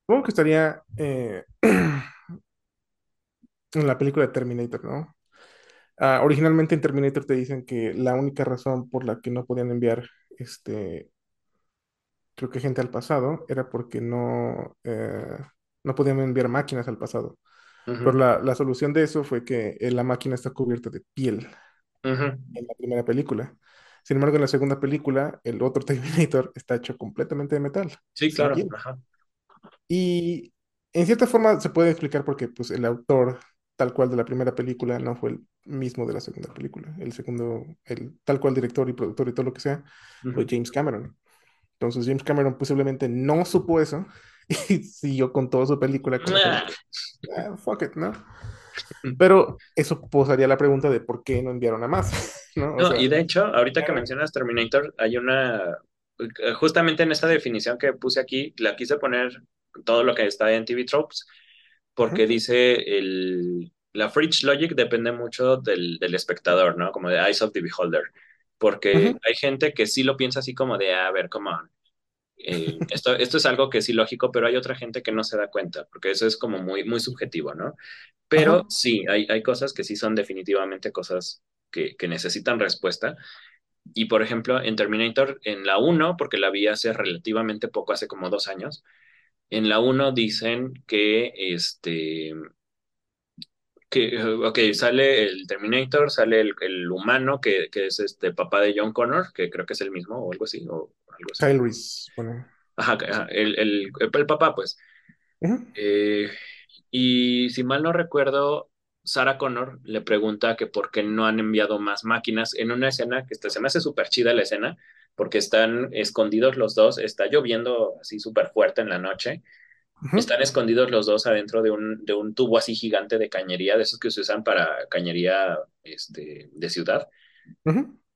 supongo que estaría eh, [CLEARS THROAT] en la película de Terminator, ¿no? Ah, originalmente en Terminator te dicen que la única razón por la que no podían enviar, este, creo que gente al pasado, era porque no, eh, no podían enviar máquinas al pasado. Pero la, solución de eso fue que eh, la máquina está cubierta de piel en la primera película. Sin embargo, en la segunda película, el otro [LAUGHS] Terminator está hecho completamente de metal. Sí, claro. Y en cierta forma se puede explicar porque pues, el autor tal cual de la primera película no fue el mismo de la segunda película. El segundo, el tal cual director y productor y todo lo que sea, fue James Cameron. Entonces James Cameron posiblemente no supo eso y [LAUGHS] siguió con toda su película. Ah, fuck it, ¿no? Pero eso posaría la pregunta de por qué no enviaron a más. [LAUGHS] ¿no? y de hecho, ahorita que mencionas Terminator, hay una, justamente en esta definición que puse aquí, la quise poner todo lo que está en TV Tropes, porque dice el, la Fridge Logic depende mucho del, del, espectador, ¿no? Como de Eyes of the Beholder, porque hay gente que sí lo piensa así como de, a ver, come on. Eh, esto, esto es algo que sí lógico, pero hay otra gente que no se da cuenta, porque eso es como muy, muy subjetivo, ¿no? Pero sí, hay, hay cosas que sí son definitivamente cosas que, que necesitan respuesta. Y por ejemplo, en Terminator, en la 1, porque la vi hace relativamente poco, hace como dos años, en la 1 dicen que este que ok, sale el Terminator, sale el, humano que, es este papá de John Connor, que creo que es el mismo o algo así, o algo así. Ajá, el, el, el, papá, pues. Eh, y si mal no recuerdo, Sarah Connor le pregunta que por qué no han enviado más máquinas en una escena que se me hace súper chida la escena, porque están escondidos los dos, está lloviendo así súper fuerte en la noche, están escondidos los dos adentro de un, de un tubo así gigante de cañería, de esos que se usan para cañería este, de ciudad.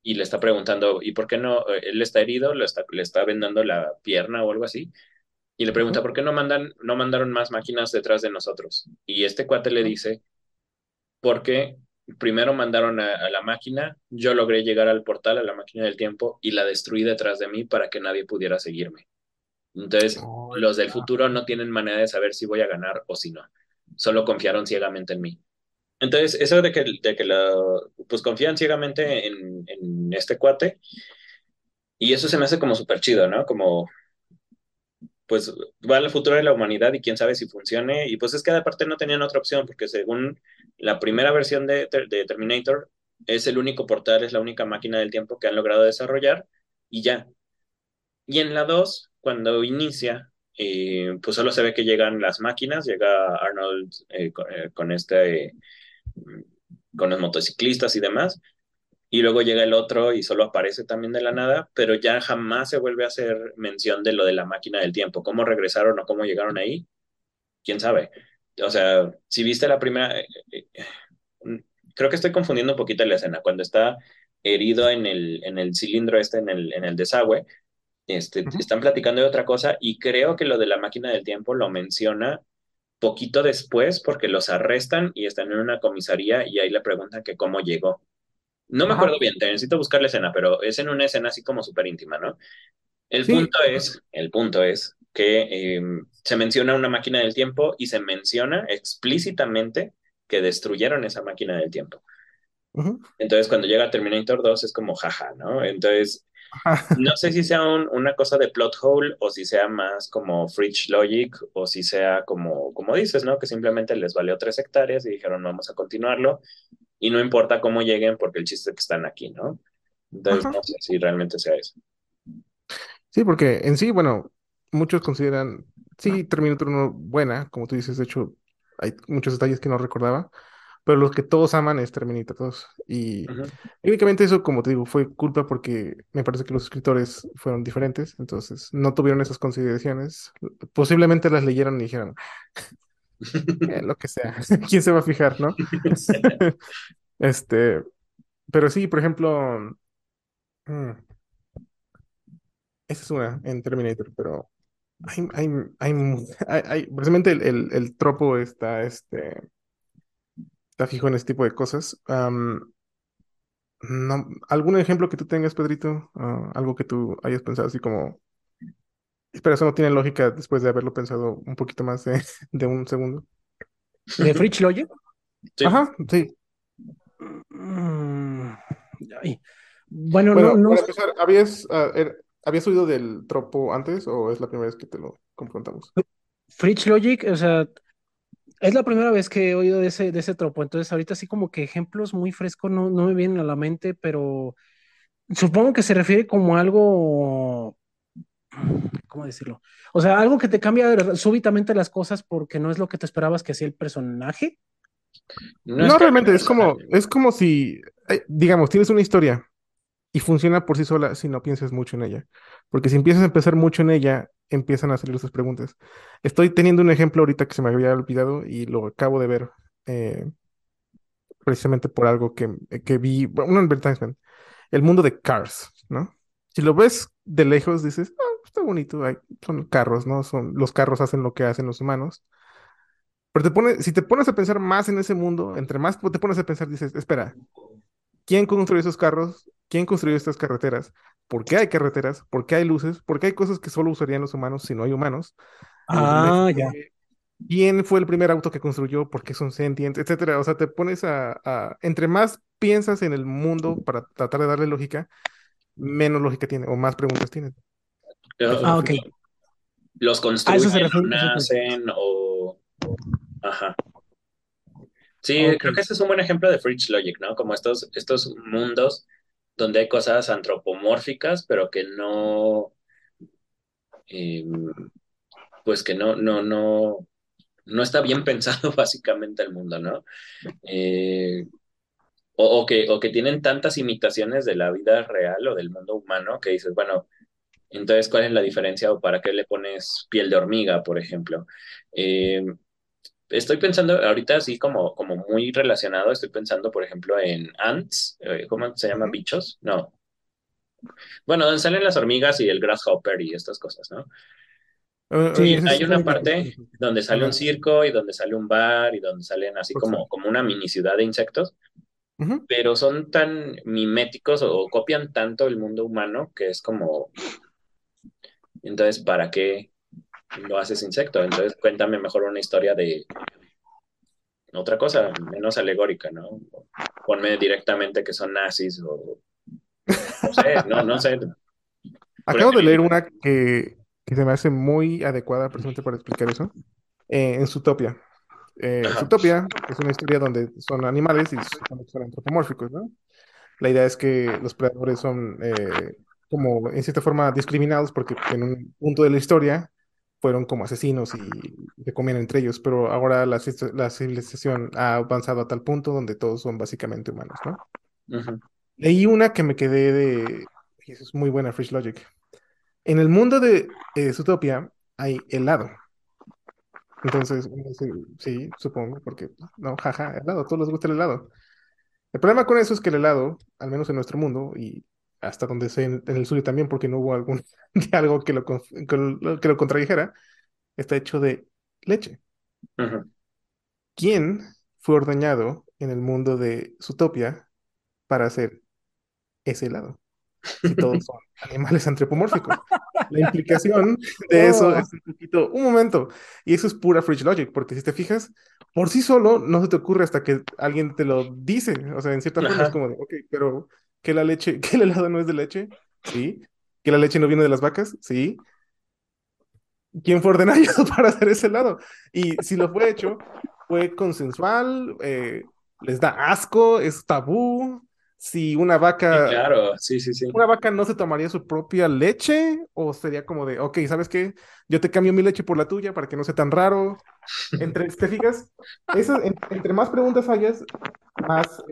Y le está preguntando, ¿y por qué no? Él está herido, le está, le está vendando la pierna o algo así. Y le pregunta, ¿por qué no, mandan, no mandaron más máquinas detrás de nosotros? Y este cuate le dice, porque primero mandaron a, la máquina, yo logré llegar al portal, a la máquina del tiempo, y la destruí detrás de mí para que nadie pudiera seguirme. Entonces, los del futuro no tienen manera de saber si voy a ganar o si no. Solo confiaron ciegamente en mí. Entonces, eso de que, de que pues confían ciegamente en, en este cuate, y eso se me hace como súper chido, ¿no? Como, pues va al futuro de la humanidad y quién sabe si funcione. Y pues es que aparte no tenían otra opción, porque según la primera versión de, de, Terminator, es el único portal, es la única máquina del tiempo que han logrado desarrollar y ya. Y en la 2, cuando inicia, eh, pues solo se ve que llegan las máquinas, llega Arnold eh, eh, con, este, con los motociclistas y demás, y luego llega el otro y solo aparece también de la nada, pero ya jamás se vuelve a hacer mención de lo de la máquina del tiempo. ¿Cómo regresaron o cómo llegaron ahí? ¿Quién sabe? O sea, si viste la primera, eh, eh, eh, creo que estoy confundiendo un poquito la escena, cuando está herido en el, en el cilindro este, en el, en el desagüe, este, están platicando de otra cosa y creo que lo de la máquina del tiempo lo menciona poquito después porque los arrestan y están en una comisaría y ahí le preguntan que cómo llegó. No me acuerdo bien, te necesito buscar la escena, pero es en una escena así como súper íntima, ¿no? El punto es, el punto es que em, se menciona una máquina del tiempo y se menciona explícitamente que destruyeron esa máquina del tiempo. Entonces, cuando llega Terminator 2 es como jaja, ¿no? Entonces, [LAUGHS] no sé si sea una cosa de plot hole o si sea más como Fridge Logic o si sea como, como dices, ¿no? Que simplemente les valió tres hectáreas y dijeron vamos a continuarlo y no importa cómo lleguen porque el chiste es que están aquí, ¿no? Entonces, no sé si realmente sea eso. Sí, porque en sí, bueno, muchos consideran, sí, Terminator 1 buena, como tú dices, de hecho, hay muchos detalles que no recordaba, pero los que todos aman es Terminator 2. Y únicamente eso, como te digo, fue culpa porque me parece que los escritores fueron diferentes, entonces no tuvieron esas consideraciones. Posiblemente las leyeron y dijeron, eh, lo que sea, [LAUGHS] ¿quién se va a fijar, no? [LAUGHS] este, pero sí, por ejemplo, mm, esa es una en Terminator, pero hay, hay, hay, [LAUGHS] hay, precisamente el, el, el tropo está, este, está fijo en este tipo de cosas. no, ¿algún ejemplo que tú tengas, Pedrito? Ah, algo que tú hayas pensado así como... Espera, eso no tiene lógica después de haberlo pensado un poquito más de, [LAUGHS] de un segundo. ¿De Fritz Logic? Sí. Ajá, sí. Mm, ay. Bueno, Bueno, no, no. para empezar, ¿habías, er- ¿habías oído del tropo antes o es la primera vez que te lo confrontamos? Fritz Logic, o sea, es la primera vez que he oído de ese, de ese tropo, entonces ahorita así como que ejemplos muy frescos no, no me vienen a la mente, pero supongo que se refiere como a algo, ¿cómo decirlo? O sea, algo que te cambia súbitamente las cosas porque no es lo que te esperabas que hacía el personaje. No, es que- realmente, es como, es como si, eh, digamos, tienes una historia y funciona por sí sola si no piensas mucho en ella. Porque si empiezas a empezar mucho en ella, empiezan a salir esas preguntas. Estoy teniendo un ejemplo ahorita que se me había olvidado y lo acabo de ver eh, precisamente por algo que, que vi, un advertisement. El mundo de Cars, ¿no? Si lo ves de lejos, dices, ah, está bonito, son carros, ¿no? Son, los carros hacen lo que hacen los humanos. Pero te pone, si te pones a pensar más en ese mundo, entre más te pones a pensar, dices, espera, ¿quién construyó esos carros? ¿Quién construyó estas carreteras? ¿Por qué hay carreteras? ¿Por qué hay luces? ¿Por qué hay cosas que solo usarían los humanos si no hay humanos? Ah, ya. ¿Quién fue el primer auto que construyó? ¿Por qué son sentientes? Etcétera. O sea, te pones a, a- entre más piensas en el mundo para tratar de darle lógica, menos lógica tiene o más preguntas tiene. Ah, ok. Los A eso se construyen, nacen o... Ajá. Sí, creo que ese es un buen ejemplo de Fritz Logic, ¿no? Como estos, estos mundos donde hay cosas antropomórficas, pero que no... eh, pues que no, no, no, no está bien pensado [LAUGHS] básicamente el mundo, ¿no? Eh, o, o que, o que tienen tantas imitaciones de la vida real o del mundo humano que dices, bueno, entonces, ¿cuál es la diferencia o para qué le pones piel de hormiga, por ejemplo? Eh, estoy pensando ahorita así como, como muy relacionado, estoy pensando, por ejemplo, en ants, eh, ¿cómo se llama? Ujú. ¿Bichos? No. Bueno, donde salen las hormigas y el grasshopper y estas cosas, ¿no? Eh, Sí, eh, ese Hay una un- parte donde sale un circo y donde sale un bar y donde salen así como, como una mini ciudad de insectos, Ujú. pero son tan miméticos o, o copian tanto el mundo humano que es como, entonces, ¿para qué lo haces insecto? Entonces, cuéntame mejor una historia de otra cosa, menos alegórica, ¿no? Ponme directamente que son nazis o no sé, no, no sé. Acabo de leer una que, que se me hace muy adecuada precisamente para explicar eso. eh, en Zootopia. Eh. Zootopia es una historia donde son animales y son, son antropomórficos, ¿no? La idea es que los predadores son eh, como en cierta forma discriminados porque en un punto de la historia fueron como asesinos y se comían entre ellos, pero ahora la, ci- la civilización ha avanzado a tal punto donde todos son básicamente humanos, ¿no? Ujú. Leí una que me quedé de... es muy buena, Fish Logic. En el mundo de eh, Zootopia hay helado. Entonces, sí, supongo, porque no, jaja, helado, a todos les gusta el helado. El problema con eso es que el helado, al menos en nuestro mundo, y hasta donde sé en, en el suyo también, porque no hubo algún [LAUGHS] algo que lo, que lo, contradijera, está hecho de leche. Ujú. ¿Quién fue ordeñado en el mundo de Zootopia para hacer ese helado? Si todos [LAUGHS] son animales antropomórficos. La implicación de [LAUGHS] eso Oh. es un poquito, un momento, y eso es pura Fridge Logic, porque si te fijas, por sí solo no se te ocurre hasta que alguien te lo dice, o sea, en cierta forma es Ajá. como de, ok, pero que la leche, [LAUGHS] que el helado no es de leche, sí, que la leche no viene de las vacas, sí. ¿Quién fue ordenado [LAUGHS] para hacer ese helado? Y si lo fue hecho, fue consensual, eh, les da asco, es tabú, si una vaca, claro, sí, sí, sí. una vaca no se tomaría su propia leche o sería como de, ok, ¿sabes qué? Yo te cambio mi leche por la tuya para que no sea tan raro. Entre, ¿te fijas? Eso, entre más preguntas hayas, más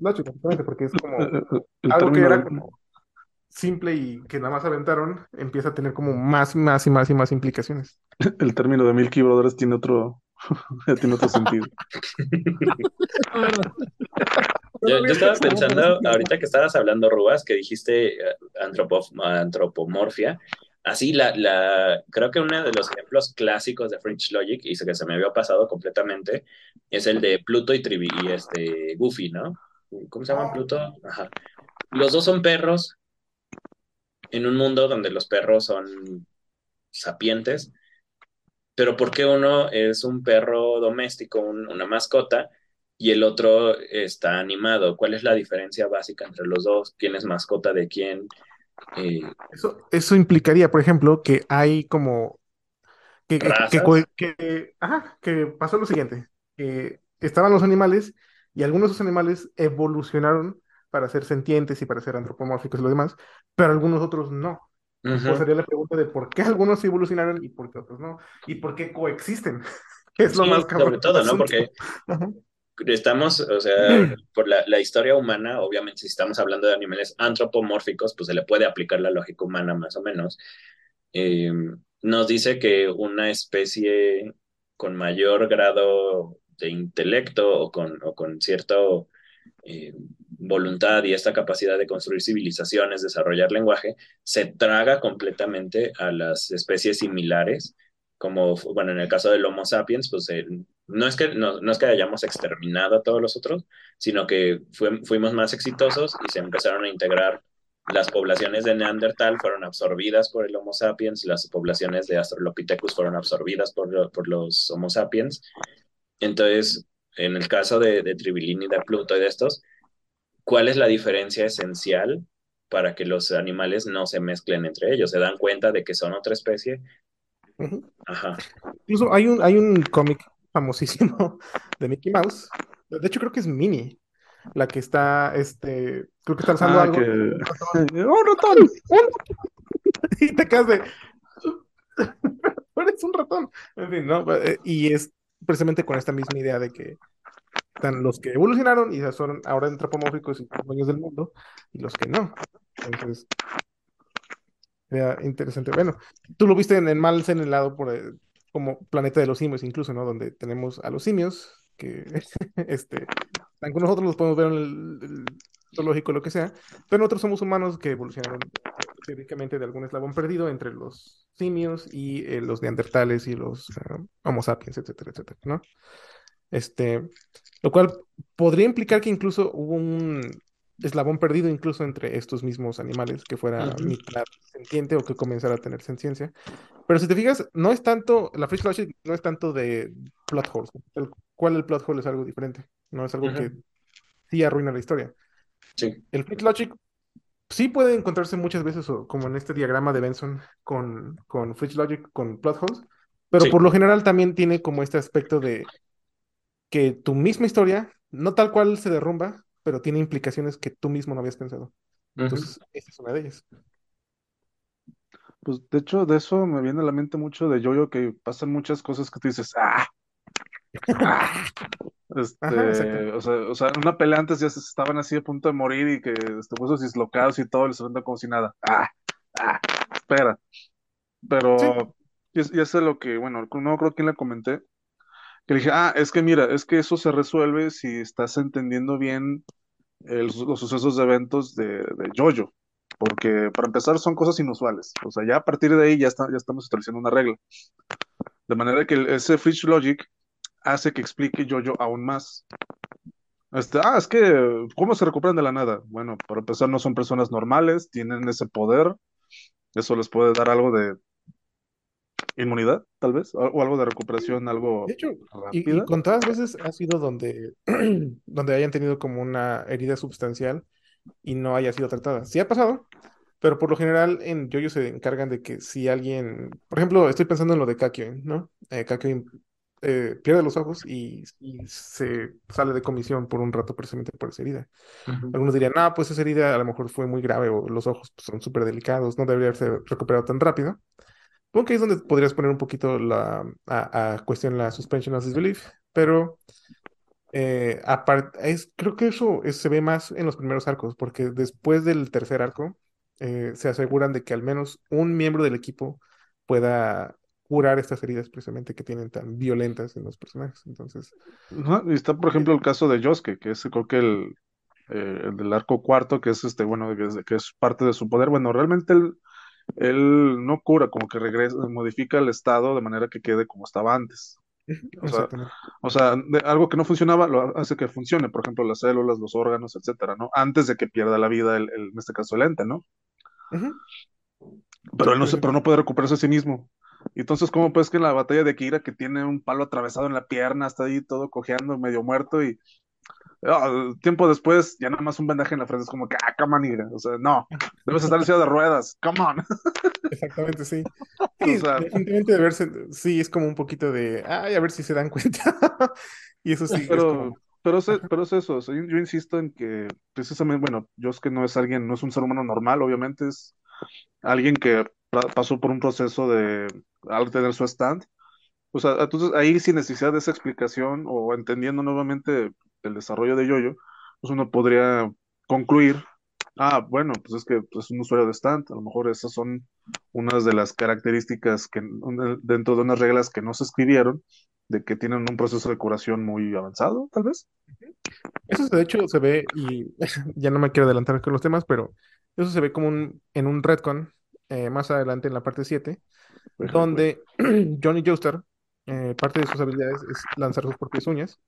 lógico, porque es como algo que era como simple y que nada más aventaron, empieza a tener como más, más y más y más implicaciones. El término de Milky Brothers tiene otro, [LAUGHS] tiene otro sentido. [LAUGHS] [LAUGHS] Yo, estaba pensando, ahorita que estabas hablando, Rubas, que dijiste eh, antropomorfia, así la, la, creo que uno de los ejemplos clásicos de French Logic, y que se me había pasado completamente, es el de Pluto y, Trivi, y este Goofy, ¿no? ¿Cómo se llama. Pluto? Ajá. Los dos son perros en un mundo donde los perros son sapientes, pero ¿por qué uno es un perro doméstico, una mascota, y el otro está animado. ¿Cuál es la diferencia básica entre los dos? ¿Quién es mascota de quién? Eh, eso, eso implicaría, por ejemplo, que hay como que, que, ajá, que pasó lo siguiente, que estaban los animales y algunos de esos animales evolucionaron para ser sentientes y para ser antropomórficos y lo demás, pero algunos otros no. Uh sería la pregunta de por qué algunos evolucionaron y por qué otros no, y por qué coexisten. [LAUGHS] es lo más cabrón. Sobre todo, ¿no? Porque [LAUGHS] estamos, o sea, por la, historia humana, obviamente si estamos hablando de animales antropomórficos, pues se le puede aplicar la lógica humana más o menos. Eh, nos dice que una especie con mayor grado de intelecto o con, o con cierto eh, voluntad y esta capacidad de construir civilizaciones, desarrollar lenguaje, se traga completamente a las especies similares, como, bueno, en el caso del Homo sapiens, pues el, no es que, no, es que hayamos exterminado a todos los otros, sino que fuimos más exitosos y se empezaron a integrar las poblaciones de Neandertal fueron absorbidas por el Homo sapiens, las poblaciones de Australopithecus fueron absorbidas por, por los Homo sapiens. Entonces, en el caso de, de Tribilini, de Pluto y de estos, ¿cuál es la diferencia esencial para que los animales no se mezclen entre ellos? ¿Se dan cuenta de que son otra especie? Ajá. Incluso hay un, hay un cómic famosísimo [LAUGHS] de Mickey Mouse. De hecho, creo que es Minnie, la que está, este, creo que está usando ah, algo. [LAUGHS] ¡Un ratón! [LAUGHS] y te quedas de. Eres un ratón. En fin, ¿no? Eh, y es precisamente con esta misma idea de que están los que evolucionaron y son ahora antropomórficos y dueños del mundo, y los que no. Entonces, era interesante. Bueno, tú lo viste en el mal en el lado por, como Planeta de los Simios, incluso, ¿no? Donde tenemos a los simios, que [LAUGHS] este, aunque nosotros los podemos ver en el, zoológico, lo que sea, pero nosotros somos humanos que evolucionaron teóricamente de algún eslabón perdido entre los simios y eh, los neandertales y los uh, homo sapiens, etcétera, etcétera, ¿no? Este, lo cual podría implicar que incluso hubo un eslabón perdido incluso entre estos mismos animales, que fuera mitad sentiente o que comenzara a tener senciencia. Pero si te fijas, no es tanto, la Freak Logic no es tanto de plot holes, el cual el plot hole es algo diferente, no es algo que sí arruina la historia. Sí. El Freak Logic sí puede encontrarse muchas veces, como en este diagrama de Benson, con, con Logic, con plot holes, pero por lo general también tiene como este aspecto de que tu misma historia, no tal cual se derrumba, pero tiene implicaciones que tú mismo no habías pensado. Entonces, esta es una de ellas. Pues de hecho, de eso me viene a la mente mucho de Yoyo que pasan muchas cosas que tú dices, ¡ah! ¡Ah! [LAUGHS] Este, o, sea, o sea, en una pelea antes ya estaban así a punto de morir y que este, huesos dislocados y todo, y se como si nada. ¡Ah! ¡Ah! Espera. Pero, y, eso es lo que, bueno, no creo que le comenté, que dije, ah, es que mira, es que eso se resuelve si estás entendiendo bien los sucesos de eventos de, de Jojo. Porque para empezar son cosas inusuales. O sea, ya a partir de ahí ya, está, ya estamos estableciendo una regla. De manera que ese Fridge Logic hace que explique Jojo aún más. Este, ah, es que, ¿cómo se recuperan de la nada? Bueno, para empezar, no son personas normales, tienen ese poder. Eso les puede dar algo de inmunidad, tal vez, o algo de recuperación, algo de hecho, Y, con todas veces ha sido donde, [CLEARS THROAT] donde hayan tenido como una herida sustancial y no haya sido tratada. Sí ha pasado, pero por lo general en Yoyo se encargan de que si alguien, por ejemplo, estoy pensando en lo de Kakyoin, ¿no? Eh, eh, pierde los ojos y, y se sale de comisión por un rato precisamente por esa herida. Algunos dirían, no, pues esa herida a lo mejor fue muy grave o los ojos pues, son súper delicados, no debería haberse recuperado tan rápido. Supongo que ahí es donde podrías poner un poquito la, a, a cuestión la suspension of disbelief, pero eh, aparte, es, creo que eso es- se ve más en los primeros arcos, porque después del tercer arco eh, se aseguran de que al menos un miembro del equipo pueda curar estas heridas precisamente que tienen tan violentas en los personajes. Entonces, Ajá, Y está, por ejemplo, el caso de Yosuke, que es creo que el, eh, el del arco cuarto, que es este, bueno, que es, que es parte de su poder. Bueno, realmente él, él no cura, como que regresa, modifica el estado de manera que quede como estaba antes. [LAUGHS] O sea, o sea, de- algo que no funcionaba lo hace que funcione, por ejemplo, las células, los órganos, etcétera, ¿no? Antes de que pierda la vida, el, el- en este caso, el ente, ¿no? Pero él no se, pero no puede recuperarse a sí mismo. Entonces, ¿cómo pues que en la batalla de Kira, que tiene un palo atravesado en la pierna, está ahí todo cojeando, medio muerto, y ah, tiempo después, ya nada más un vendaje en la frente, es como que, ah, come on, nigga. O sea, no, debes estar en silla de ruedas, come on. [LAUGHS] exactamente, sí. [LAUGHS] O Sí, sea, definitivamente de verse, sí, es como un poquito de, ay, a ver si se dan cuenta. [LAUGHS] Y eso sí, es pero, como, pero, es, pero es eso, o sea, yo, yo insisto en que precisamente, bueno, yo es que no es alguien, no es un ser humano normal, obviamente es alguien que pasó por un proceso de, al tener su stand, O sea, entonces ahí sin necesidad de esa explicación o entendiendo nuevamente el desarrollo de Yoyo, pues uno podría concluir, ah, bueno, pues es que pues, es un usuario de stand, a lo mejor esas son unas de las características que dentro de unas reglas que no se escribieron, de que tienen un proceso de curación muy avanzado, tal vez. Eso de hecho se ve, y [LAUGHS] ya no me quiero adelantar con los temas, pero eso se ve como un, en un retcon eh, más adelante en la parte 7, donde [CLEARS THROAT] Johnny Joestar, eh, parte de sus habilidades es lanzar sus propias uñas.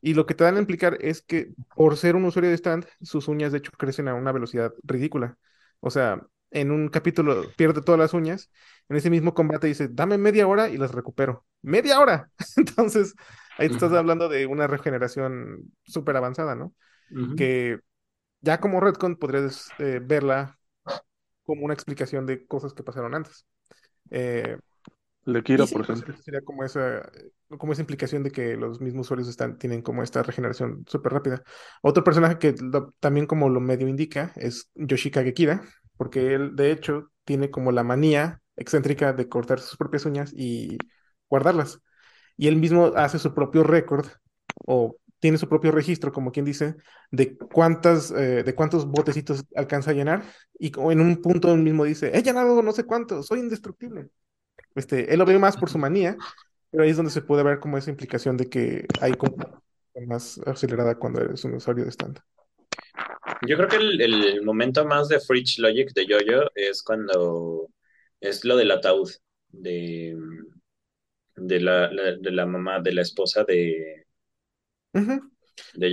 Y lo que te dan a implicar es que por ser un usuario de stand, sus uñas de hecho crecen a una velocidad ridícula. O sea, en un capítulo pierde todas las uñas, en ese mismo combate dice, dame media hora y las recupero. ¡Media hora! [LAUGHS] Entonces, ahí te estás hablando de una regeneración súper avanzada, ¿no? Que ya como Redcon podrías eh, verla como una explicación de cosas que pasaron antes. Eh, Kira, por sí, pues ejemplo. sería como esa, como esa implicación de que los mismos usuarios están, tienen como esta regeneración súper rápida. Otro personaje que lo- también como lo medio indica es Yoshikage Kira, porque él de hecho tiene como la manía excéntrica de cortar sus propias uñas y guardarlas. Y él mismo hace su propio récord o tiene su propio registro, como quien dice, de cuántas, eh, de cuántos botecitos alcanza a llenar. Y en un punto él mismo dice, he llenado no sé cuánto, soy indestructible. Este, él lo ve más por su manía, pero ahí es donde se puede ver como esa implicación de que hay como más acelerada cuando eres un usuario de stand. Yo creo que el, el momento más de Fridge Logic de Jojo es cuando es lo del ataúd de, de la, la- de la mamá, de la esposa de, Ujú, de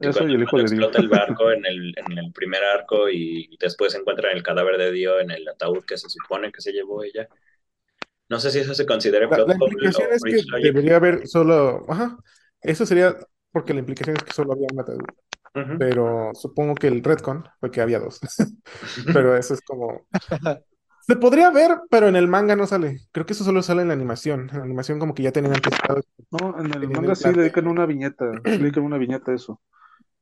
Eso cuando, y el hijo de Dio. explota el barco en el, en el primer arco y después encuentran el cadáver de Dio en el ataúd que se supone que se llevó ella. No sé si eso se considera La, plot la hole implicación o es que Logic. debería haber solo, ajá, eso sería porque la implicación es que solo había un ataúd, pero supongo que el retcon fue que había dos. [LAUGHS] Pero eso es como, se podría ver, pero en el manga no sale. Creo que eso solo sale en la animación. En la animación como que ya tenían anticipado, No, en el manga el sí le dedican una viñeta, le dedican una viñeta a eso.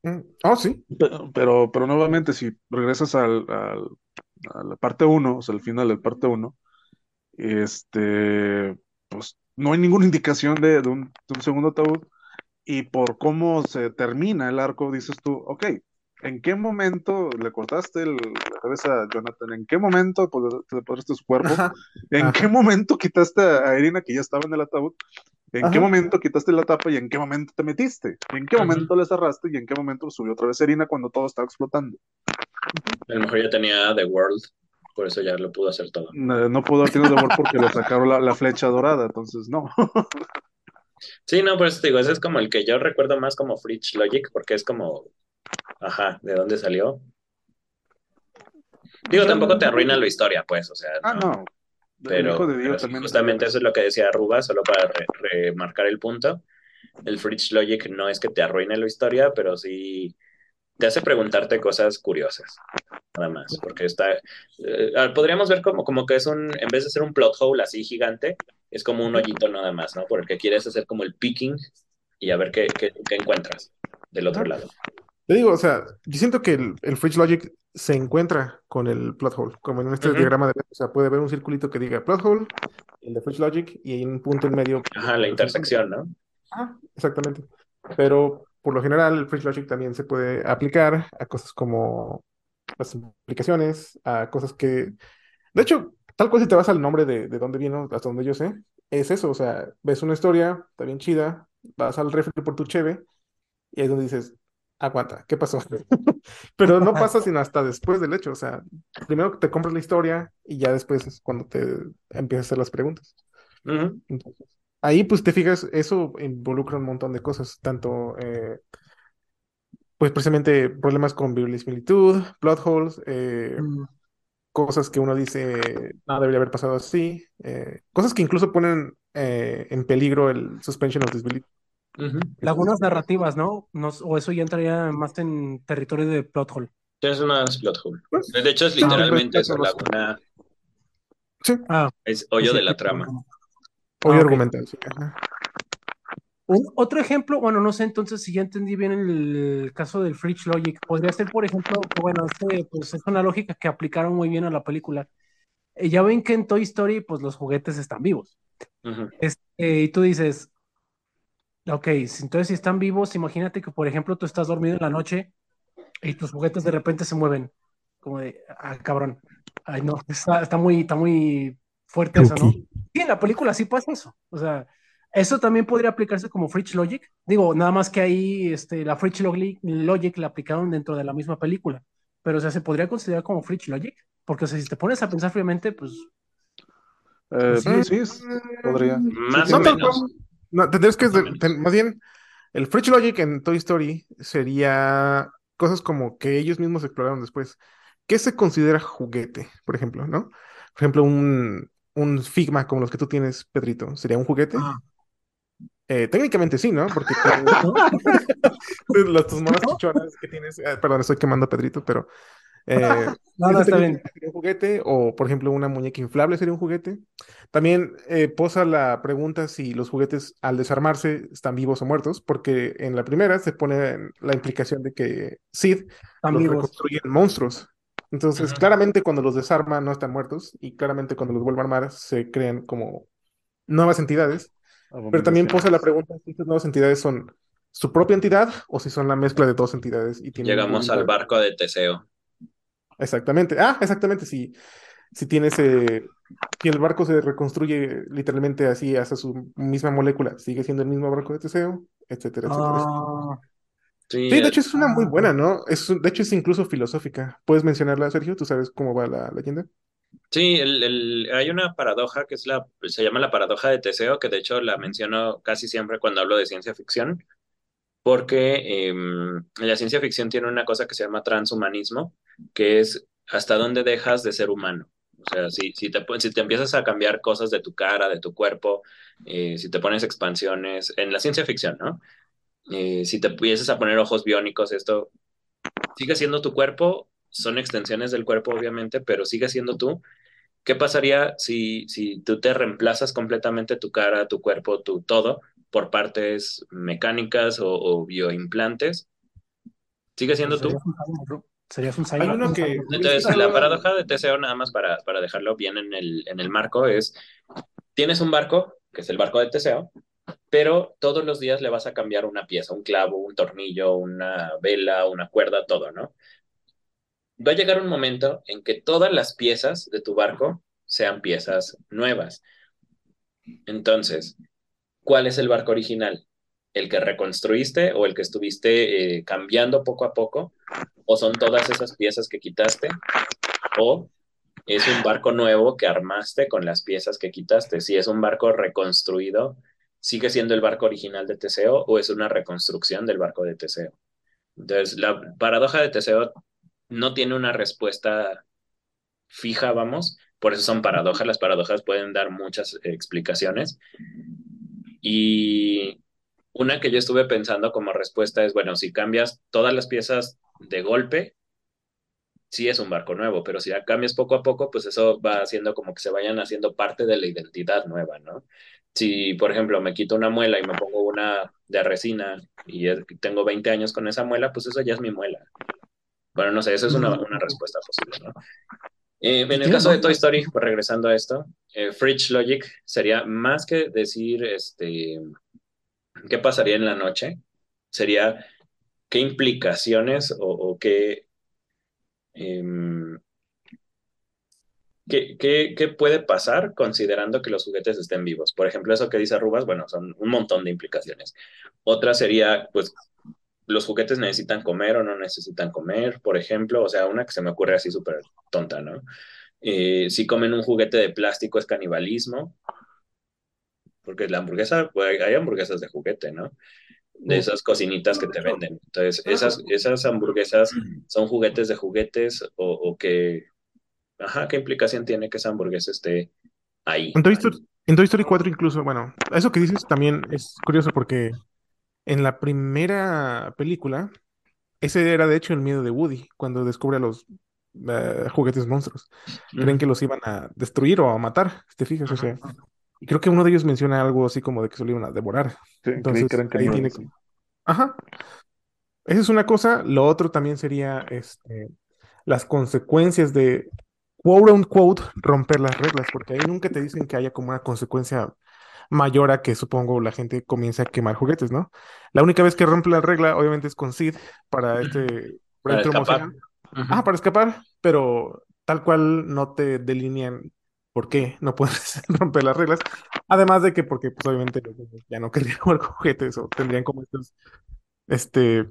Mm, Oh, sí. Pero, pero, pero nuevamente, si regresas al, al- a la parte uno o sea, al final del parte uno este, pues no hay ninguna [LAUGHS] indicación de, de un, de un segundo ataúd. Y por cómo se termina el arco, dices tú, ok, ¿en qué momento le cortaste el- la cabeza a Jonathan? ¿En qué momento pues, te apoderaste su cuerpo? Ajá, ¿En qué momento quitaste a Irina, que ya estaba en el ataúd? ¿En qué ajá. momento quitaste la tapa y en qué momento te metiste? ¿En qué momento le cerraste y en qué momento subió otra vez Irina cuando todo estaba explotando? A lo mejor ya tenía The World, por eso ya lo pudo hacer todo. No, no pudo haber tenido de porque le sacaron la, la flecha dorada, entonces no. Sí, no, por eso te digo, ese es como el que yo recuerdo más como Fridge Logic, porque es como, ajá, ¿de dónde salió? Digo, tampoco te arruina la historia, pues, o sea, Ah, no. El hijo Pero, de Dios pero sí, también. justamente eso es lo que decía Aruba, solo para re- remarcar el punto. El Fridge Logic no es que te arruine la historia, pero sí te hace preguntarte cosas curiosas, nada más, porque está, eh, ah, podríamos ver como, como que es un, en vez de ser un plot hole así gigante, es como un hoyito nada más, ¿no? Porque quieres hacer como el picking y a ver qué, qué, qué encuentras del otro lado. Te digo, o sea, yo siento que el, el Fridge Logic se encuentra con el plot hole, como en este diagrama de, o sea, puede haber un circulito que diga plot hole, el de Fridge Logic, y hay un punto en medio. Ajá, la intersección, ¿no? Ah, exactamente. Pero por lo general, el Fridge Logic también se puede aplicar a cosas como las implicaciones, a cosas que, de hecho, tal cual si te vas al nombre de, de dónde vino, hasta donde yo sé, es eso, o sea, ves una historia, está bien chida, vas al refri por tu cheve, y ahí es donde dices, aguanta, ¿qué pasó? [LAUGHS] Pero no pasa sino hasta después del hecho, o sea, primero te compras la historia y ya después es cuando te empiezas a hacer las preguntas. Entonces, ahí pues te fijas, eso involucra un montón de cosas, tanto, eh, pues precisamente problemas con similitud, plot holes, eh, mm. cosas que uno dice, no debería haber pasado así, eh, cosas que incluso ponen en peligro el suspension of disbelief. Lagunas narrativas, ¿no? O eso ya entraría más en territorio de plot hole. Es más plot hole. Pues, de hecho, es literalmente eso, laguna. Sí. Ah, es hoyo de la trama. Hoyo ah, argumental, sí. otro ejemplo, bueno, no sé entonces si ya entendí bien el caso del Fridge Logic, podría ser, por ejemplo, bueno, este pues es una lógica que aplicaron muy bien a la película. Eh, ya ven que en Toy Story, pues los juguetes están vivos. Este, y tú dices, Ok, entonces si están vivos, imagínate que, por ejemplo, tú estás dormido en la noche y tus juguetes de repente se mueven. Como de, ah, cabrón. Ay, no, está, muy, está muy fuerte eso, ¿no? Sí, en la película sí pasa eso. O sea, eso también podría aplicarse como Fridge Logic. Digo, nada más que ahí este, la Fridge Logic la aplicaron dentro de la misma película. Pero, o sea, ¿se podría considerar como Fridge Logic? Porque, o sea, si te pones a pensar fríamente, pues... Eh, sí, sí, podría. Más o menos. No, tendrías que, más bien, el Fridge Logic en Toy Story sería cosas como que ellos mismos exploraron después. ¿Qué se considera juguete, por ejemplo, no? Por ejemplo, un, un Figma como los que tú tienes, Pedrito, ¿sería un juguete? Ah. Eh, técnicamente sí, ¿no? Porque las [LAUGHS] [LAUGHS] tus monas chichonas que tienes, eh, perdón, estoy quemando a Pedrito, pero eh, [LAUGHS] no, no, está bien. un juguete, o por ejemplo, una muñeca inflable sería un juguete. También eh, posa la pregunta si los juguetes al desarmarse están vivos o muertos, porque en la primera se pone la implicación de que Sid los reconstruye monstruos. Entonces, claramente cuando los desarma no están muertos, y claramente cuando los vuelve a armar se crean como nuevas entidades. Pero también posa la pregunta si estas nuevas entidades son su propia entidad o si son la mezcla de dos entidades. Y Llegamos al barco de Teseo. Exactamente. Ah, exactamente. Si, si tienes. Eh, si el barco se reconstruye literalmente así hasta su misma molécula, sigue siendo el mismo barco de Teseo, etcétera, etcétera. Ah. sí, de hecho es una muy buena, ¿no? Es, de hecho es incluso filosófica. ¿Puedes mencionarla, Sergio? ¿Tú sabes cómo va la leyenda? Sí, el, el, hay una paradoja que es la, se llama la paradoja de Teseo, que de hecho la menciono casi siempre cuando hablo de ciencia ficción, porque em, la ciencia ficción tiene una cosa que se llama transhumanismo, que es hasta dónde dejas de ser humano. O sea, si, si, te, si te empiezas a cambiar cosas de tu cara, de tu cuerpo, eh, si te pones expansiones, en la ciencia ficción, ¿no? Eh, si te empiezas a poner ojos biónicos, esto sigue siendo tu cuerpo, son extensiones del cuerpo, obviamente, pero sigue siendo tú. ¿Qué pasaría si, si tú te reemplazas completamente tu cara, tu cuerpo, tu todo por partes mecánicas o, bioimplantes? ¿Sigue siendo tú? Serías un que... Entonces, la paradoja de Teseo, nada más para, para dejarlo bien en el, en el marco, es, tienes un barco, que es el barco de Teseo, pero todos los días le vas a cambiar una pieza, un clavo, un tornillo, una vela, una cuerda, todo, ¿no? Va a llegar un momento en que todas las piezas de tu barco sean piezas nuevas. Entonces, ¿cuál es el barco original? ¿El que reconstruiste o el que estuviste eh, cambiando poco a poco? ¿O son todas esas piezas que quitaste? ¿O es un barco nuevo que armaste con las piezas que quitaste? Si es un barco reconstruido, ¿sigue siendo el barco original de Teseo o es una reconstrucción del barco de Teseo? Entonces, la paradoja de Teseo no tiene una respuesta fija, vamos, por eso son paradojas. Las paradojas pueden dar muchas explicaciones. Y una que yo estuve pensando como respuesta es, bueno, si cambias todas las piezas de golpe, sí es un barco nuevo, pero si cambias poco a poco, pues eso va haciendo como que se vayan haciendo parte de la identidad nueva, ¿no? Si, por ejemplo, me quito una muela y me pongo una de resina y tengo 20 años con esa muela, pues eso ya es mi muela. Bueno, no sé, eso es una, una respuesta posible, ¿no? Eh, en el caso de Toy Story, pues regresando a esto, eh, Fridge Logic sería más que decir, este, ¿qué pasaría en la noche? Sería qué implicaciones o, em, qué, qué, puede pasar considerando que los juguetes estén vivos. Por ejemplo, eso que dice Rubas, bueno, son un montón de implicaciones. Otra sería, pues, los juguetes necesitan comer o no necesitan comer, por ejemplo, o sea, una que se me ocurre así súper tonta, ¿no? Eh, si comen un juguete de plástico es canibalismo, porque la hamburguesa, hay hamburguesas de juguete, ¿no? De esas cocinitas que te venden. Entonces, esas, esas hamburguesas son juguetes de juguetes o, o que, ajá, ¿qué implicación tiene que esa hamburguesa esté ahí? En Toy, Story, en Toy Story 4 incluso, bueno, eso que dices también es curioso porque en la primera película, ese era de hecho el miedo de Woody cuando descubre a los eh, juguetes monstruos. Creen que los iban a destruir o a matar, ¿te fijas? O sea, y creo que uno de ellos menciona algo así como de que se lo iban a devorar. Entonces, ahí tiene Ajá. Esa es una cosa. Lo otro también sería este, las consecuencias de, quote unquote, romper las reglas, porque ahí nunca te dicen que haya como una consecuencia mayor a que supongo la gente comience a quemar juguetes, ¿no? La única vez que rompe la regla, obviamente, es con Sid para este para escapar. Ah, para escapar, pero tal cual no te delinean por qué no puedes [LAUGHS] romper las reglas. Además de que, porque pues obviamente ya no querrían [LAUGHS] jugar juguetes o tendrían como estos, este,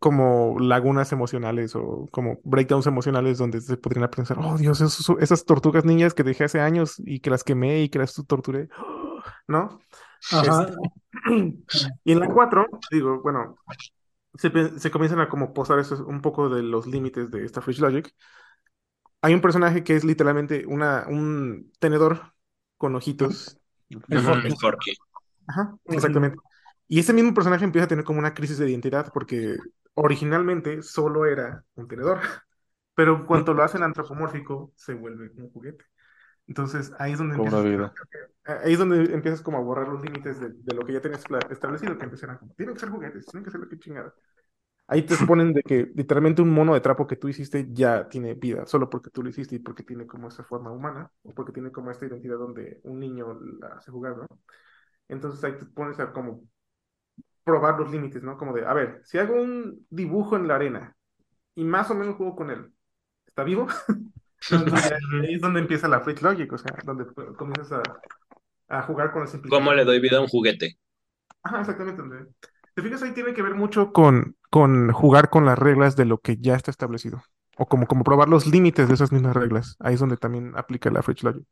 como lagunas emocionales o como breakdowns emocionales donde se podrían pensar, oh Dios, esas tortugas niñas que dejé hace años y que las quemé y que las torturé. [GASPS] ¿no? Este, [CLEARS THROAT] y en la 4, digo, bueno, se, comienzan a como posar eso, un poco de los límites de esta Fridge Logic. Hay un personaje que es literalmente una, un tenedor con ojitos. El Forky. Ajá, exactamente. Y ese mismo personaje empieza a tener como una crisis de identidad porque originalmente solo era un tenedor, [LAUGHS] pero en cuanto lo hacen antropomórfico se vuelve un juguete. Entonces ahí es donde empiezas, ahí es donde empiezas como a borrar los límites de, lo que ya tenías establecido, que empiezan como, tienen que ser juguetes, tienen que ser lo que chingada. Ahí te suponen de que literalmente un mono de trapo que tú hiciste ya tiene vida, solo porque tú lo hiciste y porque tiene como esa forma humana, o porque tiene como esta identidad donde un niño la hace jugar, ¿no? Entonces ahí te pones a como probar los límites, ¿no? Como de, a ver, si hago un dibujo en la arena y más o menos juego con él, ¿está vivo? [LAUGHS] ahí es donde empieza la Fridge Logic, o sea, donde comienzas a, a jugar con las implicaciones. ¿Cómo le doy vida a un juguete? Ajá, exactamente. Te fijas, ahí tiene que ver mucho con, con jugar con las reglas de lo que ya está establecido. O como, como probar los límites de esas mismas reglas. Ahí es donde también aplica la Fridge Logic.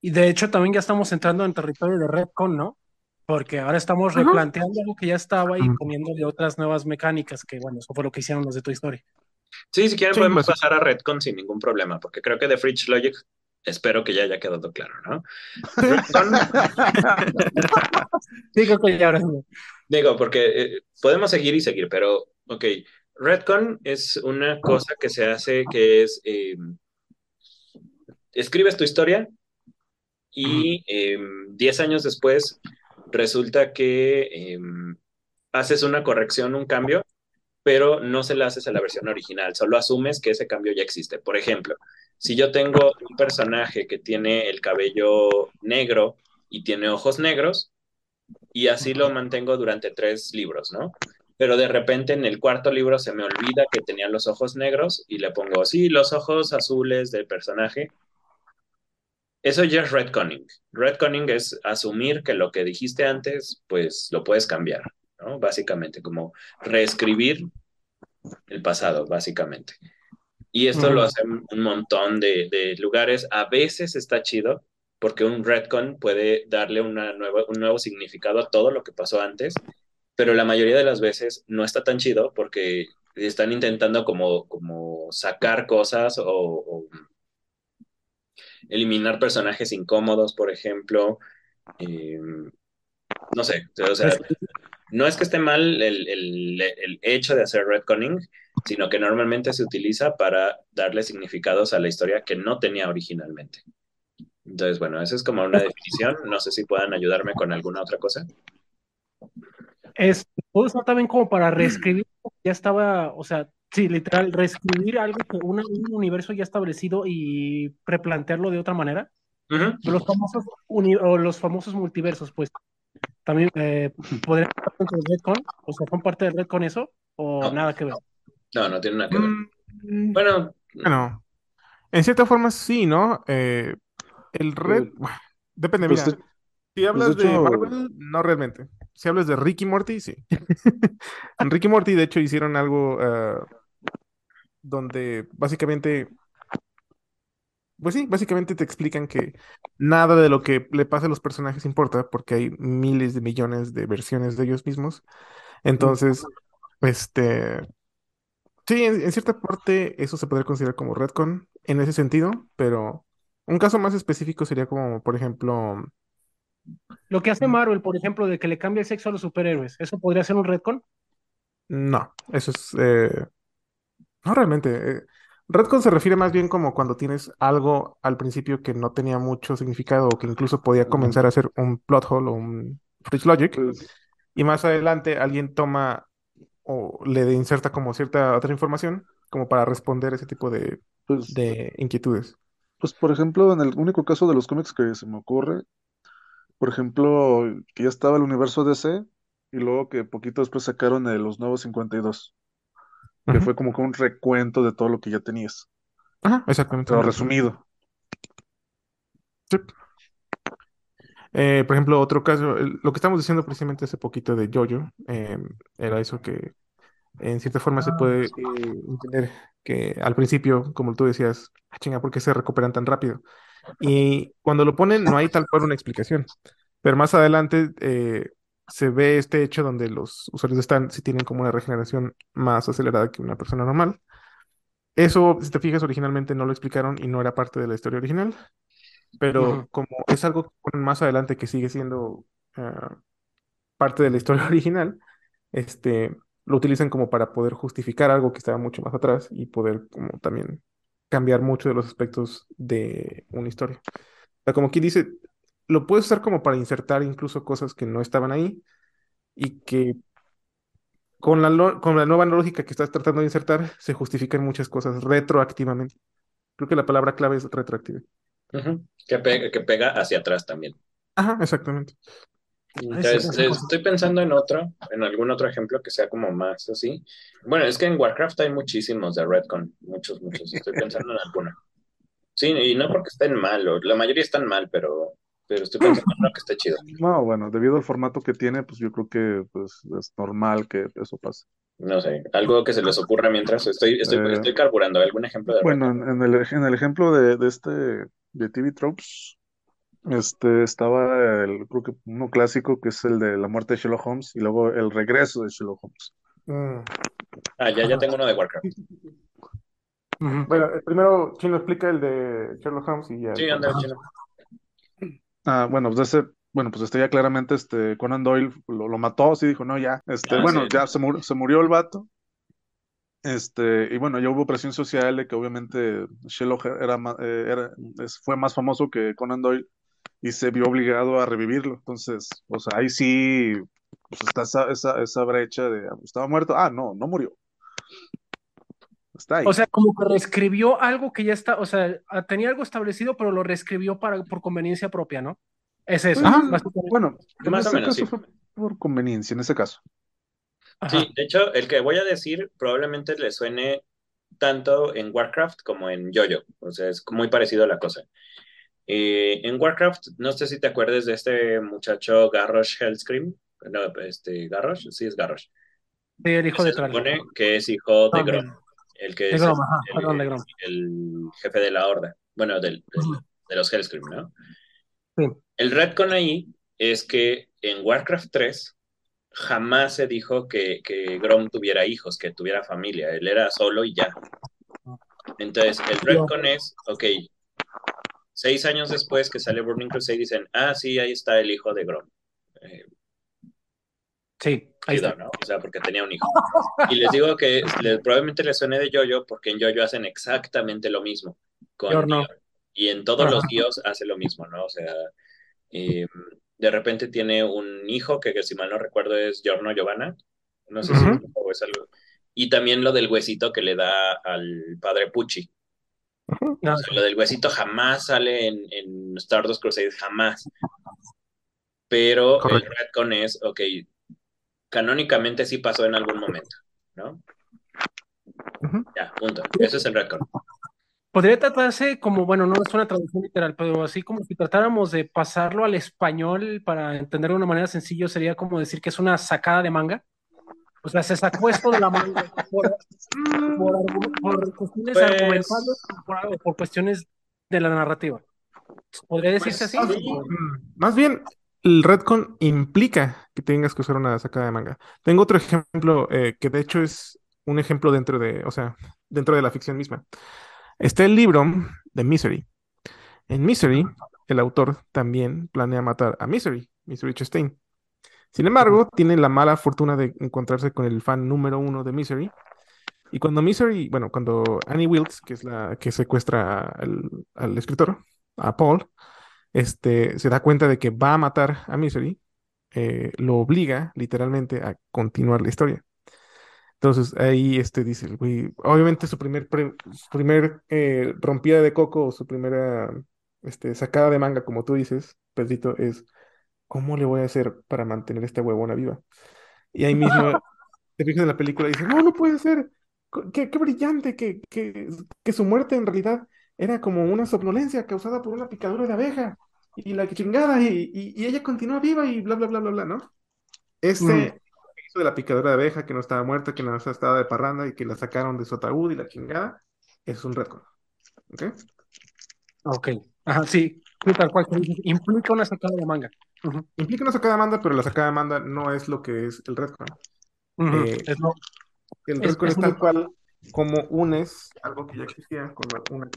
Y de hecho también ya estamos entrando en territorio de Redcon, ¿no? Porque ahora estamos replanteando algo que ya estaba y poniéndole otras nuevas mecánicas, que bueno, eso fue lo que hicieron los de Toy Story. Sí, si quieren podemos pues, pasar a Redcon sin ningún problema, porque creo que de Fridge Logic espero que ya haya quedado claro, ¿no? [LAUGHS] [LAUGHS] sí, creo que ya ahora Digo, porque eh, podemos seguir y seguir, pero, ok, Redcon es una cosa que se hace que es, eh, escribes tu historia y 10 em, años después resulta que em, haces una corrección, un cambio, pero no se la haces a la versión original, solo asumes que ese cambio ya existe. Por ejemplo, si yo tengo un personaje que tiene el cabello negro y tiene ojos negros, y así lo mantengo durante tres libros, ¿no? Pero de repente en el cuarto libro se me olvida que tenía los ojos negros y le pongo, sí, los ojos azules del personaje. Eso ya es retconning. Retconning es asumir que lo que dijiste antes, pues lo puedes cambiar. Básicamente, como reescribir el pasado, básicamente. Y esto lo hacen un montón de, lugares. A veces está chido porque un retcon puede darle una nueva, un nuevo significado a todo lo que pasó antes, pero la mayoría de las veces no está tan chido porque están intentando como, como sacar cosas o, eliminar personajes incómodos, por ejemplo. Em, no sé, o sea, no es que esté mal el, hecho de hacer retconning, sino que normalmente se utiliza para darle significados a la historia que no tenía originalmente. Entonces, bueno, esa es como una definición. No sé si puedan ayudarme con alguna otra cosa. Es, puede ser también como para reescribir, ya estaba, o sea, sí, literal, reescribir algo, que un universo ya establecido y replantearlo de otra manera. Los famosos o los famosos multiversos, pues, también eh, podrían estar dentro del Redcon, o sea, ¿son parte del Redcon eso? ¿O nada que ver? No, no tiene nada que ver. Mm, bueno, bueno, en cierta forma sí, ¿no? Eh, el Red, pues, depende, pues mira. Si hablas pues, de, Marvel, no realmente. Si hablas de Ricky Morty, sí. en [LAUGHS] Ricky Morty, de hecho, hicieron algo ah, donde básicamente pues sí, básicamente te explican que nada de lo que le pasa a los personajes importa porque hay miles de millones de versiones de ellos mismos. Entonces, este, sí, en, cierta parte eso se podría considerar como retcon en ese sentido, pero un caso más específico sería como, por ejemplo... Lo que hace Marvel, por ejemplo, de que le cambia el sexo a los superhéroes, ¿eso podría ser un retcon? No, eso es... Eh, no realmente. Eh, Redcon se refiere más bien como cuando tienes algo al principio que no tenía mucho significado o que incluso podía comenzar a ser un plot hole o un bridge logic. Pues y más adelante alguien toma o le inserta como cierta otra información como para responder ese tipo de, pues de inquietudes. Pues por ejemplo, en el único caso de los cómics que se me ocurre, por ejemplo, que ya estaba el universo DC y luego que poquito después sacaron de los nuevos 52 que fue como que un recuento de todo lo que ya tenías. Ajá, exactamente. Pero resumido. Sí. Eh, por ejemplo, otro caso, lo que estamos diciendo precisamente hace poquito de Jojo, eh, era eso que en cierta forma se puede ah, eh, entender que al principio, como tú decías, ah, chinga, ¿por qué se recuperan tan rápido? Y cuando lo ponen no hay tal cual una explicación, pero más adelante se ve este hecho donde los usuarios están, si tienen como una regeneración más acelerada que una persona normal. Eso, si te fijas, originalmente no lo explicaron y no era parte de la historia original, pero como es algo más adelante que sigue siendo ah, parte de la historia [LAUGHS] original, este, lo utilizan como para poder justificar algo que estaba mucho más atrás y poder como también cambiar mucho de los aspectos de una historia. O sea, como aquí dice, lo puedes usar como para insertar incluso cosas que no estaban ahí y que con la, con la nueva lógica que estás tratando de insertar se justifican muchas cosas retroactivamente. Creo que la palabra clave es retroactiva. que, pega, que pega hacia atrás también. Ajá, exactamente. Estoy pensando en otro, en algún otro ejemplo que sea como más así. Bueno, es que en Warcraft hay muchísimos de Redcon, muchos, muchos. Estoy pensando en alguno. Sí, y no porque estén mal, la mayoría están mal, pero pero estoy pensando que está chido. No, bueno, debido al formato que tiene, pues yo creo que pues, es normal que eso pase. No sé, algo que se les ocurra mientras estoy, estoy, eh, estoy carburando. ¿Algún ejemplo de Bueno, en, el, en el ejemplo de, de este, de TV Tropes, este, estaba el, creo que uno clásico que es el de la muerte de Sherlock Holmes y luego el regreso de Sherlock Holmes. Mm. Ah, ya, ya tengo uno de Warcraft. Bueno, primero Chino explica el de Sherlock Holmes y ya. Sí, anda, Chino. Ah, bueno, pues ese, bueno, pues este ya claramente este Conan Doyle lo, mató, sí dijo, no, ya, este, ah, bueno, ya se, se murió el vato. Este, y bueno, ya hubo presión social de que obviamente Sherlock era, eh, era, fue más famoso que Conan Doyle y se vio obligado a revivirlo. Entonces, o sea, ahí sí pues está esa, esa, esa brecha de estaba muerto. Ah, no, no murió. O sea, como que reescribió algo que ya está, o sea, tenía algo establecido, pero lo reescribió para, por conveniencia propia, ¿no? Es eso. bueno, más o menos. Fue por conveniencia, en ese caso. Sí, de hecho, el que voy a decir probablemente le suene tanto en Warcraft como en Jojo. O sea, es muy parecido a la cosa. Eh, en Warcraft, no sé si te acuerdas de este muchacho Garrosh Hellscream. No, este, Garrosh, sí es Garrosh. Sí, el hijo de Se supone que es hijo de Grom el que es el, jefe de la horda, bueno, del, de los Hellscream, ¿no? Sí. El retcon ahí es que en Warcraft 3 jamás se dijo que, que Grom tuviera hijos, que tuviera familia, él era solo y ya. Entonces, el retcon es, ok, seis años después que sale Burning Crusade dicen, ah, sí, ahí está el hijo de Grom. Eh, Sí, ahí está. ¿no? O sea, porque tenía un hijo. Y les digo que probablemente les suene de Jojo porque en Jojo hacen exactamente lo mismo. Con Y en todos los dios hace lo mismo, ¿no? O sea, eh, de repente tiene un hijo que, si mal no recuerdo es Giorno Giovanna. No sé si es algo. Y también lo del huesito que le da al padre Pucci. Lo del huesito jamás sale en, en Stardust Crusade, jamás. Pero el retcon es, ok, canónicamente sí pasó en algún momento, ¿no? Ya, punto. Eso es el récord. Podría tratarse como, bueno, no es una traducción literal, pero así como si tratáramos de pasarlo al español para entenderlo de una manera sencilla, sería como decir que es una sacada de manga. O sea, se sacó esto de la manga por, cuestiones pues argumentales o por, cuestiones de la narrativa. ¿Podría decirse pues, así? Mm, más bien, el Redcon implica que tengas que usar una sacada de manga. Tengo otro ejemplo eh, que de hecho es un ejemplo dentro de, o sea, dentro de la ficción misma. Está el libro de Misery. En Misery, el autor también planea matar a Misery, Misery Chastain. Sin embargo, tiene la mala fortuna de encontrarse con el fan número uno de Misery. Y cuando Misery, bueno, cuando Annie Wilkes, que es la que secuestra al, escritor, a Paul, este, se da cuenta de que va a matar a Misery, eh, lo obliga literalmente a continuar la historia. Entonces ahí este, dice el güey, obviamente su primer, primer eh, rompida de coco o su primera este, sacada de manga, como tú dices, Pedrito, es ¿cómo le voy a hacer para mantener esta huevona viva? Y ahí mismo [LAUGHS] te fijas en la película y dices, no, no puede ser, qué, brillante que, que, que su muerte en realidad era como una somnolencia causada por una picadura de abeja y la chingada y, y, ella continúa viva y bla, bla, bla, bla, bla, ¿no? Ese mm. hizo de la picadura de abeja que no estaba muerta, que no estaba de parranda y que la sacaron de su ataúd y la chingada, es un retcon. ¿Ok? Ok. Ajá, sí, tal cual. Implica una sacada de manga. Implica una sacada de manga, pero la sacada de manga no es lo que es el retcon. Eh, el retcon es, tal cual como unes algo que ya existía con una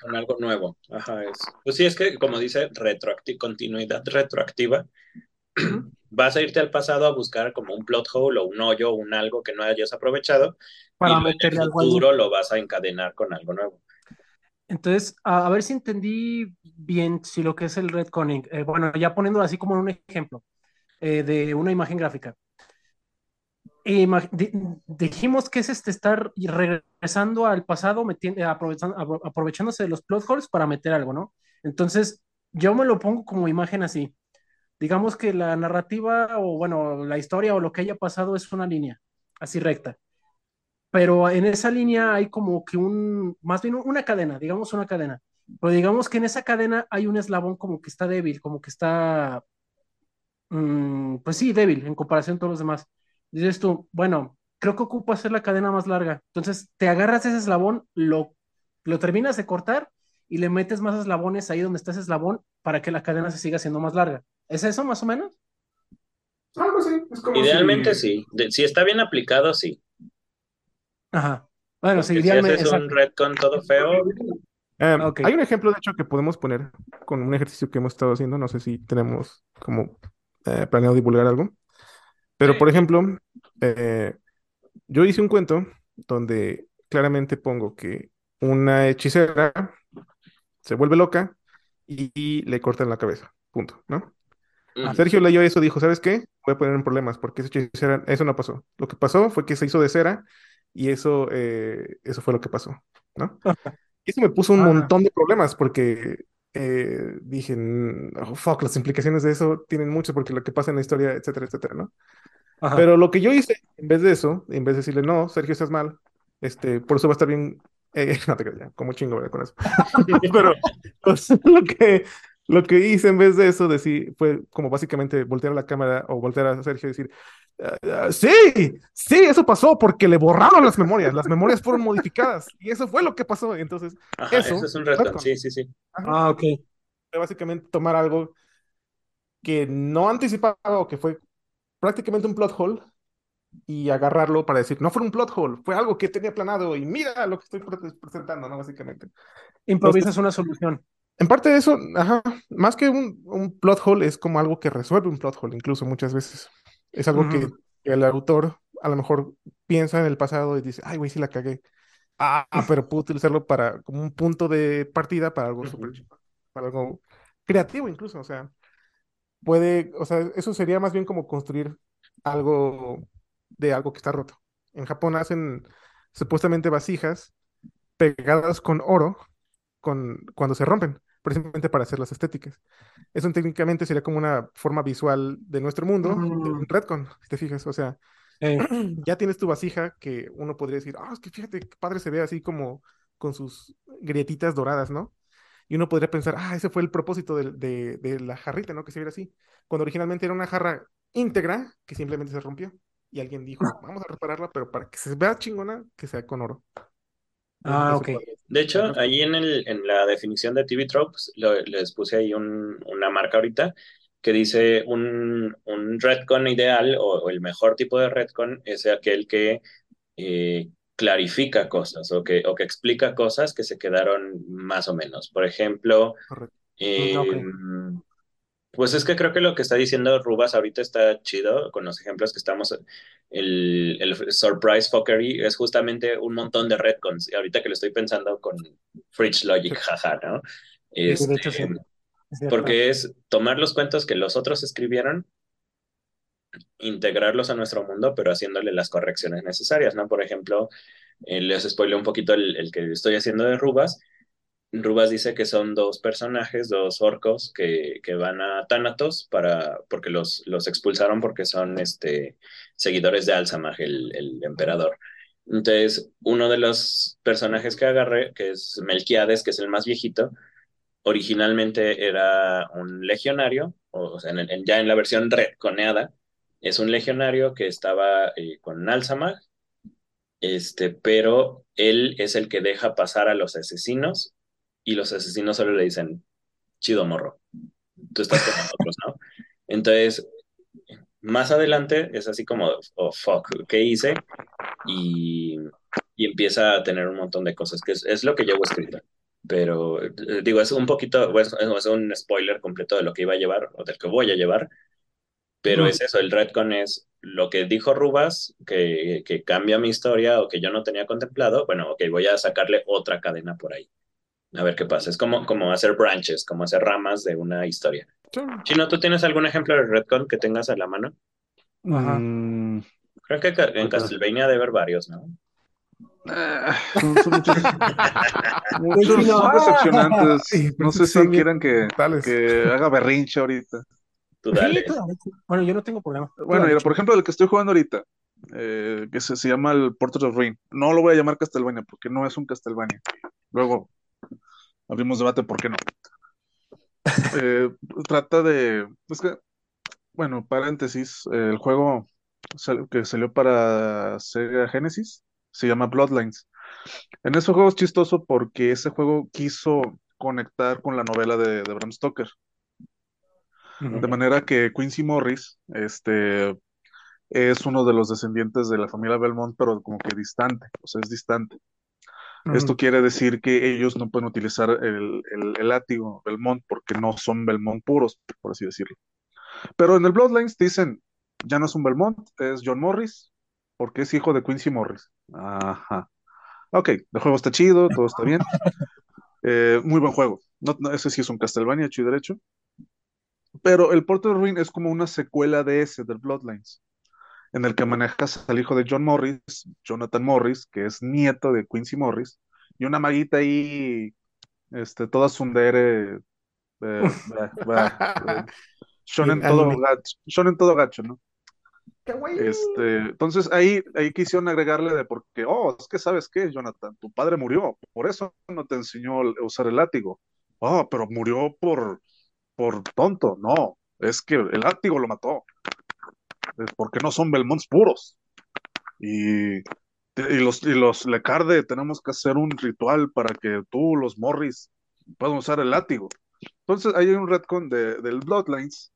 con algo nuevo. Ajá, es. Pues sí, es que como dice retroactiva, continuidad retroactiva, [CLEARS THROAT] vas a irte al pasado a buscar como un plot hole o un hoyo o un algo que no hayas aprovechado para y en el futuro lo vas a encadenar con algo nuevo. Entonces, a, ver si entendí bien si lo que es el retconning. Eh, bueno, ya poniéndolo así como un ejemplo eh, de una imagen gráfica dijimos que es este estar regresando al pasado, aprovechándose de los plot holes para meter algo, ¿no? Entonces, yo me lo pongo como imagen así. Digamos que la narrativa o, bueno, la historia o lo que haya pasado es una línea, así recta. Pero en esa línea hay como que un, más bien una cadena, digamos una cadena. Pero digamos que en esa cadena hay un eslabón como que está débil, como que está, mm, pues sí, débil en comparación a todos los demás dices tú, bueno, creo que ocupo hacer la cadena más larga. Entonces te agarras ese eslabón, lo, lo terminas de cortar y le metes más eslabones ahí donde está ese eslabón para que la cadena se siga siendo más larga. ¿Es eso más o menos? Algo así. Idealmente sí. si está bien aplicado, sí. Ajá. Bueno, sí, idealmente. Si haces un retcon todo feo. Em, hay un ejemplo, de hecho, que podemos poner con un ejercicio que hemos estado haciendo. No sé si tenemos como eh, planeado divulgar algo. Pero, por ejemplo, eh, yo hice un cuento donde claramente pongo que una hechicera se vuelve loca y, le cortan la cabeza. Punto, ¿no? Sergio leyó eso y dijo, ¿sabes qué? Voy a poner en problemas porque esa hechicera, eso no pasó. Lo que pasó fue que se hizo de cera y eso, eh, eso fue lo que pasó, ¿no? Y eso me puso un montón de problemas porque eh, dije, oh, fuck, las implicaciones de eso tienen mucho porque lo que pasa en la historia, etcétera, etcétera, ¿no? Pero lo que yo hice, en vez de eso, en vez de decirle, no, Sergio, estás mal, este, por eso va a estar bien, eh, [LAUGHS] no te creas, como chingo, ¿verdad? Con eso. [LAUGHS] Pero pues, lo, que, lo que hice en vez de eso, decir, fue como básicamente voltear a la cámara o voltear a Sergio y decir, ah, sí, sí, eso pasó porque le borraron las memorias, las memorias fueron modificadas y eso fue lo que pasó. Entonces, eso, es un reto, sí, sí, sí. Ah, ok. Básicamente tomar algo que no anticipaba o que fue prácticamente un plot hole y agarrarlo para decir, no fue un plot hole, fue algo que tenía planado y mira lo que estoy presentando, ¿no? Básicamente. Improvisas una solución. En parte de eso, ajá, más que un, un, plot hole es como algo que resuelve un plot hole, incluso muchas veces. Es algo que el autor a lo mejor piensa en el pasado y dice, ay, güey, sí la cagué. Ah, pero puedo utilizarlo para como un punto de partida para algo súper chido, para algo creativo incluso, o sea, puede, o sea, eso sería más bien como construir algo de algo que está roto. En Japón hacen supuestamente vasijas pegadas con oro con, cuando se rompen, precisamente para hacer las estéticas. Eso técnicamente sería como una forma visual de nuestro mundo, de un mm. retcon, si te fijas, o sea, [CLEARS THROAT] ya tienes tu vasija que uno podría decir, ah, es que fíjate qué padre se ve así como con sus grietitas doradas, ¿no? Y uno podría pensar, ah, ese fue el propósito de, de, la jarrita, ¿no? Que se viera así. Cuando originalmente era una jarra íntegra que simplemente se rompió. Y alguien dijo, vamos a repararla, pero para que se vea chingona, que sea con oro. Ah, ok. De hecho, ahí en, el, en la definición de TV Tropes les puse ahí una marca ahorita que dice un, un retcon ideal o, el mejor tipo de retcon es aquel que eh, clarifica cosas o que, o que explica cosas que se quedaron más o menos. Por ejemplo, em, pues es que creo que lo que está diciendo Rubas ahorita está chido con los ejemplos que estamos. El, el surprise fuckery es justamente un montón de retcons. Y ahorita que lo estoy pensando con Fridge Logic, [LAUGHS] jaja, ¿no? Este, porque es tomar los cuentos que los otros escribieron, integrarlos a nuestro mundo, pero haciéndole las correcciones necesarias, ¿no? Por ejemplo, eh, les spoileo un poquito el, que estoy haciendo de Rubas. Rubas dice que son dos personajes, dos orcos que, que van a Thanatos para, porque los, los expulsaron porque son este, seguidores de Alzamag, el, el emperador. Entonces, uno de los personajes que agarré, que es Melquiades, que es el más viejito, originalmente era un legionario, o sea, ya en la versión retconeada, es un legionario que estaba eh, con Alzamag, este, pero él es el que deja pasar a los asesinos y los asesinos solo le dicen, chido morro, tú estás con nosotros, ¿no? Entonces, más adelante es así como, oh fuck, ¿qué hice? Y, y empieza a tener un montón de cosas, que es, es lo que llevo escrito pero eh, digo, es un poquito, es, es, un spoiler completo de lo que iba a llevar o del que voy a llevar, pero es eso, el retcon es lo que dijo Rubas, que, que, cambia mi historia o que yo no tenía contemplado, bueno, ok, voy a sacarle otra cadena por ahí. A ver qué pasa. Es como, como hacer branches, como hacer ramas de una historia. Chino, ¿tú tienes algún ejemplo de retcon que tengas a la mano? Ajá. Mm. Creo que en Castlevania debe haber varios, ¿no? Ah, son, muchos, [LAUGHS] decepcionantes. no sé si quieran que, que, haga berrinche ahorita. Bueno, yo no tengo problema. Bueno, por ejemplo, el que estoy jugando ahorita, eh, que se, se, llama el Portrait of Rain. No lo voy a llamar Castlevania porque no es un Castlevania. Luego abrimos debate por qué no. [LAUGHS] Eh, trata de. Es que, bueno, paréntesis, el juego que salió para Sega Genesis se llama Bloodlines. En ese juego es chistoso porque ese juego quiso conectar con la novela de, Bram Stoker. De manera que Quincy Morris este, es uno de los descendientes de la familia Belmont, pero como que distante, o sea, es distante. Esto quiere decir que ellos no pueden utilizar el, el, látigo Belmont porque no son Belmont puros, por así decirlo. Pero en el Bloodlines dicen, ya no es un Belmont, es John Morris, porque es hijo de Quincy Morris. Ajá. Ok, el juego está chido, todo está bien. [LAUGHS] Eh, muy buen juego. No, ese sí es un Castlevania, chido derecho. Pero el Portal Ruin es como una secuela de ese, del Bloodlines, en el que manejas al hijo de John Morris, Jonathan Morris, que es nieto de Quincy Morris, y una maguita ahí, este, toda sundere. Eh, [LAUGHS] shonen, todo shonen todo gacho, ¿no? Este, entonces ahí, ahí quisieron agregarle de porque, oh, es que sabes qué, Jonathan, tu padre murió, por eso no te enseñó a usar el látigo. Oh, pero murió por, por tonto, no, es que el látigo lo mató. Porque no son Belmonts puros. Y, y los, y los Lecarde tenemos que hacer un ritual para que tú, los Morris, puedan usar el látigo. Entonces hay un retcon de, del Bloodlines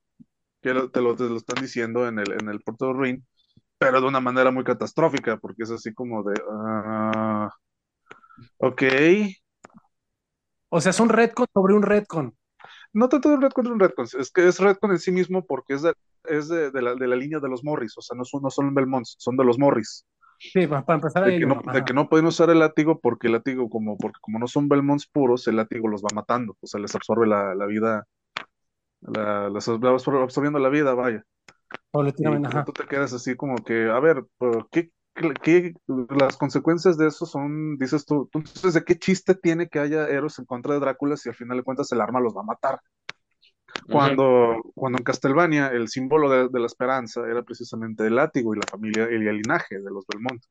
que te, lo, están diciendo en el, en el Puerto Ruin, pero de una manera muy catastrófica, porque es así como de, uh, ok. O sea, es un retcon sobre un retcon. No tanto de un retcon de un retcon, es que es retcon en sí mismo porque es de, es de, de, la, de la, línea de los Morris, o sea, no son, no son Belmonts, son de los Morris. Sí, para empezar de, que no, de que no pueden usar el látigo porque el látigo, como, porque como no son Belmonts puros, el látigo los va matando, o sea, les absorbe la, la vida, la, les va absorbiendo la vida, vaya. Y tú te quedas así como que, a ver, ¿qué, ¿qué, las consecuencias de eso son, dices tú, entonces, ¿de qué chiste tiene que haya Eros en contra de Drácula si al final de cuentas el arma los va a matar? Cuando, cuando en Castlevania el símbolo de, de, la esperanza era precisamente el látigo y la familia y el linaje de los Belmont.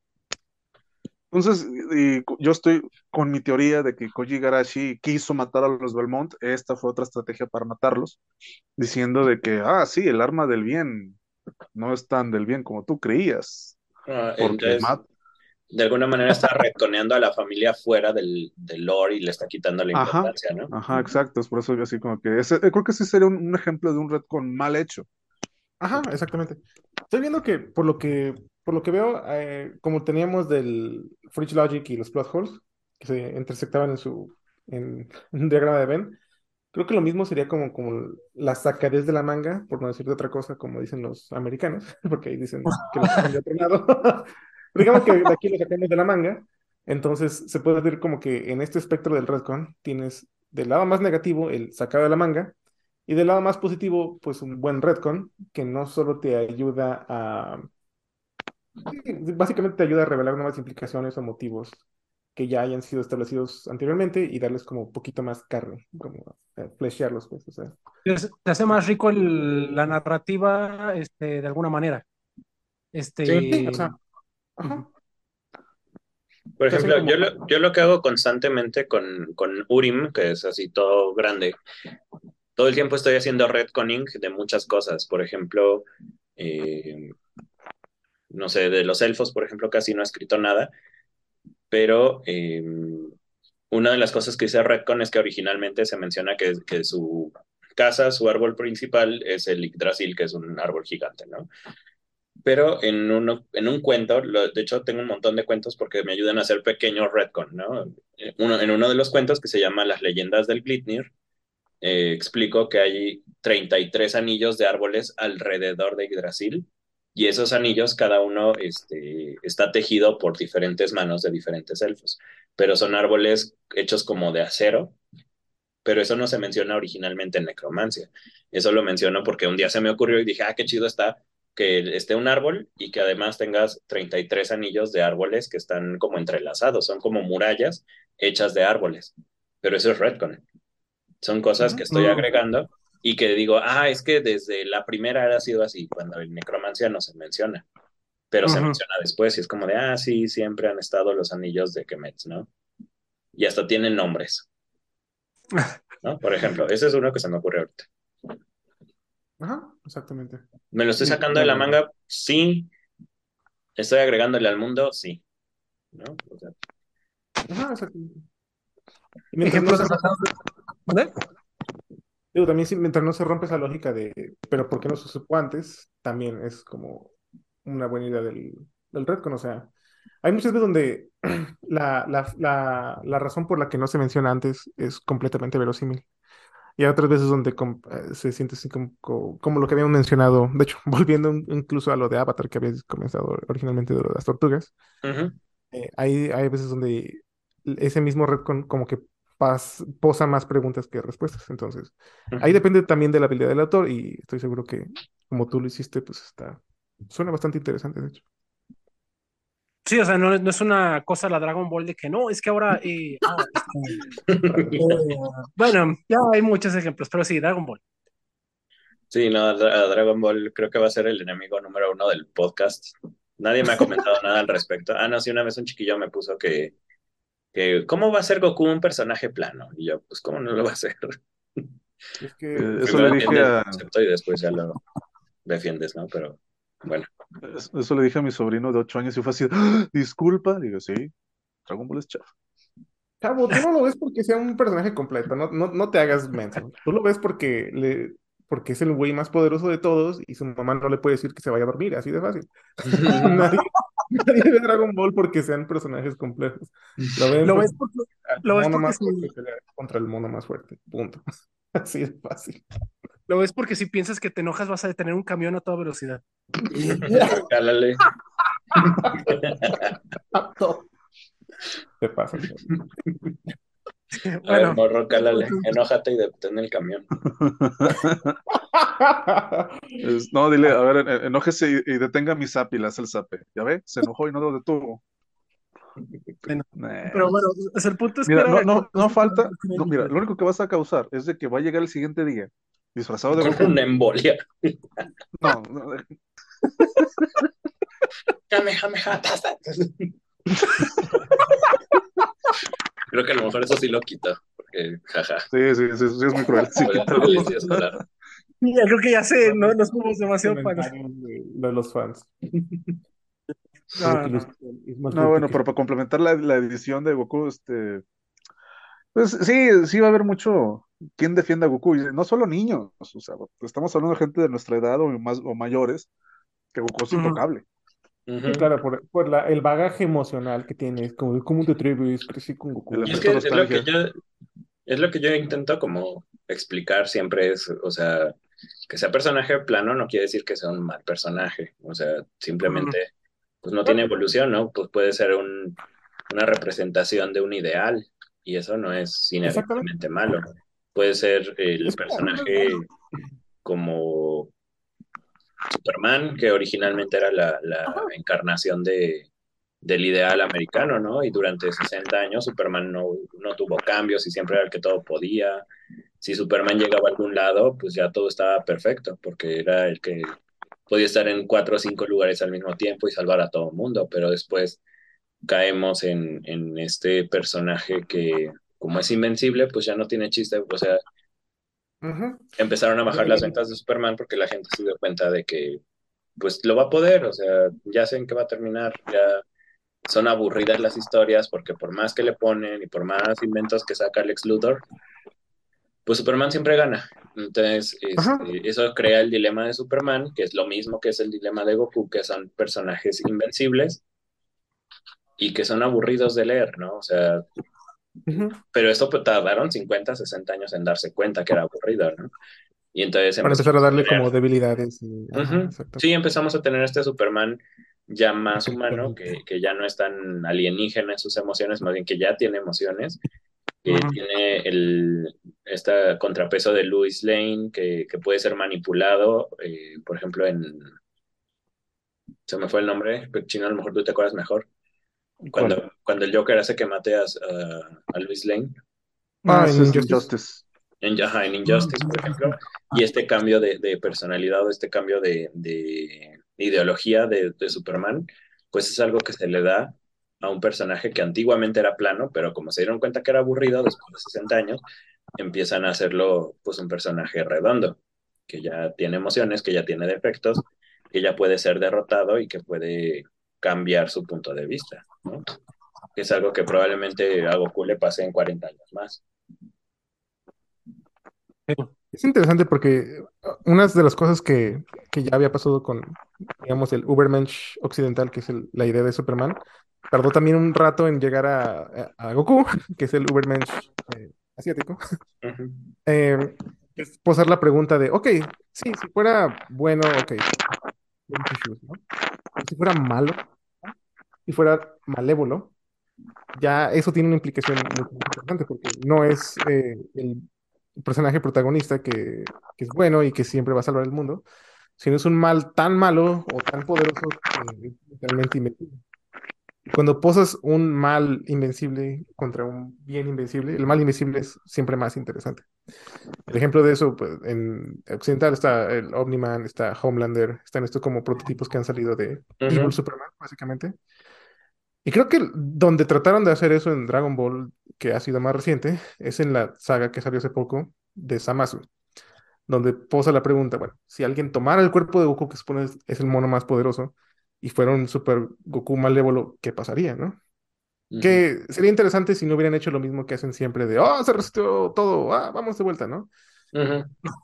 Entonces, y yo estoy con mi teoría de que Koji Garashi quiso matar a los Belmont, esta fue otra estrategia para matarlos, diciendo de que, ah, sí, el arma del bien no es tan del bien como tú creías. Ah, entonces, de alguna manera está reconeando a la familia fuera del, del, lore y le está quitando la importancia, ajá, ¿no? Ajá, exacto, es por eso yo así como que, ese, creo que sí sería un, un ejemplo de un retcon mal hecho. Ajá, exactamente. Estoy viendo que, por lo que por lo que veo, eh, como teníamos del Fridge Logic y los plot holes, que se intersectaban en su en, en un diagrama de Venn, creo que lo mismo sería como, como la sacadez de la manga, por no decir de otra cosa, como dicen los americanos, [LAUGHS] porque ahí dicen que lo sacan de otro lado. [LAUGHS] digamos que aquí lo sacamos de la manga, entonces se puede ver como que en este espectro del Redcon tienes del lado más negativo el sacado de la manga, y del lado más positivo, pues un buen Redcon, que no solo te ayuda a básicamente te ayuda a revelar nuevas implicaciones o motivos que ya hayan sido establecidos anteriormente y darles como un poquito más carne, como eh, fleshearlos, pues, o sea. Te hace más rico el, la narrativa, este, de alguna manera. Este... Sí, o sea, ajá. Por ejemplo, como... yo, lo, yo lo que hago constantemente con, con Urim, que es así todo grande, todo el tiempo estoy haciendo retconning de muchas cosas. Por ejemplo, eh, no sé, de los elfos, por ejemplo, casi no ha escrito nada, pero eh, una de las cosas que dice Redcon es que originalmente se menciona que, su casa, su árbol principal es el Yggdrasil, que es un árbol gigante, ¿no? Pero en, uno, en un cuento, de hecho tengo un montón de cuentos porque me ayudan a hacer pequeños Redcon, ¿no? Uno, en uno de los cuentos que se llama Las leyendas del Glitnir, eh, explico que hay 33 anillos de árboles alrededor de Yggdrasil y esos anillos, cada uno este, está tejido por diferentes manos de diferentes elfos, pero son árboles hechos como de acero, pero eso no se menciona originalmente en necromancia. Eso lo menciono porque un día se me ocurrió y dije, ah, qué chido está que esté un árbol y que además tengas 33 anillos de árboles que están como entrelazados, son como murallas hechas de árboles, pero eso es Redcon. Son cosas que estoy agregando y que digo, ah, es que desde la primera ha sido así, cuando el necromancia no se menciona, pero uh -huh. se menciona después y es como de, ah, sí, siempre han estado los anillos de Kemet, ¿no? Y hasta tienen nombres, [LAUGHS] ¿no? Por ejemplo, ese es uno que se me ocurre ahorita. Ajá, exactamente. ¿Me lo estoy sacando de la manga? Sí. ¿Estoy agregándole al mundo? Sí. ¿No? O sea... Ajá, exactamente. Y mientras no se... Digo, también si, mientras no se rompe esa lógica de, pero ¿por qué no se supo antes? También es como una buena idea del, del Redcon. O sea, hay muchas veces donde [CLEARS THROAT] la, la, la, la, razón por la que no se menciona antes es completamente verosímil. Y hay otras veces donde eh, se siente así como, como, lo que habíamos mencionado, de hecho, [LAUGHS] volviendo incluso a lo de Avatar que había comenzado originalmente de, lo de las tortugas, uh -huh. eh, hay, hay veces donde ese mismo Redcon como que pas, posa más preguntas que respuestas. Entonces, uh -huh. ahí depende también de la habilidad del autor y estoy seguro que como tú lo hiciste, pues está, suena bastante interesante, de hecho. Sí, o sea, no, no, es una cosa la Dragon Ball de que no, es que ahora. Eh, ah, [LAUGHS] eh, bueno, ya hay muchos ejemplos, pero sí, Dragon Ball. Sí, no, Dragon Ball creo que va a ser el enemigo número uno del podcast. Nadie me ha comentado [LAUGHS] nada al respecto. Ah, no, sí, una vez un chiquillo me puso que, que, ¿cómo va a ser Goku un personaje plano? Y yo, pues, ¿cómo no lo va a hacer? [LAUGHS] Es que eh, eso le dije a... Y después ya lo defiendes, ¿no? Pero bueno. Eso le dije a mi sobrino de 8 años y fue así, ¡Ah! disculpa, digo, sí, Dragon Ball es chafa. Chavo, tú no lo ves [LAUGHS] porque sea un personaje completo, no, no, no te hagas menso. Tú lo ves porque, le, porque es el güey más poderoso de todos y su mamá no le puede decir que se vaya a dormir, así de fácil. [LAUGHS] nadie, [LAUGHS] nadie, ve Dragon Ball porque sean personajes complejos. Lo, ven ¿Lo ves porque, lo ves porque más fuerte contra el mono más fuerte, punto. [LAUGHS] Así es fácil. Lo es porque si piensas que te enojas vas a detener un camión a toda velocidad. [LAUGHS] Cálale. Te pasa. [LAUGHS] A ver, Bueno, morro, cálale. Enójate y detén el camión. [LAUGHS] Es- no, dile, a ver, en- enójese y, y detenga mi zap y le hace el zape. ¿Ya ve? Se enojó y no lo detuvo. Bueno, Nah. pero bueno, sea, el punto es Mira, que no, no, no falta, no, mira, lo único que vas a causar es de que va a llegar el siguiente día disfrazado de Con Goku. una embolia. No, [LAUGHS] no, Kamehameha, tasa. Creo que a lo mejor eso sí lo quito. Porque, jaja. sí, sí, sí, sí, es muy cruel. Sí, creo que ya sé, no nos fuimos demasiado para. De, de los fans. [LAUGHS] No, bueno, pero para complementar la, la edición de Goku, este, pues sí, sí va a haber mucho quien defienda a Goku, y no solo niños, o sea, estamos hablando de gente de nuestra edad o más o mayores, que Goku es Ujú. Claro, por, por la, el bagaje emocional que tienes, como cómo te atreves, crecí con Goku. Y es que es lo que yo, es lo que yo intento como explicar siempre es, o sea, que sea personaje plano no quiere decir que sea un mal personaje, o sea, simplemente pues no tiene evolución, ¿no? Pues puede ser un, una representación de un ideal y eso no es inherentemente malo. Puede ser el personaje como Superman, que originalmente era la, la encarnación de, del ideal americano, ¿no? Y durante 60 años Superman no, no tuvo cambios y siempre era el que todo podía. Si Superman llegaba a algún lado, pues ya todo estaba perfecto, porque era el que podía estar en cuatro o cinco lugares al mismo tiempo y salvar a todo el mundo, pero después caemos en, en este personaje que, como es invencible, pues ya no tiene chiste, o sea, Ujú. empezaron a bajar las ventas de Superman porque la gente se dio cuenta de que pues lo va a poder, o sea, ya sé en qué va a terminar, ya son aburridas las historias porque por más que le ponen y por más inventos que saca Lex Luthor, pues Superman siempre gana. Entonces, este, eso crea el dilema de Superman, que es lo mismo que es el dilema de Goku, que son personajes invencibles y que son aburridos de leer, ¿no? O sea, Pero esto pues, tardaron 50, 60 años en darse cuenta que era aburrido, ¿no? Y entonces Para empezar a darle como debilidades. y-. Sí, empezamos a tener este Superman ya más humano, que, que ya no es tan alienígena en sus emociones, más bien que ya tiene emociones, que tiene el este contrapeso de Louis Lane, que, que puede ser manipulado, eh, por ejemplo, en... Se me fue el nombre, pero Chino, a lo mejor tú te acuerdas mejor. Cuando, cuando el Joker hace que mate a, a, a Louis Lane, Ah, Ah, en Injustice. Injustice. en, ajá, en Injustice, por ejemplo, y este cambio de, de personalidad o este cambio de, de ideología de, de Superman, pues es algo que se le da a un personaje que antiguamente era plano, pero como se dieron cuenta que era aburrido después de 60 años, empiezan a hacerlo pues un personaje redondo, que ya tiene emociones, que ya tiene defectos, que ya puede ser derrotado y que puede cambiar su punto de vista, ¿no? Que es algo que probablemente a Goku le pase en 40 años más. Es interesante porque unas de las cosas que, que ya había pasado con, digamos, el Ubermensch occidental, que es el- la idea de Superman, tardó también un rato en llegar a, a- a Goku, [LAUGHS] que es el Ubermensch eh, asiático, [LAUGHS] eh, es posar la pregunta de, ok, sí, si fuera bueno, ok, shoes, ¿no? Si fuera malo, si fuera malévolo, ya eso tiene una implicación muy importante porque no es eh, el personaje protagonista que, que es bueno y que siempre va a salvar el mundo, sino es un mal tan malo o tan poderoso que es realmente invencible. Cuando posas un mal invencible contra un bien invencible, el mal invencible es siempre más interesante. El ejemplo de eso, pues, en Occidental está el Omni-Man, está Homelander, están estos como prototipos que han salido de. Evil Superman, básicamente. Y creo que donde trataron de hacer eso en Dragon Ball, que ha sido más reciente, es en la saga que salió hace poco de Zamasu, donde posa la pregunta, bueno, si alguien tomara el cuerpo de Goku, que supone es el mono más poderoso, y fuera un super Goku malévolo, ¿qué pasaría, no? Que sería interesante si no hubieran hecho lo mismo que hacen siempre de, oh, se reseteó todo, ah, vamos de vuelta, ¿no?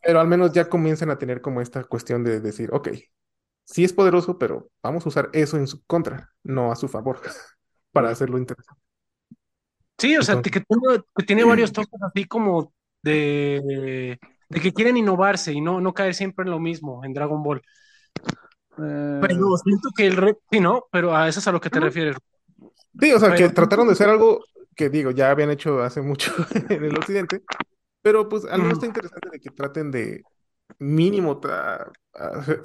Pero al menos ya comienzan a tener como esta cuestión de decir, ok, sí es poderoso, pero vamos a usar eso en su contra, no a su favor, [LAUGHS] para hacerlo interesante. Sí, o sea, Entonces- que tiene, que tiene varios [CLEARS THROAT] toques así como de, de que quieren innovarse y no, no caer siempre en lo mismo en Dragon Ball. Eh, Pero siento que el re... Sí, ¿no? Pero a eso es a lo que te refieres. Sí, o sea, que Pero- trataron de hacer algo que digo, ya habían hecho hace mucho [LAUGHS] en el occidente, pero pues al menos Ujú. está interesante de que traten de mínimo tra-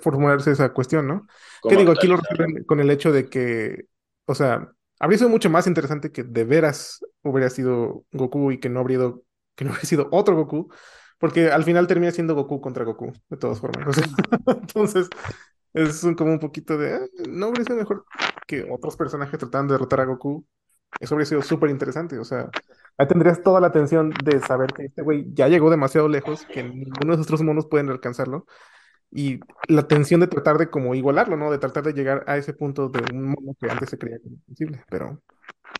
formularse esa cuestión, ¿no? Que digo, aquí lo resuelven con el hecho de que, o sea, habría sido mucho más interesante que de veras hubiera sido Goku y que no habría, ido- que no hubiera sido otro Goku, porque al final termina siendo Goku contra Goku, de todas formas. o sea, [LAUGHS] entonces, es un- como un poquito de, "Ah, no habría sido mejor que otros personajes tratando de derrotar a Goku. Eso habría sido súper interesante, o sea, ahí tendrías toda la atención de saber que este güey ya llegó demasiado lejos, que ninguno de esos otros monos pueden alcanzarlo y la tensión de tratar de como igualarlo, ¿no? De tratar de llegar a ese punto de un mono que antes se creía imposible, pero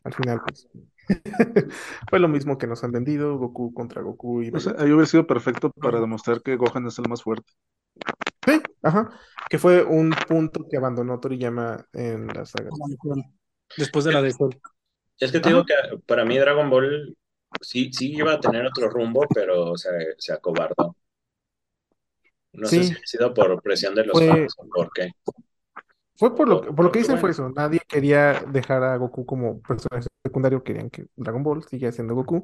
al final, pues, [LAUGHS] fue lo mismo que nos han vendido, Goku contra Goku y o sea, ahí hubiera sido perfecto para demostrar que Gohan es el más fuerte. Sí, ajá, que fue un punto que abandonó Toriyama en la saga. Después de la de Cell. Es que te digo que para mí Dragon Ball sí, sí iba a tener otro rumbo, pero se, se acobardó. No sé si ha sido por presión de los Fue- fans o por qué. Fue por lo que, por lo que dicen fue eso. Nadie quería dejar a Goku como personaje secundario. Querían que Dragon Ball siga siendo Goku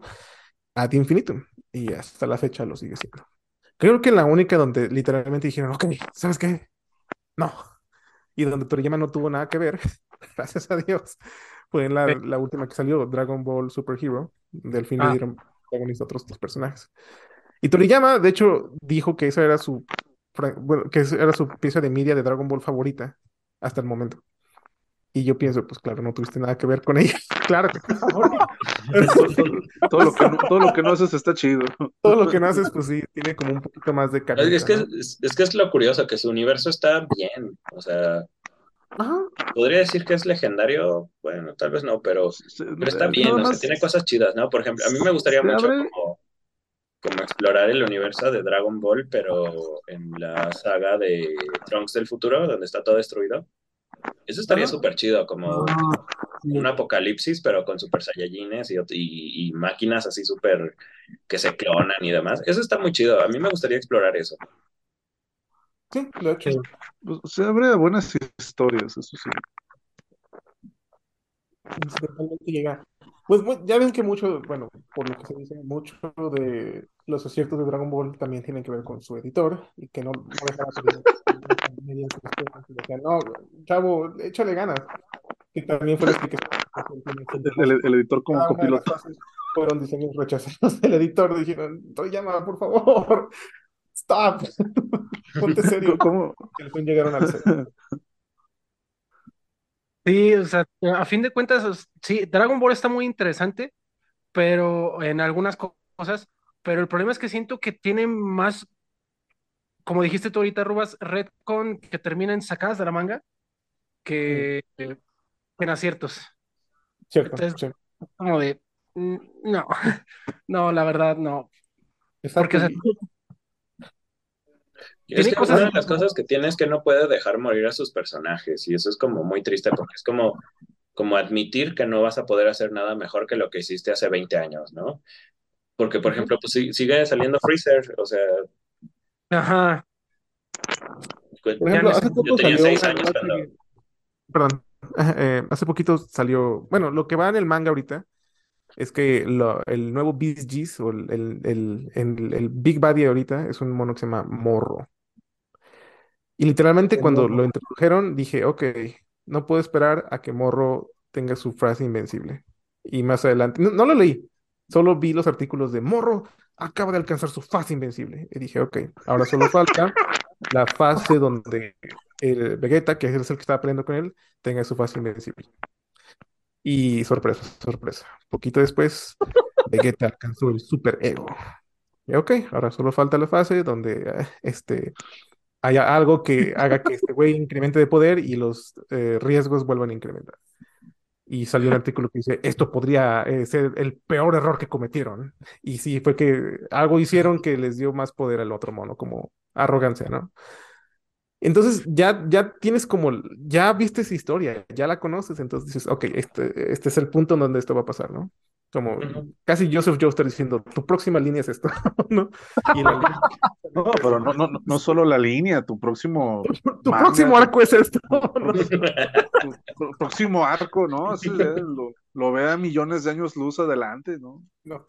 ad infinitum. Y hasta la fecha lo sigue siendo. Creo que la única donde literalmente dijeron, ok, ¿sabes qué? No. Y donde Toriyama no tuvo nada que ver, [LAUGHS] gracias a Dios, fue en la, Sí. la última que salió, Dragon Ball Super Hero. Del fin Ah. le dieron protagonista a otros dos personajes. Y Toriyama, de hecho, dijo que esa era su, bueno, que esa era su pieza de media de Dragon Ball favorita hasta el momento. Y yo pienso, pues claro, no tuviste nada que ver con ella. [LAUGHS] Claro que. Todo lo que no, todo lo que no haces está chido. Todo lo que no haces, pues sí, tiene como un poquito más de carnita, es que, ¿no? es, es que es lo curioso, que su universo está bien. O sea, Ajá. podría decir que es legendario. Bueno, tal vez no, pero, pero está bien. Nada O sea, tiene cosas chidas, ¿no? Por ejemplo, a mí me gustaría mucho como, como explorar el universo de Dragon Ball, pero en la saga de Trunks del futuro, donde está todo destruido. Eso estaría súper chido, como Ah. Un apocalipsis, pero con super saiyajines y, y, y máquinas así súper que se clonan y demás. Eso está muy chido. A mí me gustaría explorar eso. Sí, de hecho. Sí. se abre a buenas historias, eso sí. Totalmente llega. Pues ya ven que mucho, bueno, por lo que se dice, mucho de los aciertos de Dragon Ball también tienen que ver con su editor y que no, no respuestas, y decía, no, chavo, échale ganas. Que también fue la explicación. El, el- el editor como copiloto. fases fueron diseños rechazados del editor. Dijeron, Toriyama, por favor, stop, [LAUGHS] ponte serio. [LAUGHS] ¿Cómo? Que al fin llegaron al set. Sí, o sea, a fin de cuentas, sí, Dragon Ball está muy interesante, pero en algunas co- cosas, pero el problema es que siento que tiene más, como dijiste tú ahorita, Rubas, retcon que terminan sacadas de la manga que, que en aciertos. Cierto, Entonces, como de, mm, no, [LAUGHS] no, la verdad, no. Porque, o sea, es que cosas- una de las cosas que tiene es que no puede dejar morir a sus personajes y eso es como muy triste porque es como, como admitir que no vas a poder hacer nada mejor que lo que hiciste hace 20 años, ¿no? Porque, por ejemplo, pues sí- sigue saliendo Freezer, o sea, Ajá, pues, Por ya ejemplo, hace poco yo tenía salió seis años cuando... Perdón, [LAUGHS] eh, hace poquito salió, bueno, lo que va en el manga ahorita es que lo- el nuevo Beast Geese o el, el, el, el- el Big Buddy ahorita es un mono que se llama Morro. Y literalmente cuando Morro. lo introdujeron dije, ok, no puedo esperar a que Morro tenga su frase invencible. Y más adelante, no, no lo leí, solo vi los artículos de Morro acaba de alcanzar su fase invencible. Y dije, ok, ahora solo falta la fase donde el Vegeta, que es el que estaba peleando con él, tenga su fase invencible. Y sorpresa, sorpresa. Poquito después, [LAUGHS] Vegeta alcanzó el super ego. Y ok, ahora solo falta la fase donde eh, este, haya algo que haga que este güey incremente de poder y los eh, riesgos vuelvan a incrementar. Y salió un artículo que dice, esto podría eh, ser el peor error que cometieron. Y sí, fue que algo hicieron que les dio más poder al otro mono, como arrogancia, ¿no? Entonces ya, ya tienes como, ya viste esa historia, ya la conoces, entonces dices, ok, este, este es el punto en donde esto va a pasar, ¿no? Como casi Joseph Joestar diciendo, tu próxima línea es esto, [LAUGHS] ¿no? [LAUGHS] no, pero no, no, no solo la línea, tu próximo... [LAUGHS] Tu, próximo arco es esto. Tu, próximo arco, ¿no? lo, lo ve a millones de años luz adelante, ¿no? No,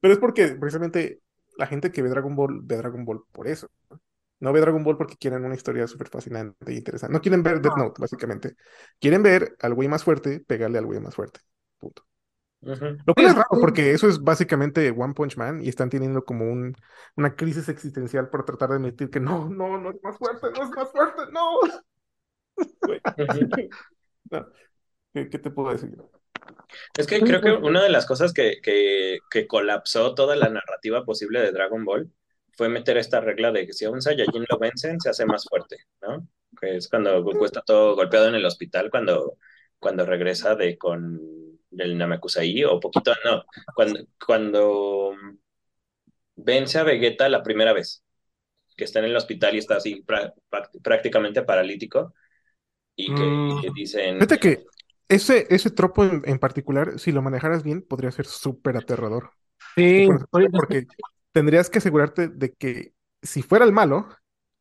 pero es porque precisamente la gente que ve Dragon Ball ve Dragon Ball por eso. No ve Dragon Ball porque quieren una historia súper fascinante e interesante. No quieren ver Death Note, básicamente. Quieren ver al güey más fuerte, pegarle al güey más fuerte. Punto. Lo cual es raro, porque eso es básicamente One Punch Man y están teniendo como un, una crisis existencial por tratar de admitir que no, no, no es más fuerte, no es más fuerte, no. [LAUGHS] ¿Qué, ¿Qué, te puedo decir? Es que creo que una de las cosas que, que, que, colapsó toda la narrativa posible de Dragon Ball fue meter esta regla de que si a un Saiyajin lo vencen, se hace más fuerte, ¿no? Que es cuando Goku está todo golpeado en el hospital, cuando, cuando regresa de con el Namekusai, o poquito, no, cuando, cuando vence a Vegeta la primera vez, que está en el hospital y está así prácticamente paralítico, y que, mm. dicen... Fíjate que ese, ese tropo en, particular, si lo manejaras bien, podría ser súper aterrador. Sí, porque tendrías que asegurarte de que si fuera el malo,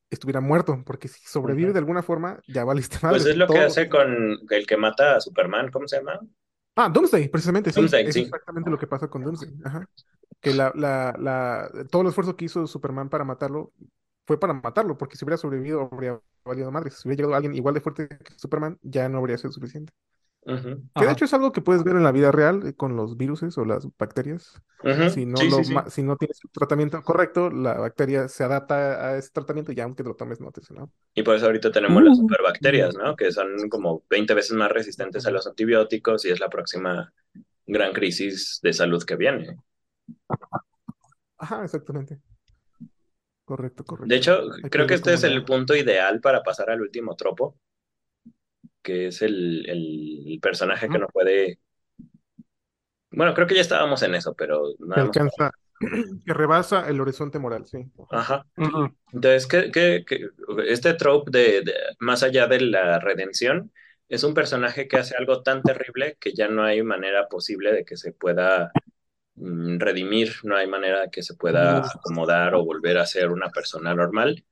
estuviera muerto, porque si sobrevive de alguna forma, ya valiste madre. Pues es lo que hace con el que mata a Superman, ¿cómo se llama? Ah, Doomsday, precisamente, sí. es exactamente lo que pasa con Doomsday. Ajá. Que la, la, la, todo el esfuerzo que hizo Superman para matarlo fue para matarlo, porque si hubiera sobrevivido habría valido madre. Si hubiera llegado alguien igual de fuerte que Superman, ya no habría sido suficiente. Que de hecho es algo que puedes ver en la vida real eh, con los virus o las bacterias. si, no si no tienes el tratamiento correcto, la bacteria se adapta a ese tratamiento y aunque lo tomes no te ¿no? Y por eso ahorita tenemos las uh. superbacterias, ¿no? Que son como 20 veces más resistentes a los antibióticos y es la próxima gran crisis de salud que viene. Ajá, exactamente. Correcto, correcto. De hecho, creo que este es el punto ideal para pasar al último tropo, que es el, el personaje que no puede... Bueno, creo que ya estábamos en eso, pero... que alcanza, [CLEARS THROAT] que rebasa el horizonte moral, sí. Ajá. Entonces, que, este trope de, más allá de la redención es un personaje que hace algo tan terrible que ya no hay manera posible de que se pueda mm, redimir, no hay manera de que se pueda acomodar o volver a ser una persona normal.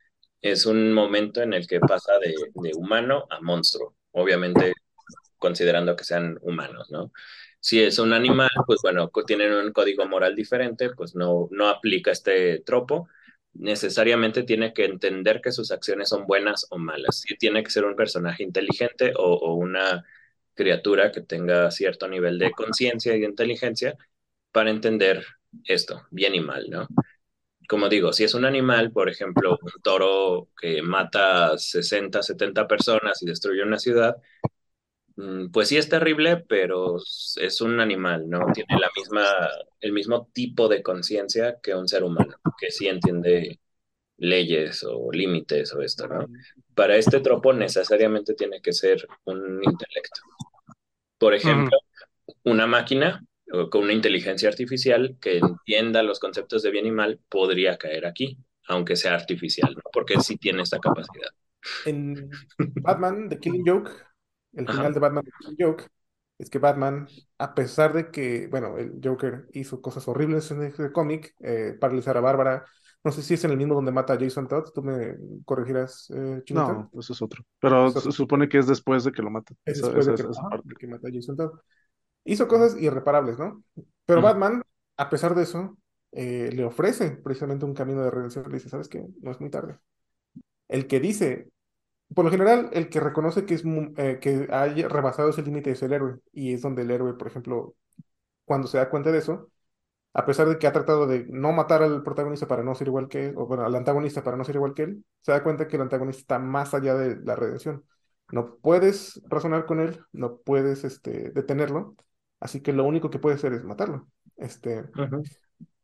Es un momento en el que pasa de, de humano a monstruo obviamente considerando que sean humanos, ¿no? Si es un animal, pues bueno, tienen un código moral diferente, pues no, no aplica este tropo. Necesariamente tiene que entender que sus acciones son buenas o malas. Si tiene que ser un personaje inteligente o, una criatura que tenga cierto nivel de conciencia y inteligencia para entender esto, bien y mal, ¿no? Como digo, si es un animal, por ejemplo, un toro que mata 60, 70 personas y destruye una ciudad, mm, pues sí es terrible, pero es un animal, ¿no? Tiene la misma, el mismo tipo de conciencia que un ser humano, que sí entiende leyes o límites o esto, ¿no? Para este tropo necesariamente tiene que ser un intelecto. Por ejemplo, una máquina con una inteligencia artificial que entienda los conceptos de bien y mal, podría caer aquí, aunque sea artificial, ¿no? porque sí tiene esta capacidad. En Batman, The Killing Joke, el final de Batman, The Killing Joke, es que Batman, a pesar de que, bueno, el Joker hizo cosas horribles en el cómic, eh, paralizar a Bárbara, no sé si es en el mismo donde mata a Jason Todd, tú me corregirás, eh, No, eso es otro. Pero se supone que es después de que lo mata. Es después de, que, de que mata a Jason Todd hizo cosas irreparables, ¿no? Pero Batman, a pesar de eso, eh, le ofrece precisamente un camino de redención. Le dice, ¿sabes qué? No es muy tarde. El que dice, por lo general, el que reconoce que, es, eh, que haya rebasado ese límite es el héroe. Y es donde el héroe, por ejemplo, cuando se da cuenta de eso, a pesar de que ha tratado de no matar al protagonista para no ser igual que él, o bueno, al antagonista para no ser igual que él, se da cuenta que el antagonista está más allá de la redención. No puedes razonar con él, no puedes este, detenerlo, Así que lo único que puede hacer es matarlo. Este,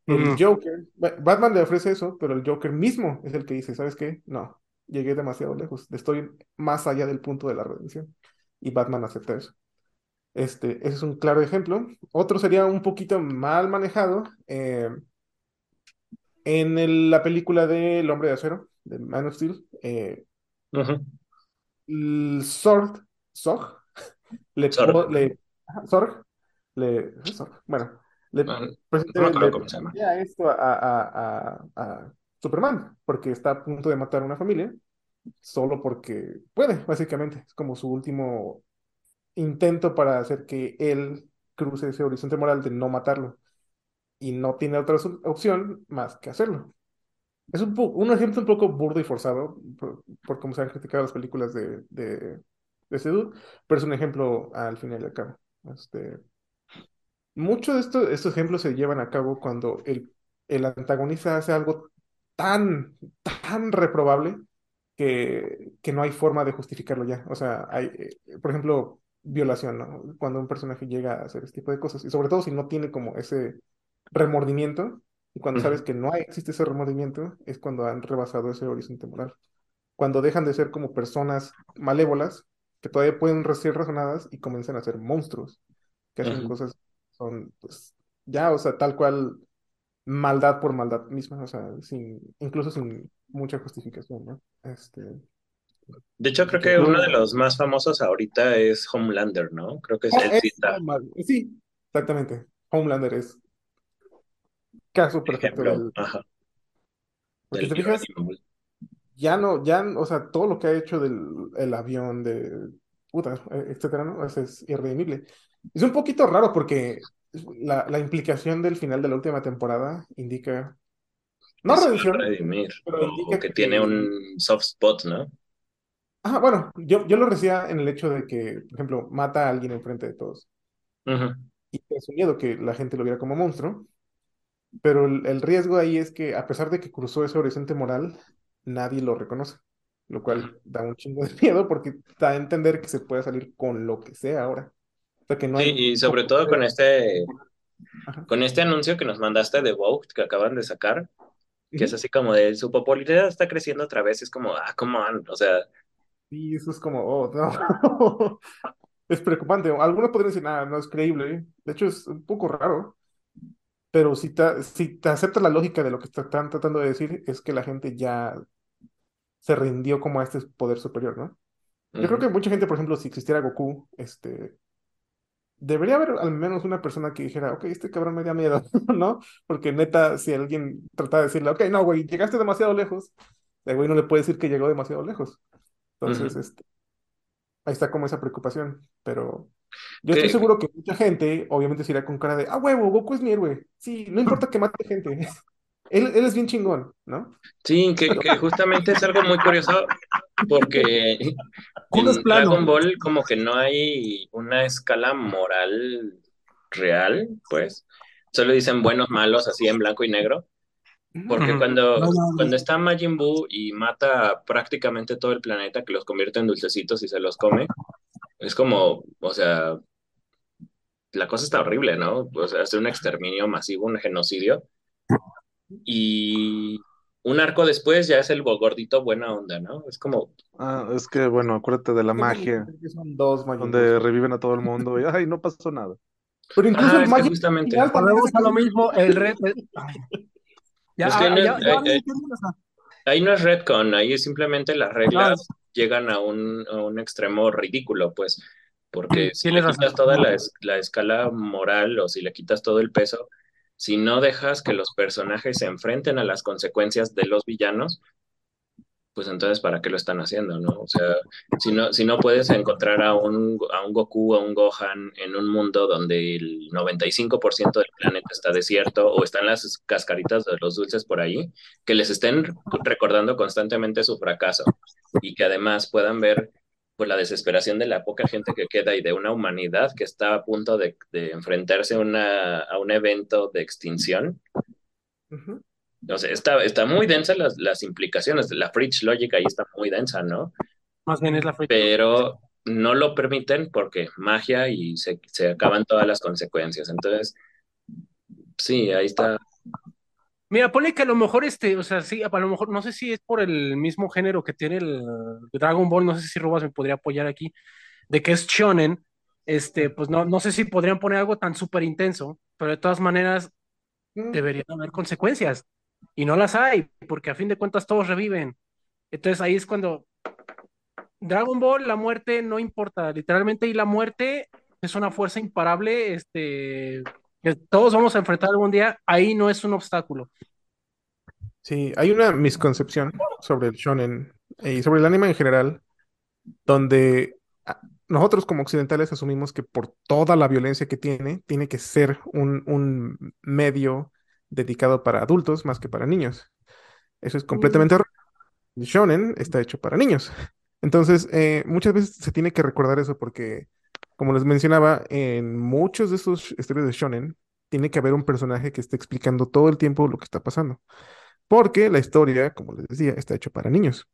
El Joker, Batman le ofrece eso, pero el Joker mismo es el que dice, ¿sabes qué? No, llegué demasiado lejos, estoy más allá del punto de la redención. Y Batman acepta eso. Este, ese es un claro ejemplo. Otro sería un poquito mal manejado. Eh, en la película de El Hombre de Acero, de Man of Steel, eh, Sword, Zog, [LAUGHS] le, Sorg le, eso, bueno, le, No, no me acuerdo le cómo se llama. plantea esto a, a- a- a Superman, porque está a punto de matar a una familia, solo porque puede, básicamente. Es como su último intento para hacer que él cruce ese horizonte moral de no matarlo. Y no tiene otra opción más que hacerlo. Es un, un ejemplo un poco burdo y forzado por, por cómo se han criticado las películas de, de, de ese dude, pero es un ejemplo al final y al cabo. Este, muchos de estos, estos ejemplos se llevan a cabo cuando el, el antagonista hace algo tan, tan reprobable que, que no hay forma de justificarlo ya. O sea, hay, eh, por ejemplo, violación, ¿no? Cuando un personaje llega a hacer este tipo de cosas, y sobre todo si no tiene como ese remordimiento, y cuando sabes que no hay- existe ese remordimiento, es cuando han rebasado ese horizonte moral. Cuando dejan de ser como personas malévolas, que todavía pueden ser razonadas y comienzan a ser monstruos, que hacen cosas, son, pues, ya, o sea, tal cual maldad por maldad misma, o sea, sin, incluso sin mucha justificación, ¿no? Este, De hecho, creo que uno de los más famosos ahorita es Homelander, ¿no? Creo que es el es- mal- sí, exactamente. Homelander es caso perfecto ejemplo. del... Ajá. Porque Del te fijas, ya no, ya, o sea, todo lo que ha hecho del el avión, de puta, etcétera, ¿no? O sea, es irredimible. Es un poquito raro porque la, la implicación del final de la última temporada indica, no redención, redimir. pero indica que tiene un soft spot, ¿no? ah, bueno, yo, yo lo decía en el hecho de que, por ejemplo, mata a alguien enfrente de todos. Y es un miedo que la gente lo viera como monstruo, pero el, el riesgo ahí es que a pesar de que cruzó ese horizonte moral, nadie lo reconoce, lo cual da un chingo de miedo porque da a entender que se puede salir con lo que sea ahora. Sí, y sobre todo con este, Ajá. con este anuncio que nos mandaste de Vogue que acaban de sacar, que es así como de su popularidad está creciendo otra vez, es como, ah, come on, o sea, Y eso es como, oh, no. [LAUGHS] Es preocupante. Algunos podrían decir, nada, no es creíble. De hecho, es un poco raro. Pero si te, si te aceptas la lógica de lo que están tratando de decir, es que la gente ya se rindió como a este poder superior, ¿no? Yo creo que mucha gente, por ejemplo, si existiera Goku, este, debería haber al menos una persona que dijera, ok, este cabrón me da miedo, [LAUGHS] ¿no? Porque neta, si alguien trataba de decirle, ok, no, güey, llegaste demasiado lejos, el güey no le puede decir que llegó demasiado lejos. Entonces, Ujú. este, ahí está como esa preocupación. Pero yo estoy seguro que mucha gente, obviamente, se irá con cara de, ah, huevo, Goku es mi héroe. Sí, no importa que mate gente. [LAUGHS] Él, él es bien chingón, ¿no? sí, que, que justamente es algo muy curioso porque [LAUGHS] Culo es en plano. Dragon Ball como que no hay una escala moral real, pues. Solo dicen buenos, malos, así en blanco y negro. Porque cuando, No, no, no. cuando está Majin Buu y mata prácticamente todo el planeta, que los convierte en dulcecitos y se los come, es como, o sea, la cosa está horrible, ¿no? O sea, hacer un exterminio masivo, un genocidio. Y un arco después ya es el gordito buena onda, ¿no? Es como, Ah, es que, bueno, acuérdate de la magia, Son dos Majin donde reviven a todo el mundo y, ay, no pasó nada. Pero incluso ah, el Majin justamente, final también Volvemos es a lo mismo, el red. [LAUGHS] Ya, es que ah, no, ya, ya ahí, van a ahí- no es retcon, ahí es simplemente las reglas llegan a un, a un extremo ridículo, pues, porque si le quitas toda la, la escala moral o si le quitas todo el peso, si no dejas que los personajes se enfrenten a las consecuencias de los villanos, pues entonces ¿para qué lo están haciendo, no? O sea, si no, si no puedes encontrar a un, a un Goku o un Gohan en un mundo donde el 95% del planeta está desierto o están las cascaritas de los dulces por ahí, que les estén recordando constantemente su fracaso y que además puedan ver pues la desesperación de la poca gente que queda y de una humanidad que está a punto de, de enfrentarse a, una, a un evento de extinción. O sea, está, está muy densa las, las implicaciones. La Fridge Logic ahí está muy densa, ¿no? Más bien es la fecha. Pero no lo permiten porque magia y se, se acaban todas las consecuencias. Entonces, sí, ahí está. Mira, ponle que a lo mejor este, o sea, sí, a lo mejor, no sé si es por el mismo género que tiene el Dragon Ball, no sé si Rubas me podría apoyar aquí, de que es shonen, este, pues no, no sé si podrían poner algo tan súper intenso, pero de todas maneras Mm. deberían haber consecuencias, y no las hay, porque a fin de cuentas todos reviven. Entonces ahí es cuando Dragon Ball, la muerte no importa, literalmente, y la muerte es una fuerza imparable, este, que todos vamos a enfrentar algún día, ahí no es un obstáculo. Sí, hay una misconcepción sobre el shonen eh, y sobre el anime en general, donde ah, nosotros como occidentales asumimos que por toda la violencia que tiene, tiene que ser un, un medio dedicado para adultos más que para niños. Eso es completamente erróneo. El shonen está hecho para niños. Entonces, eh, muchas veces se tiene que recordar eso porque, como les mencionaba, en muchos de esos historias de shonen, tiene que haber un personaje que esté explicando todo el tiempo lo que está pasando. Porque la historia, como les decía, está hecho para niños.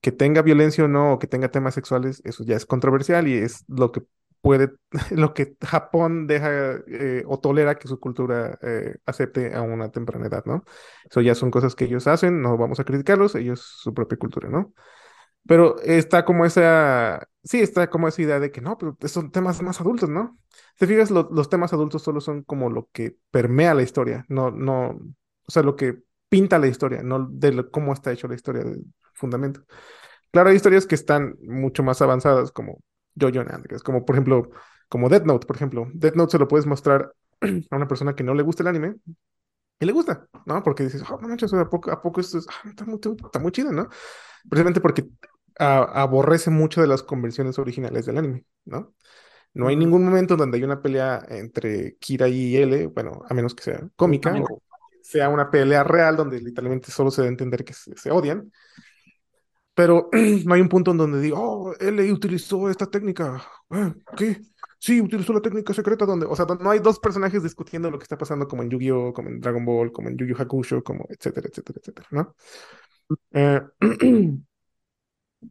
Que tenga violencia o no, o que tenga temas sexuales, eso ya es controversial y es lo que puede, [LAUGHS] lo que Japón deja eh, o tolera que su cultura eh, acepte a una temprana edad, ¿no? Eso ya son cosas que ellos hacen, no vamos a criticarlos, ellos su propia cultura, ¿no? Pero está como esa, sí, está como esa idea de que no, pero son temas más adultos, ¿no? Te fijas, los temas adultos solo son como lo que permea la historia, no, no, o sea, lo que pinta la historia, no de cómo está hecho la historia del fundamento. Claro, hay historias que están mucho más avanzadas, como Jojo es como por ejemplo, como Death Note, por ejemplo. Death Note se lo puedes mostrar [CLEARS THROAT] a una persona que no le gusta el anime y le gusta, ¿no? Porque dices, oh, no manches, ¿a poco, a poco esto es, ah, está, muy, está muy chido, ¿no? Precisamente porque aborrece mucho de las conversiones originales del anime, ¿no? No hay ningún momento donde hay una pelea entre Kira y L, bueno, a menos que sea cómica, o sea una pelea real donde literalmente solo se debe entender que se, odian. Pero [CLEARS THROAT] no hay un punto en donde digo, oh, L utilizó esta técnica. Ah, ¿Qué? Sí, utilizó la técnica secreta donde, o sea, no hay dos personajes discutiendo lo que está pasando como en Yu-Gi-Oh, como en Dragon Ball, como en Yu Yu Hakusho, como etcétera, etcétera, etcétera, ¿no? Eh, [CLEARS THROAT]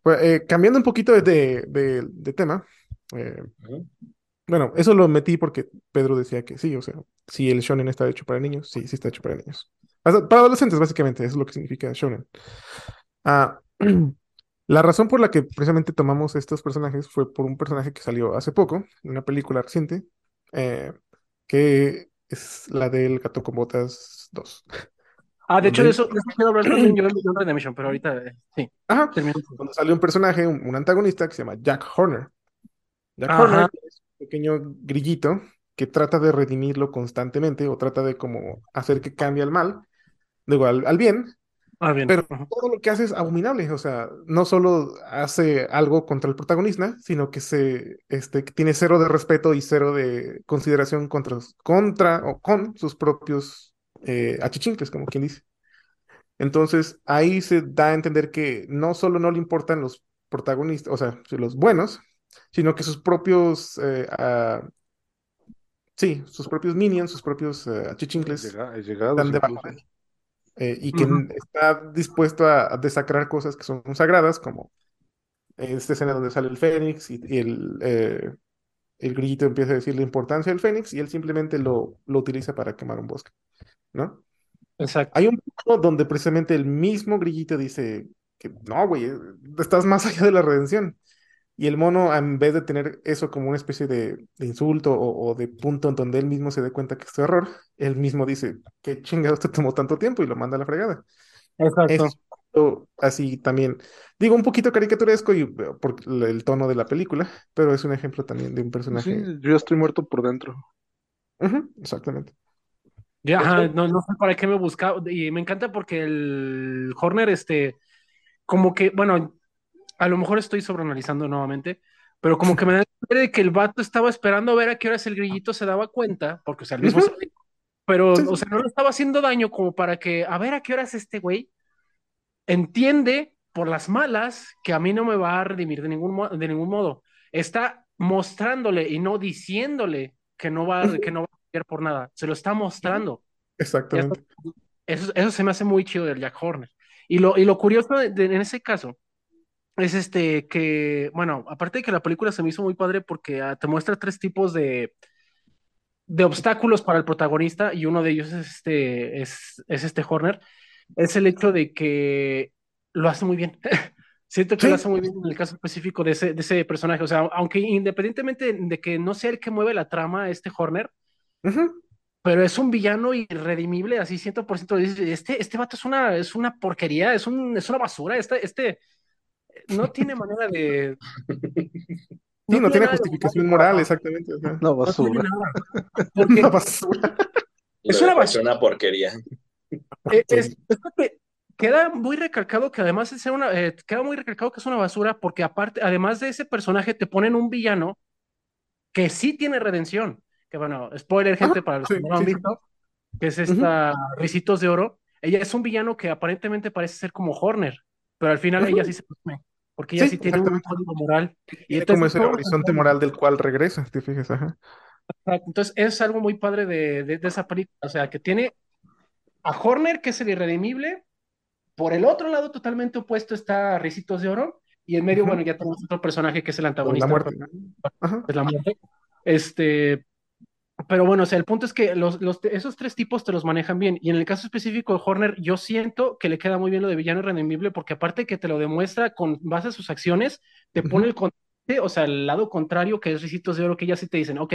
Pues, eh, cambiando un poquito de, de, tema, eh, bueno, eso lo metí porque Pedro decía que sí, o sea, si el shonen está hecho para niños, sí, sí está hecho para niños. Para adolescentes, básicamente, eso es lo que significa shonen. Ah, [CLEARS THROAT] la razón por la que precisamente tomamos estos personajes fue por un personaje que salió hace poco, una película reciente, eh, que es la del Gato con Botas 2. [LAUGHS] Ah, de hecho, de eso, quiero hablar también yo en de Mission, pero ahorita eh, sí. Ajá. Cuando sale un personaje, un, antagonista que se llama Jack Horner. Jack Horner es un pequeño grillito que trata de redimirlo constantemente o trata de como hacer que cambie al mal, digo, al, al bien, Ah, bien. Pero todo lo que hace es abominable, o sea, no solo hace algo contra el protagonista, sino que se este, tiene cero de respeto y cero de consideración contra, contra o con sus propios eh, achichincles, como quien dice. Entonces, ahí se da a entender que no solo no le importan los protagonistas, o sea, los buenos, sino que sus propios, eh, sí, sus propios minions, sus propios eh, achichincles, están debajo eh, y que está dispuesto a, desacrar cosas que son sagradas, como esta escena donde sale el Fénix y, el, el grillito empieza a decir la importancia del Fénix y él simplemente lo, lo utiliza para quemar un bosque. ¿No? Exacto. Hay un punto donde precisamente el mismo grillito dice que no, güey, estás más allá de la redención. Y el mono, en vez de tener eso como una especie de, insulto o, de punto en donde él mismo se dé cuenta que es su error, él mismo dice, qué chingados te tomó tanto tiempo y lo manda a la fregada. Exacto. así también, digo, un poquito caricaturesco y, por el tono de la película, pero es un ejemplo también de un personaje. Sí, yo estoy muerto por dentro. exactamente. Ya, no, no sé para qué me buscaba. Y me encanta porque el Horner, este, como que, bueno, a lo mejor estoy sobreanalizando nuevamente, pero como que me da de que el vato estaba esperando a ver a qué horas el grillito se daba cuenta, porque, o sea, el mismo, pero, o sea, no le estaba haciendo daño como para que, a ver a qué horas este güey entiende por las malas que a mí no me va a redimir de ningún, de ningún modo. Está mostrándole y no diciéndole que no va, que no va por nada, se lo está mostrando. Exactamente. Eso, eso se me hace muy chido del Jack Horner. Y lo, y lo curioso en ese caso es este que, bueno, aparte de que la película se me hizo muy padre porque ah, te muestra tres tipos de, de obstáculos para el protagonista y uno de ellos es este, es, es este Horner, es el hecho de que lo hace muy bien. [LAUGHS] Siento que lo hace muy bien en el caso específico de ese, de ese personaje. O sea, aunque independientemente de que no sea el que mueve la trama, este Horner, pero es un villano irredimible, así 100%. Este, este vato es una, es una porquería, es, un, es una basura. Este, este no tiene manera de. [LAUGHS] Sí, no, tiene justificación moral, exactamente. No, basura. [LAUGHS] Una basura. [LAUGHS] Es una basura. una porquería. Eh, es, queda muy recalcado que además es una, eh, queda muy recalcado que es una basura porque aparte, además de ese personaje, te ponen un villano que sí tiene redención. Que bueno, spoiler, gente, ah, para los que no lo han visto, que es esta Ricitos de Oro. Ella es un villano que aparentemente parece ser como Horner, pero al final ella sí se come, porque ella sí, tiene un código moral. Y es como ese horizonte moral del cual regresa, te fijas, ajá. Entonces es algo muy padre de, de, de, esa película, o sea, que tiene a Horner, que es el irredimible, por el otro lado, totalmente opuesto, está Ricitos de Oro. Y en medio, bueno, ya tenemos otro personaje que es el antagonista. La muerte. Es la muerte. Este, pero bueno, o sea, el punto es que los, esos tres tipos te los manejan bien. Y en el caso específico de Horner, yo siento que le queda muy bien lo de villano irredimible, porque aparte que te lo demuestra con base a sus acciones, te pone el o sea, el lado contrario, que es Ricitos de Oro, que ya sí te dicen, ok,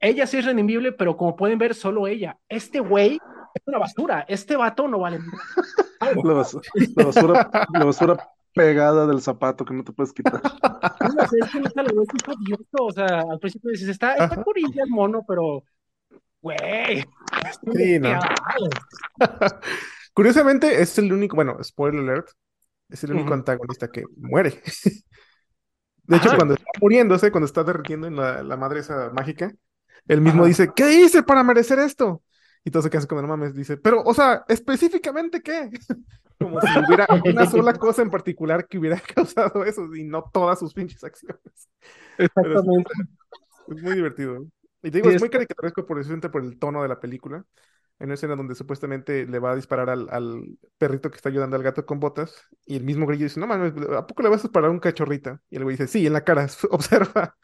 ella sí es redimible, pero como pueden ver, solo ella. Este güey es una basura. Este vato no vale. [LAUGHS] la, basura, la, basura, la basura pegada del zapato que no te puedes quitar. [LAUGHS] No, es que no lo ves O sea, al principio dices, está, está curilla el mono, pero. Güey. Sí, no. [LAUGHS] Curiosamente, es el único, bueno, spoiler alert, es el único antagonista que muere. [LAUGHS] De hecho, cuando está muriéndose, cuando está derritiendo en la, la madre esa mágica, él mismo dice, ¿qué hice para merecer esto? Y todo se queda como, no mames, dice, pero, o sea, específicamente qué? Como si hubiera [LAUGHS] una sola cosa en particular que hubiera [LAUGHS] causado eso y no todas sus pinches acciones. Exactamente. Es, muy divertido. Y te digo, es, muy caricaturesco por, por el tono de la película. En una escena donde supuestamente le va a disparar al, al, perrito que está ayudando al gato con botas. Y el mismo grillo dice, no mames, ¿a poco le vas a disparar a un cachorrita? Y el güey dice, sí, en la cara, [LAUGHS] observa.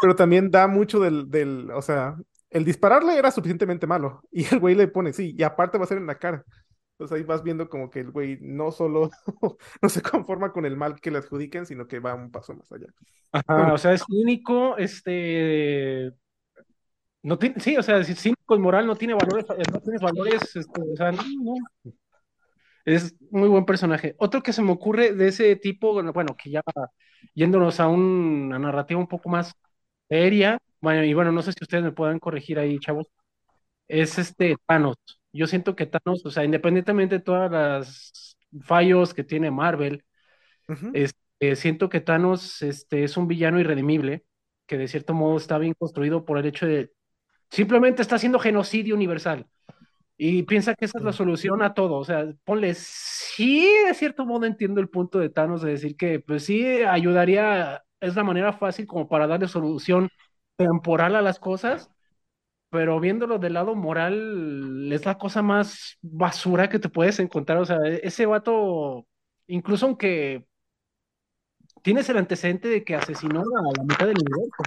Pero también da mucho del, del, o sea, el dispararle era suficientemente malo. Y el güey le pone, sí, y aparte va a ser en la cara. Entonces ahí vas viendo como que el güey no solo [LAUGHS] no se conforma con el mal que le adjudiquen, sino que va un paso más allá. Ajá, o sea, es único, este... No tiene, sí, o sea, es cínico y moral, no tiene valores, no tiene valores, este, o sea, no, Es muy buen personaje. Otro que se me ocurre de ese tipo, bueno, que ya yéndonos a una narrativa un poco más seria, bueno, y bueno, no sé si ustedes me pueden corregir ahí, chavos. Es este Thanos. Yo siento que Thanos, o sea, independientemente de todas las fallos que tiene Marvel, este, siento que Thanos este, es un villano irredimible, que de cierto modo está bien construido por el hecho de simplemente está haciendo genocidio universal. Y piensa que esa es la solución a todo. O sea, ponle, sí, de cierto modo entiendo el punto de Thanos de decir que, pues sí, ayudaría, es la manera fácil como para darle solución temporal a las cosas, pero viéndolo del lado moral, es la cosa más basura que te puedes encontrar. O sea, e-, ese vato, incluso aunque tienes el antecedente de que asesinó a la mitad del universo.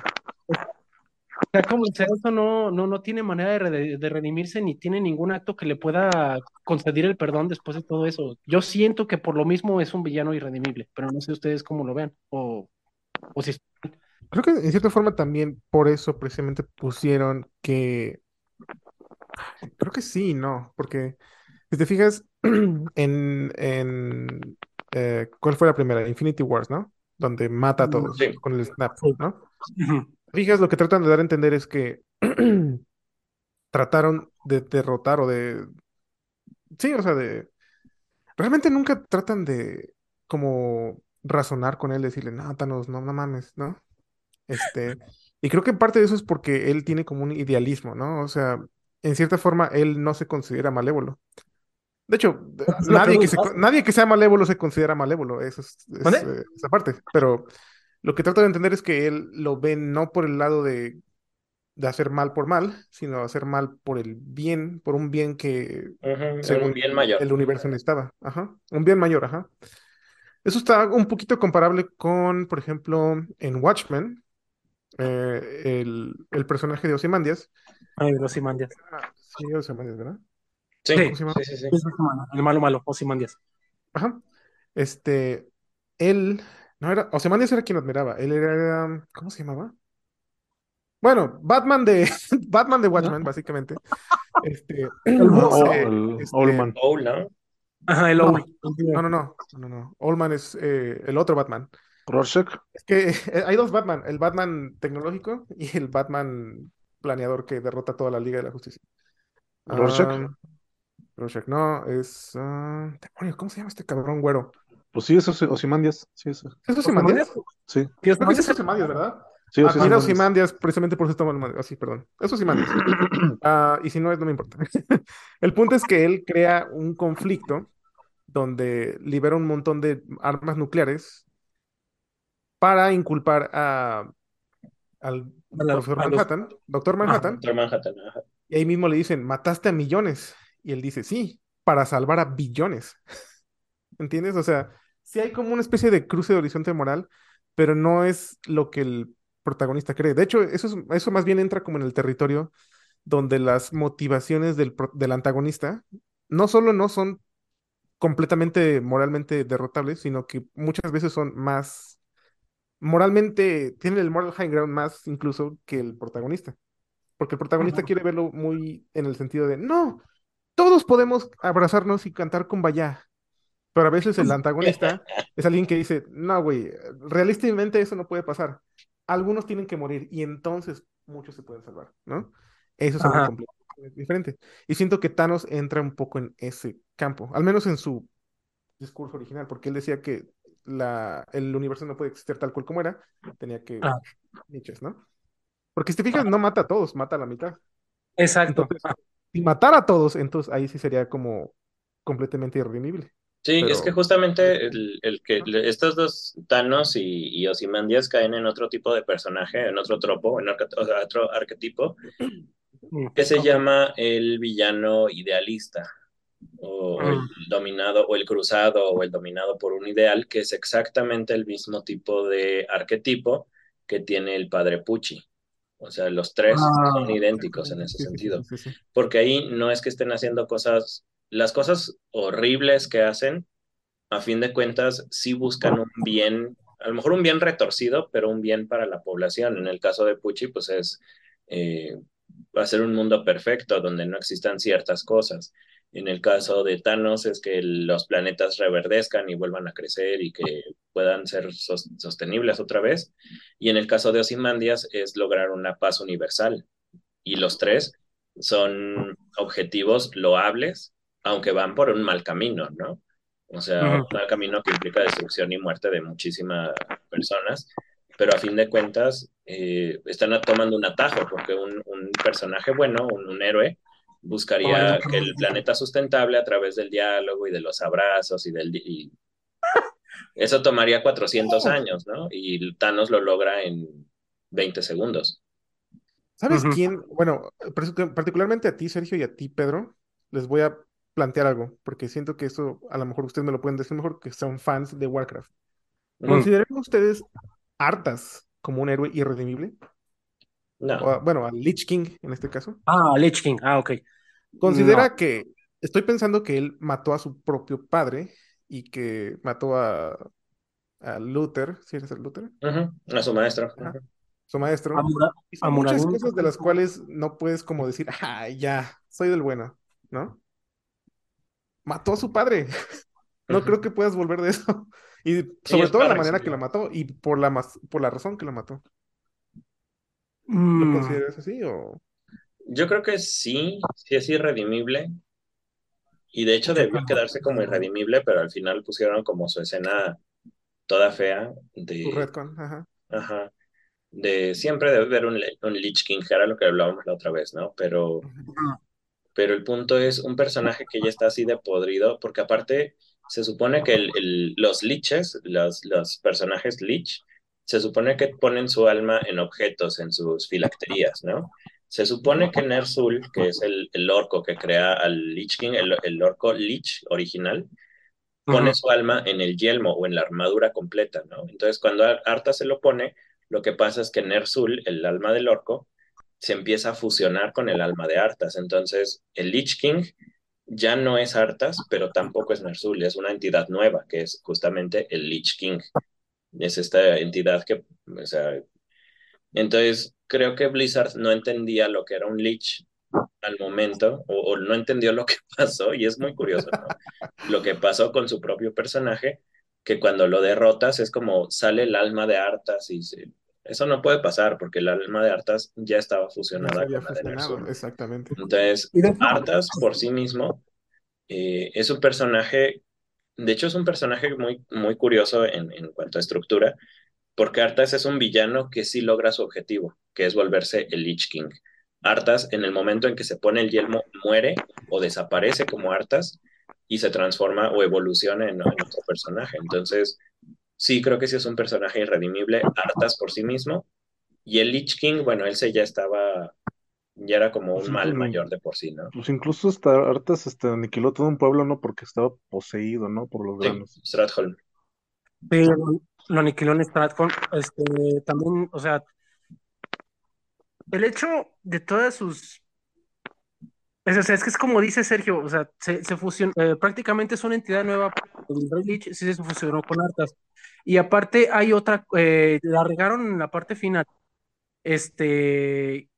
O sea, como el eso no, no, no tiene manera de, de, redimirse ni tiene ningún acto que le pueda conceder el perdón después de todo eso. Yo siento que por lo mismo es un villano irredimible, pero no sé ustedes cómo lo vean o, o si Creo que en cierta forma también por eso precisamente pusieron que... Creo que sí, ¿no? Porque si te fijas [CLEARS THROAT] en, en eh, ¿cuál fue la primera? Infinity Wars, ¿no? Donde mata a todos con el snap, ¿no? Fijas, lo que tratan de dar a entender es que [CLEARS THROAT] trataron de derrotar o de... Sí, o sea, de... Realmente nunca tratan de como razonar con él, decirle, no, Thanos, no, no mames, ¿no? Este, y creo que parte de eso es porque él tiene como un idealismo, ¿no? O sea, en cierta forma, él no se considera malévolo. De hecho, [LAUGHS] nadie que, nadie que sea malévolo se considera malévolo, eso es, eh, esa parte. Pero lo que trato de entender es que él lo ve no por el lado de, de hacer mal por mal, sino hacer mal por el bien, por un bien que según bien mayor. el universo necesitaba. Ajá. Un bien mayor, ajá. Eso está un poquito comparable con, por ejemplo, en Watchmen, eh, el, el, personaje de Osimandias. Ay, Osimandias. Sí, Osimandias, ¿verdad? Sí, sí, sí, sí, El malo malo, Osimandias. Ajá. Este, él, no era, Osimandias era quien admiraba, él era, ¿cómo se llamaba? Bueno, Batman de, [LAUGHS] Batman de Watchmen, básicamente. Este, el, el, este, Oldman. Ajá, el Old. No, no, no, no, no, Oldman es eh, el otro Batman. Rorschach. Es que [LAUGHS] eh, hay dos Batman, el Batman tecnológico y el Batman planeador que derrota toda la Liga de la Justicia. Rorschach. Ah, Rorschach, no, es... demonio, ¿cómo se llama este cabrón güero? Pues sí, eso es Ozymandias. Sí, eso. ¿Es Ozymandias? Sí, Creo que es Ozymandias, ¿verdad? sí, Ah, mira Ozymandias, precisamente por eso estamos mal. Así, perdón. Es Ozymandias. [CLEARS THROAT] Ah, y si no es, no me importa. [LAUGHS] El punto es que él crea un conflicto donde libera un montón de armas nucleares para inculpar a, al la- profesor a los- Manhattan, doctor Manhattan, Doctor Manhattan. ajá. y ahí mismo le dicen, mataste a millones. Y él dice, sí, para salvar a billones. [LAUGHS] ¿Entiendes? O sea, sí hay como una especie de cruce de horizonte moral, pero no es lo que el protagonista cree. De hecho, eso, es- eso más bien entra como en el territorio donde las motivaciones del, del antagonista no solo no son completamente moralmente derrotables, sino que muchas veces son más moralmente, tienen el moral high ground más incluso que el protagonista. Porque el protagonista quiere verlo muy en el sentido de, no, todos podemos abrazarnos y cantar con Pero a veces el [LAUGHS] antagonista es alguien que dice, no, güey, realísticamente eso no puede pasar. Algunos tienen que morir y entonces muchos se pueden salvar, ¿no? Eso es algo completamente diferente. Y siento que Thanos entra un poco en ese campo, al menos en su discurso original, porque él decía que la, el universo no puede existir tal cual como era, tenía que Ah. niches, ¿no? Porque si te fijas, no mata a todos, mata a la mitad. Exacto. Entonces, si matara a todos, entonces ahí sí sería como completamente irredimible. Sí, es que justamente el, el que le- estos dos Thanos y, y Ozymandias caen en otro tipo de personaje, en otro tropo, en arca- o sea, otro arquetipo, que se llama el villano idealista, o, el Mm. dominado, o el cruzado, o el dominado por un ideal, que es exactamente el mismo tipo de arquetipo que tiene el padre Pucci. O sea, los tres Ah, son idénticos en ese Sí, sentido sí. porque ahí no es que estén haciendo cosas, las cosas horribles que hacen, a fin de cuentas, sí buscan un bien, a lo mejor un bien retorcido, pero un bien para la población. En el caso de Pucci, pues es eh, hacer un mundo perfecto donde no existan ciertas cosas. En el caso de Thanos es que los planetas reverdezcan y vuelvan a crecer y que puedan ser sos- sostenibles otra vez. Y en el caso de Ozymandias es lograr una paz universal. Y los tres son objetivos loables, aunque van por un mal camino, ¿no? O sea, un mal camino que implica destrucción y muerte de muchísimas personas, pero a fin de cuentas eh, están tomando un atajo, porque un, un personaje bueno, un, un héroe, buscaría que el planeta sustentable a través del diálogo y de los abrazos y del... y [LAUGHS] eso tomaría 400 años, ¿no? Y Thanos lo logra en 20 segundos. ¿Sabes quién? Bueno, partic- particularmente a ti, Sergio, y a ti, Pedro, les voy a plantear algo, porque siento que eso a lo mejor ustedes me lo pueden decir mejor que son fans de Warcraft. ¿Consideran ustedes Arthas como un héroe irredimible? No. A- bueno, a Lich King en este caso. Ah, Lich King. Ah, ok. ¿Considera No. que estoy pensando que él mató a su propio padre y que mató a, a Luther, ¿sí eres el Luther? Ujú, A su maestro. Ajá. Su maestro. Y son muchas cosas de las cuales no puedes como decir, ah, ya, soy del bueno, ¿no? Mató a su padre. [LAUGHS] No creo que puedas volver de eso. [LAUGHS] Y sobre todo la manera que la mató y por la, por la razón que la mató. ¿Lo Mm, consideras así o...? Yo creo que sí, sí es irredimible. Y de hecho debió quedarse como irredimible, pero al final pusieron como su escena toda fea Tu de, retcon, ajá. ajá, de siempre debe haber un, un Lich King, que era lo que hablábamos la otra vez, ¿no? Pero, pero el punto es un personaje que ya está así de podrido, porque aparte se supone que el- el- los liches, los, los personajes lich, se supone que ponen su alma en objetos, en sus filacterías, ¿no? Se supone que Ner'zhul, que es el, el orco que crea al Lich King, el, el orco Lich original, pone su alma en el yelmo o en la armadura completa, ¿no? Entonces, cuando Ar- Arthas se lo pone, lo que pasa es que Ner'zhul, el alma del orco, se empieza a fusionar con el alma de Arthas. Entonces, el Lich King ya no es Arthas, pero tampoco es Ner'zhul, es una entidad nueva, que es justamente el Lich King. Es esta entidad que, o sea, entonces creo que Blizzard no entendía lo que era un Lich al momento, o, o no entendió lo que [LAUGHS] pasó, y es muy curioso, ¿no? [LAUGHS] Lo que pasó con su propio personaje, que cuando lo derrotas es como sale el alma de Artas y eso no puede pasar porque el alma de Artas ya estaba fusionada con la de Exactamente. Entonces, Artas por sí mismo eh, es un personaje, de hecho es un personaje muy, muy curioso en, en cuanto a estructura, porque Artas es un villano que sí logra su objetivo, que es volverse el Lich King. Artas, en el momento en que se pone el yelmo, muere o desaparece como Artas y se transforma o evoluciona en, otro personaje. Entonces, sí, creo que sí es un personaje irredimible, Artas por sí mismo. Y el Lich King, bueno, él se ya estaba, ya era como un pues mal mayor de por sí, ¿no? Pues incluso hasta Artas este, aniquiló todo un pueblo, ¿no? Porque estaba poseído, ¿no? Por los sí, Stratholm. Pero lo aniquiló en Stratholm. Este, también, o sea, el hecho de todas sus es, o sea, es que es como dice Sergio, o sea, se, se fusionó, eh, prácticamente es una entidad nueva, el Rey Lich sí se fusionó con Artas. Y aparte hay otra, eh, la regaron en la parte final, este,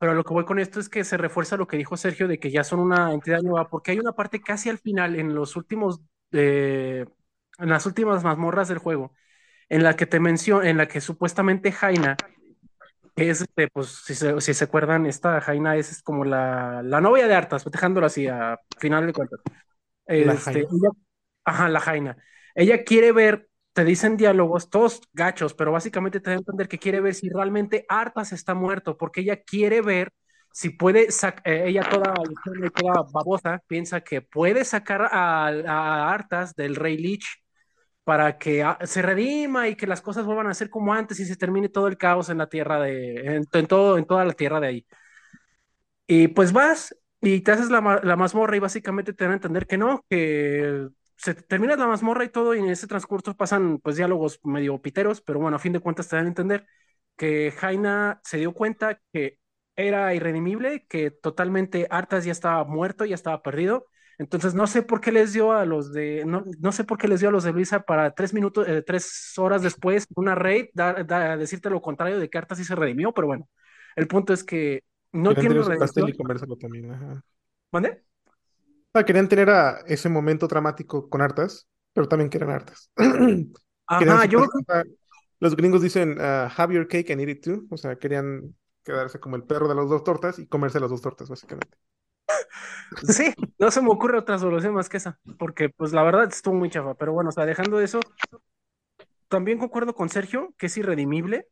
pero lo que voy con esto es que se refuerza lo que dijo Sergio de que ya son una entidad nueva, porque hay una parte casi al final, en los últimos, eh, en las últimas mazmorras del juego, en la que te menciono, en la que supuestamente Jaina es, este, pues, si se, si se acuerdan, esta Jaina es, como la, la, novia de Artas, dejándolo así a final de cuentas. Este, ajá, la Jaina. Ella quiere ver, te dicen diálogos, todos gachos, pero básicamente te da a entender que quiere ver si realmente Artas está muerto, porque ella quiere ver si puede, eh, ella toda, babosa, piensa que puede sacar a, a Artas del Rey Lich para que ah, se redima y que las cosas vuelvan a ser como antes y se termine todo el caos en la tierra de, en, todo, en toda la tierra de ahí. Y pues vas y te haces la, la mazmorra y básicamente te dan a entender que no, que se termina la mazmorra y todo y en ese transcurso pasan pues diálogos medio piteros, pero bueno, a fin de cuentas te dan a entender que Jaina se dio cuenta que era irredimible, que totalmente Artas ya estaba muerto, ya estaba perdido entonces, no sé por qué les dio a los de, no, no sé por qué les dio a los de Blizzard para tres minutos, eh, tres horas después, una raid, da, decirte lo contrario de que Artas sí se redimió, pero bueno, el punto es que no tiene redención. y también, ajá. ¿Mande? Ah, querían tener a ese momento dramático con Artas, pero también querían Artas. [CLEARS THROAT] Ajá, yo... Los gringos dicen, uh, have your cake and eat it too, o sea, querían quedarse como el perro de las dos tortas y comerse las dos tortas, básicamente. [LAUGHS] Sí, no se me ocurre otra solución más que esa, porque pues la verdad estuvo muy chafa, pero bueno, o sea, dejando eso, también concuerdo con Sergio que es irredimible,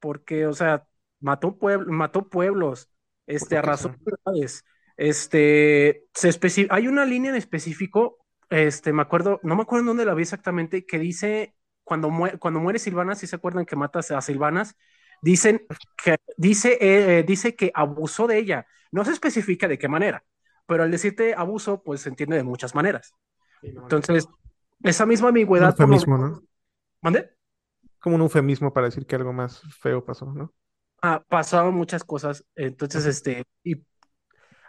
porque, o sea, mató, mató pueblos, este, arrasó ciudades, este, se hay una línea en específico, este, me acuerdo, no me acuerdo en dónde la vi exactamente, que dice, cuando, cuando muere Silvana, si se acuerdan que matas a Silvanas, dicen que, dice, eh, dice que abusó de ella, no se especifica de qué manera, pero al decirte abuso, pues se entiende de muchas maneras. Entonces, esa misma ambigüedad. Un eufemismo, ¿no? ¿Mande? Como un eufemismo para decir que algo más feo pasó, ¿no? Ah, pasaron muchas cosas. Entonces, este, y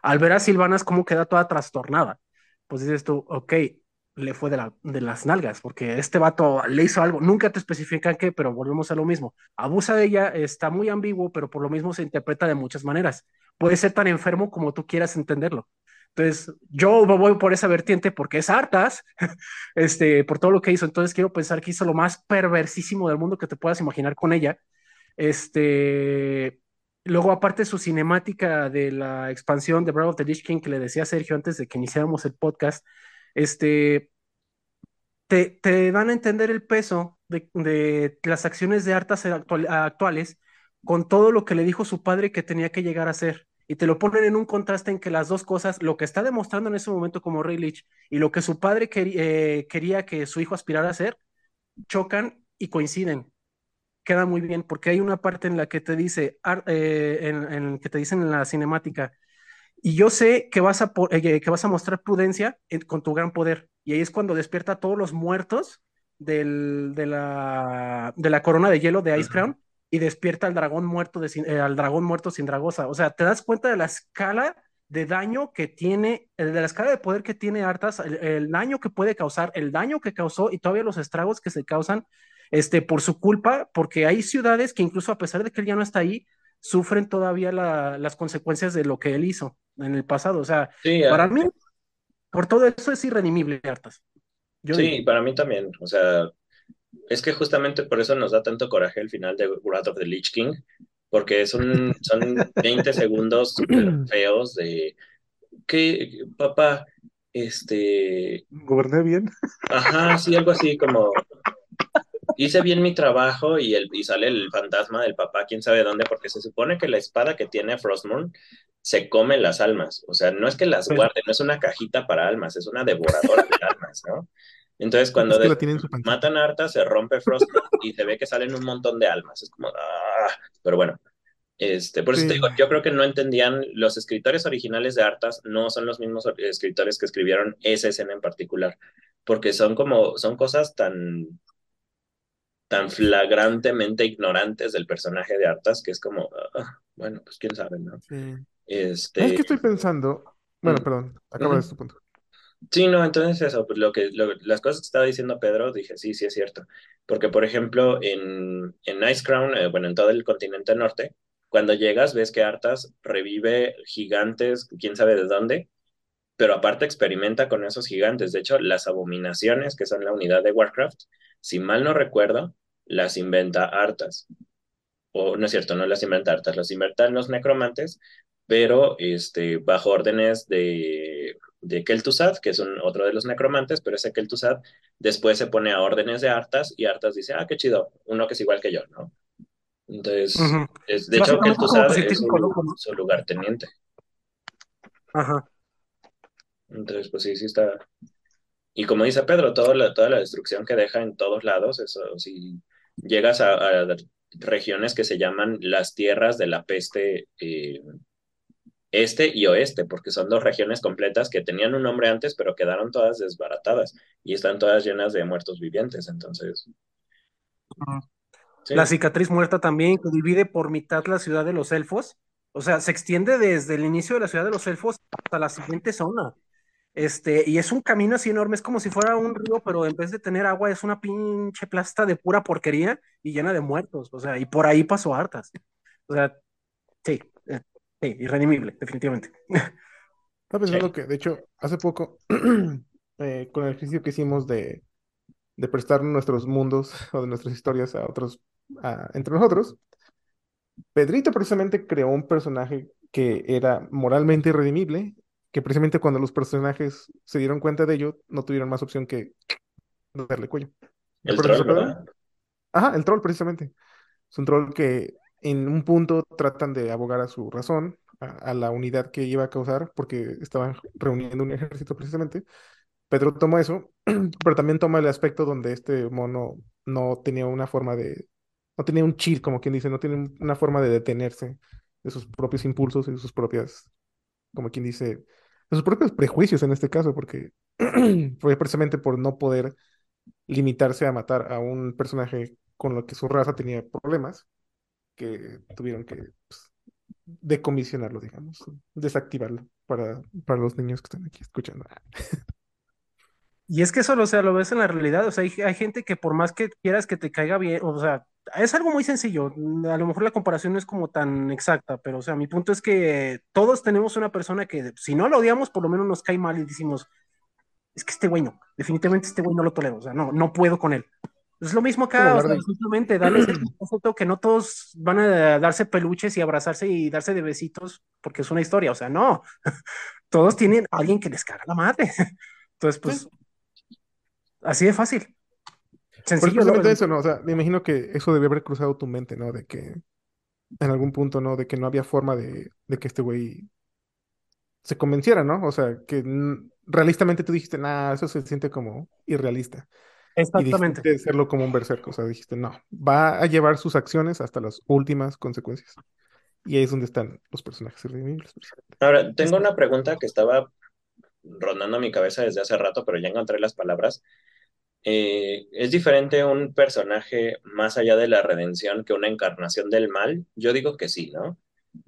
al ver a Silvanas cómo queda toda trastornada, pues dices tú, ok, le fue de, la, de las nalgas, porque este vato le hizo algo, nunca te especifican qué, pero volvemos a lo mismo. Abusa de ella, está muy ambiguo, pero por lo mismo se interpreta de muchas maneras. Puede ser tan enfermo como tú quieras entenderlo. Entonces, yo voy por esa vertiente porque es hartas, [LAUGHS] este, por todo lo que hizo. Entonces, quiero pensar que hizo lo más perversísimo del mundo que te puedas imaginar con ella. Este, luego, aparte su cinemática de la expansión de Breath of the Lich King que le decía Sergio antes de que iniciáramos el podcast, este, te, te dan a entender el peso de, de las acciones de hartas actuales con todo lo que le dijo su padre que tenía que llegar a ser y te lo ponen en un contraste en que las dos cosas, lo que está demostrando en ese momento como Rey Lich y lo que su padre eh, quería que su hijo aspirara a ser, chocan y coinciden. Queda muy bien, porque hay una parte en la que te dice, eh, en, que te dicen en la cinemática, y yo sé que vas a, eh, que vas a mostrar prudencia con tu gran poder. Y ahí es cuando despierta a todos los muertos del, de, la, de la corona de hielo de Ice Crown y despierta al dragón muerto, de, eh, al dragón muerto sin dragosa. O sea, te das cuenta de la escala de daño que tiene, de la escala de poder que tiene Artas, el, daño que puede causar, el daño que causó y todavía los estragos que se causan este, por su culpa, porque hay ciudades que incluso a pesar de que él ya no está ahí, sufren todavía las consecuencias de lo que él hizo en el pasado. O sea, para mí, por todo eso es irredimible, Artas. sí, para mí también. O sea, es que justamente por eso nos da tanto coraje el final de Wrath of the Lich King, porque son, [LAUGHS] son 20 segundos [CLEARS THROAT] feos de que, papá, este... Goberné bien. Ajá, sí, algo así como... Hice bien mi trabajo y, el, y sale el fantasma del papá, quién sabe dónde, porque se supone que la espada que tiene Frostmourne se come las almas. O sea, no es que las guarde, no es una cajita para almas, es una devoradora de almas, ¿no? Entonces, cuando matan a Arta, se rompe Frost y se ve que salen un montón de almas. Es como, ah, pero bueno. Este, por eso te digo, yo creo que no entendían, los escritores originales de Artas no son los mismos escritores que escribieron esa escena en particular, porque son como, son cosas tan, tan flagrantemente ignorantes del personaje de Artas que es como, ah, bueno, pues quién sabe, ¿no? Este... Es que estoy pensando, bueno, mm. perdón, acaba de tu punto. Sí, no, entonces eso, pues lo que, las cosas que estaba diciendo Pedro, dije, sí, sí es cierto. Porque, por ejemplo, en, en Ice Crown, eh, bueno, en todo el continente norte, cuando llegas ves que Arthas revive gigantes, quién sabe de dónde, pero aparte experimenta con esos gigantes. De hecho, las abominaciones, que son la unidad de Warcraft, si mal no recuerdo, las inventa Arthas. O no es cierto, no las inventa Arthas, las inventan los necromantes, pero este, bajo órdenes de de Kel'Thuzad, que es un, otro de los necromantes, pero ese Kel'Thuzad después se pone a órdenes de Artas y Artas dice, ah, qué chido, uno que es igual que yo, ¿no? Entonces, es, de hecho, Kel'Thuzad es su, su lugarteniente. Ajá. Entonces, pues sí, sí está. Y como dice Pedro, toda la, toda la destrucción que deja en todos lados, eso, si llegas a, regiones que se llaman las tierras de la peste eh, este y oeste, porque son dos regiones completas que tenían un nombre antes, pero quedaron todas desbaratadas y están todas llenas de muertos vivientes, entonces. La cicatriz muerta también, que divide por mitad la ciudad de los elfos, o sea, se extiende desde el inicio de la ciudad de los elfos hasta la siguiente zona. Este, y es un camino así enorme, es como si fuera un río, pero en vez de tener agua es una pinche plasta de pura porquería y llena de muertos, o sea, y por ahí pasó hartas. O sea, sí, Sí, irredimible, definitivamente. Estaba pensando que, de hecho, hace poco, [CLEARS THROAT] eh, con el ejercicio que hicimos de, de prestar nuestros mundos [LAUGHS] o de nuestras historias a otros, entre nosotros, Pedrito precisamente creó un personaje que era moralmente irredimible, que precisamente cuando los personajes se dieron cuenta de ello, no tuvieron más opción que darle cuello. El troll, Ajá, el troll precisamente. Es un troll que en un punto tratan de abogar a su razón, a, la unidad que iba a causar, porque estaban reuniendo un ejército precisamente. Pedro toma eso, [CLEARS THROAT] pero también toma el aspecto donde este mono no tenía una forma de, no tenía un cheat, como quien dice, no tiene una forma de detenerse de sus propios impulsos y de sus propias, como quien dice, sus propios prejuicios en este caso, porque [CLEARS THROAT] fue precisamente por no poder limitarse a matar a un personaje con lo que su raza tenía problemas, que tuvieron que pues, decomisionarlo, digamos, desactivarlo para, para los niños que están aquí escuchando. Y es que eso, o sea, lo ves en la realidad, o sea, hay, hay, gente que por más que quieras que te caiga bien, o sea, es algo muy sencillo, a lo mejor la comparación no es como tan exacta, pero o sea, mi punto es que todos tenemos una persona que si no lo odiamos, por lo menos nos cae mal y decimos, es que este güey no, definitivamente este güey no lo tolero, o sea, no, no puedo con él. Es lo mismo acá, o sea, simplemente darles el concepto que no todos van a darse peluches y abrazarse y darse de besitos porque es una historia, o sea, no, [LAUGHS] todos tienen a alguien que les caga la madre. [LAUGHS] Entonces, pues, así de fácil. Sencillo. eso, ¿no? O sea, me imagino que eso debe haber cruzado tu mente, ¿no? De que en algún punto, ¿no? De que no había forma de, de que este güey se convenciera, ¿no? O sea, que realistamente tú dijiste, nah, eso se siente como irrealista. Exactamente. Y hacerlo como un berserco, o sea, dijiste, no, va a llevar sus acciones hasta las últimas consecuencias. Y ahí es donde están los personajes irredimibles. Ahora, tengo una pregunta que estaba rondando mi cabeza desde hace rato, pero ya encontré las palabras. Eh, ¿Es diferente un personaje más allá de la redención que una encarnación del mal? Yo digo que sí, ¿no?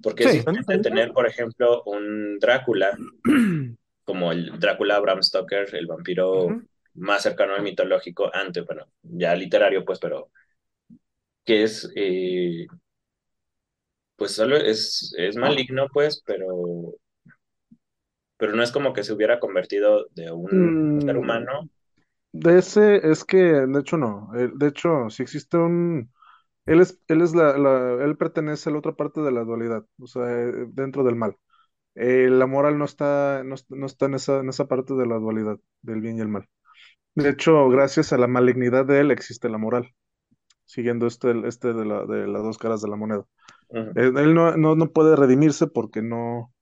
Porque es diferente tener, por ejemplo, un Drácula, [CLEARS THROAT] como el Drácula Bram Stoker, el vampiro más cercano al mitológico, antes, bueno, ya literario, pues, pero que es, eh, pues solo es, es maligno, pues, pero, pero no es como que se hubiera convertido de un ser mm. humano De ese es que, de hecho, no. Eh, De hecho, si existe un. Él es, él es la, la- él pertenece a la otra parte de la dualidad, o sea, eh, dentro del mal. Eh, la moral no está, no, no está en esa, en esa parte de la dualidad, del bien y el mal. De hecho, gracias a la malignidad de él existe la moral, siguiendo este, este de la, de las dos caras de la moneda. Él no, no, no puede redimirse porque no,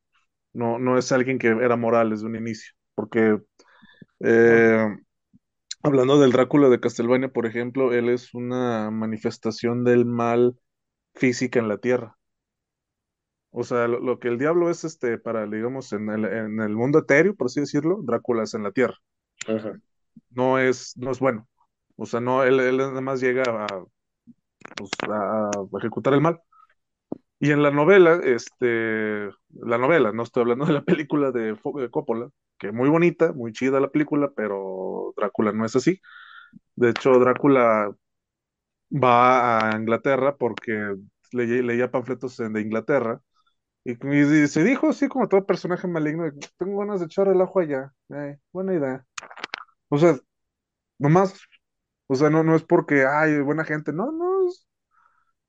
no, no es alguien que era moral desde un inicio. Porque eh, hablando del Drácula de Castlevania, por ejemplo, él es una manifestación del mal física en la tierra. O sea, lo, lo que el diablo es este para, digamos, en el, en el mundo etéreo, por así decirlo, Drácula es en la tierra. No es, no es bueno. O sea, no, él, él nada más llega a, pues, a a ejecutar el mal. Y en la novela, este, la novela, no estoy hablando de la película de, de Coppola, que muy bonita, muy chida la película, pero Drácula no es así. De hecho, Drácula va a Inglaterra porque le- leía panfletos de Inglaterra y, se dijo así como todo personaje maligno, tengo ganas de echar el ajo allá. Eh, buena idea. O sea, nomás, o sea, no, no es porque, ay, buena gente, no, no, es,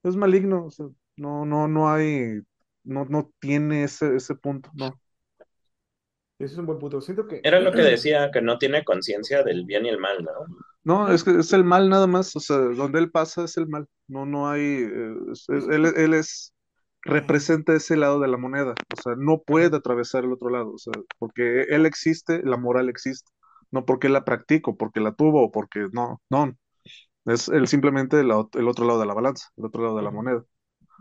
es maligno, o sea, no, no, no hay, no, no tiene ese, ese punto, no. Ese es un buen punto. Siento que Era lo que [CLEARS THROAT] decía, que no tiene conciencia del bien y el mal, ¿no? No, es que es el mal nada más, o sea, donde él pasa es el mal, no, no hay, eh, es- es- él, él es, representa ese lado de la moneda, o sea, no puede atravesar el otro lado, o sea, porque él existe, la moral existe, no porque la practico, porque la tuvo, o porque no, no, es él simplemente la el otro lado de la balanza, el otro lado de la moneda.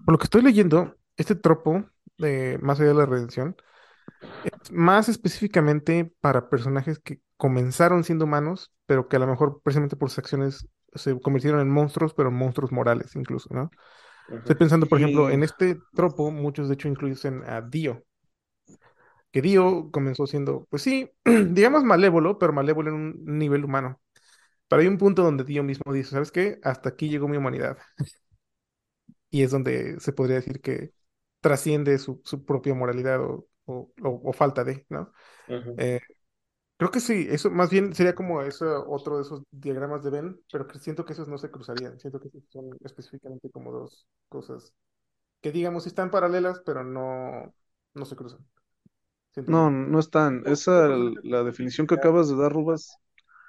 Por lo que estoy leyendo, este tropo de Más allá de la redención es más específicamente para personajes que comenzaron siendo humanos, pero que a lo mejor precisamente por sus acciones se convirtieron en monstruos, pero monstruos morales incluso, ¿no? Estoy pensando, por ejemplo, en este tropo, muchos de hecho incluyen a Dio, que Dio comenzó siendo, pues sí, [CLEARS THROAT] digamos malévolo, pero malévolo en un nivel humano. Pero hay un punto donde Dio mismo dice, ¿sabes qué? Hasta aquí llegó mi humanidad. [LAUGHS] Y es donde se podría decir que trasciende su, su propia moralidad o, o- o- o falta de, ¿no? Eh, creo que sí, eso más bien sería como eso, otro de esos diagramas de Venn, pero que siento que esos no se cruzarían, siento que esos son específicamente como dos cosas que digamos están paralelas, pero no, no se cruzan, siento No, no están, ¿Qué esa, la definición que acabas de dar, Rubas,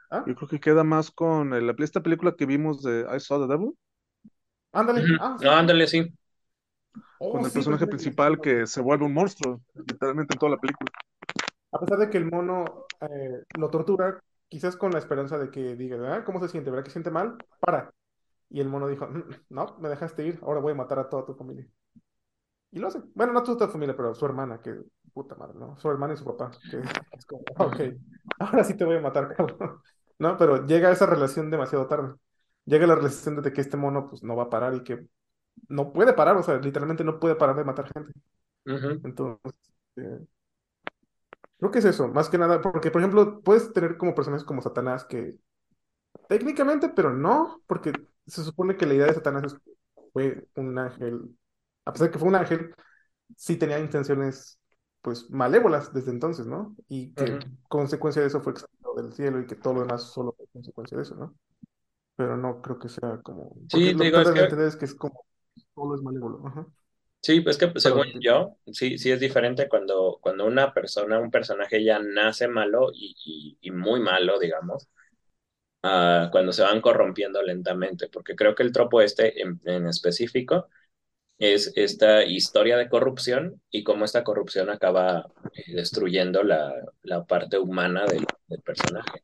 ¿Ah? yo creo que queda más con el- esta película que vimos de I Saw the Devil, Ándale, ah, sí, No, ándale, sí. Oh, con el sí, personaje precisamente. principal que se vuelve un monstruo, literalmente en toda la película. A pesar de que el mono eh, lo tortura, quizás con la esperanza de que diga, "Ah, ¿cómo se siente? ¿Verdad que siente mal? Para. Y el mono dijo, "Mm, no, me dejaste ir, ahora voy a matar a toda tu familia. Y lo hace. Bueno, no toda tu familia, pero su hermana, que puta madre, ¿no? Su hermana y su papá, que es como, "Ah, ok, ahora sí te voy a matar, cabrón. [LAUGHS] ¿No? Pero llega esa relación demasiado tarde. Llega la relación de que este mono pues no va a parar y que no puede parar, o sea, literalmente no puede parar de matar gente. Entonces, eh, creo que es eso, más que nada, porque por ejemplo, puedes tener como personajes como Satanás que técnicamente, pero no, porque se supone que la idea de Satanás es fue un ángel, a pesar de que fue un ángel, sí tenía intenciones pues malévolas desde entonces, ¿no? Y que consecuencia de eso fue extraído del cielo y que todo lo demás solo fue consecuencia de eso, ¿no? Pero no creo que sea como, Sí, te digo, es que es que es como todo es malévolo, ajá. Sí, pues que según yo, sí, sí es diferente cuando, cuando una persona, un personaje ya nace malo y, y, y muy malo, digamos, a cuando se van corrompiendo lentamente, porque creo que el tropo este en, en específico es esta historia de corrupción y cómo esta corrupción acaba eh, destruyendo la, la parte humana del, del personaje.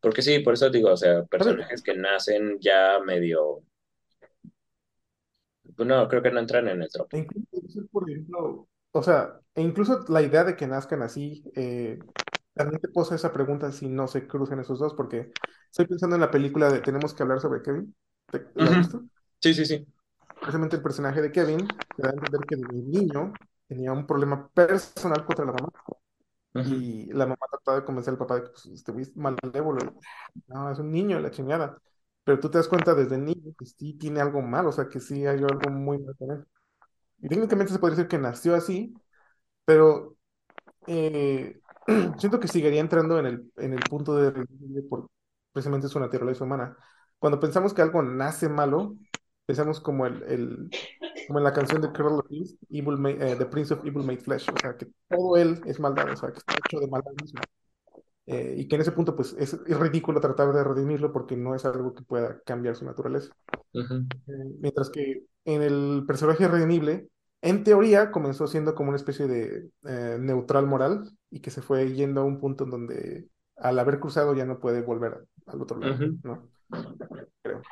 Porque sí, por eso digo, o sea, personajes que nacen ya medio, no, creo que no entran en el tropo. E incluso, por ejemplo, o sea, e incluso la idea de que nazcan así, eh, también te posa esa pregunta si no se cruzan esos dos, porque estoy pensando en la película de Tenemos que hablar sobre Kevin. ¿Te- ¿La has visto? Sí, sí, sí. Precisamente el personaje de Kevin te da a entender que desde niño tenía un problema personal contra la mamá. Y la mamá trataba de convencer al papá de que pues, este güey es malévolo. No, es un niño, la chingada. Pero tú te das cuenta desde niño que sí tiene algo mal, o sea, que sí hay algo muy mal con él. Y técnicamente se podría decir que nació así, pero eh, [CLEARS THROAT] siento que seguiría entrando en el, en el punto de por precisamente su naturaleza humana. Cuando pensamos que algo nace malo, pensamos como el, el como en la canción de Carol Evil eh, The Prince of Evil Made Flesh, o sea, que todo él es maldad, o sea, que está hecho de maldad mismo. Eh, y que en ese punto, pues, es, es, ridículo tratar de redimirlo porque no es algo que pueda cambiar su naturaleza. Eh, mientras que en el personaje redimible, en teoría, comenzó siendo como una especie de neutral moral y que se fue yendo a un punto en donde al haber cruzado ya no puede volver al otro lado, ¿no? Creo.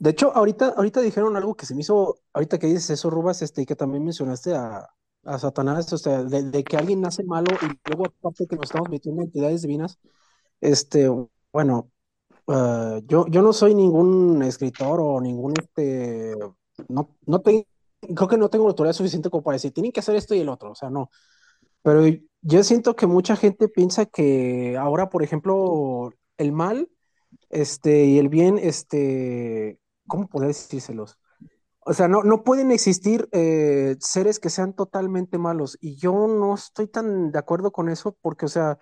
De hecho, ahorita, ahorita dijeron algo que se me hizo, ahorita que dices eso, Rubas, este, y que también mencionaste a, a Satanás, o sea, de, que alguien nace malo y luego aparte que nos estamos metiendo en entidades divinas, este, bueno, uh, yo, yo no soy ningún escritor o ningún, este, no, no tengo, creo que no tengo autoridad suficiente como para decir, tienen que hacer esto y el otro, o sea, no. Pero yo siento que mucha gente piensa que ahora, por ejemplo, el mal, este, y el bien, este, ¿cómo poder decírselos? O sea, no, no pueden existir eh, seres que sean totalmente malos. Y yo no estoy tan de acuerdo con eso porque, o sea,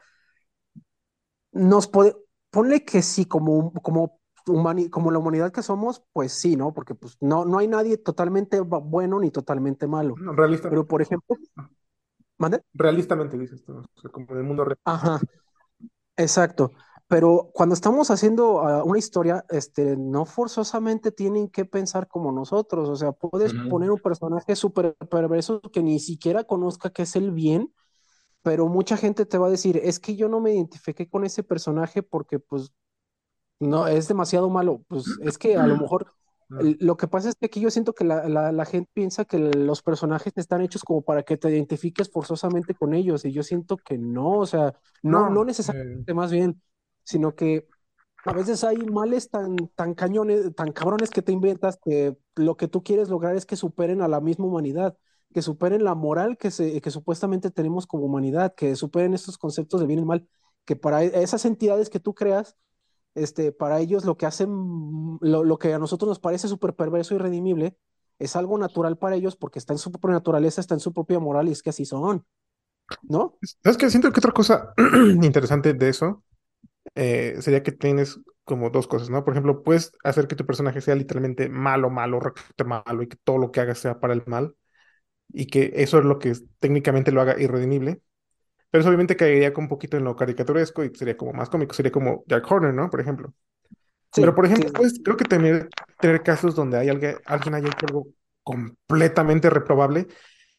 nos puede, ponle que sí, como, como, como la humanidad que somos, pues sí, ¿no? Porque pues no, no hay nadie totalmente bueno ni totalmente malo. No, Pero, por ejemplo, ¿mande? Realistamente dices tú, como en el mundo real. Ajá, exacto. Pero cuando estamos haciendo ah, una historia, este, no forzosamente tienen que pensar como nosotros. O sea, puedes poner un personaje súper perverso que ni siquiera conozca qué es el bien, pero mucha gente te va a decir, es que yo no me identifiqué con ese personaje porque pues no, es demasiado malo. Pues es que a lo mejor lo que pasa es que aquí yo siento que la, la, gente piensa que los personajes están hechos como para que te identifiques forzosamente con ellos y yo siento que no, o sea, no, no, necesariamente, más bien sino que a veces hay males tan, tan cañones, tan cabrones que te inventas que lo que tú quieres lograr es que superen a la misma humanidad, que superen la moral que, se, que supuestamente tenemos como humanidad, que superen estos conceptos de bien y mal, que para e, esas entidades que tú creas, este, para ellos lo que hacen, lo, lo que a nosotros nos parece súper perverso y redimible, es algo natural para ellos porque está en su propia naturaleza, está en su propia moral y es que así son. ¿No? ¿Sabes qué? Siento que otra cosa [CLEARS THROAT] interesante de eso eh, sería que tienes como dos cosas, ¿no? Por ejemplo, puedes hacer que tu personaje sea literalmente malo, malo, malo, y que todo lo que haga sea para el mal, y que eso es lo que técnicamente lo haga irredimible. Pero eso obviamente caería con un poquito en lo caricaturesco y sería como más cómico, sería como Jack Horner, ¿no? Por ejemplo. Pero, por ejemplo, pues, creo que tener, tener casos donde hay alguien, alguien haya hecho algo completamente reprobable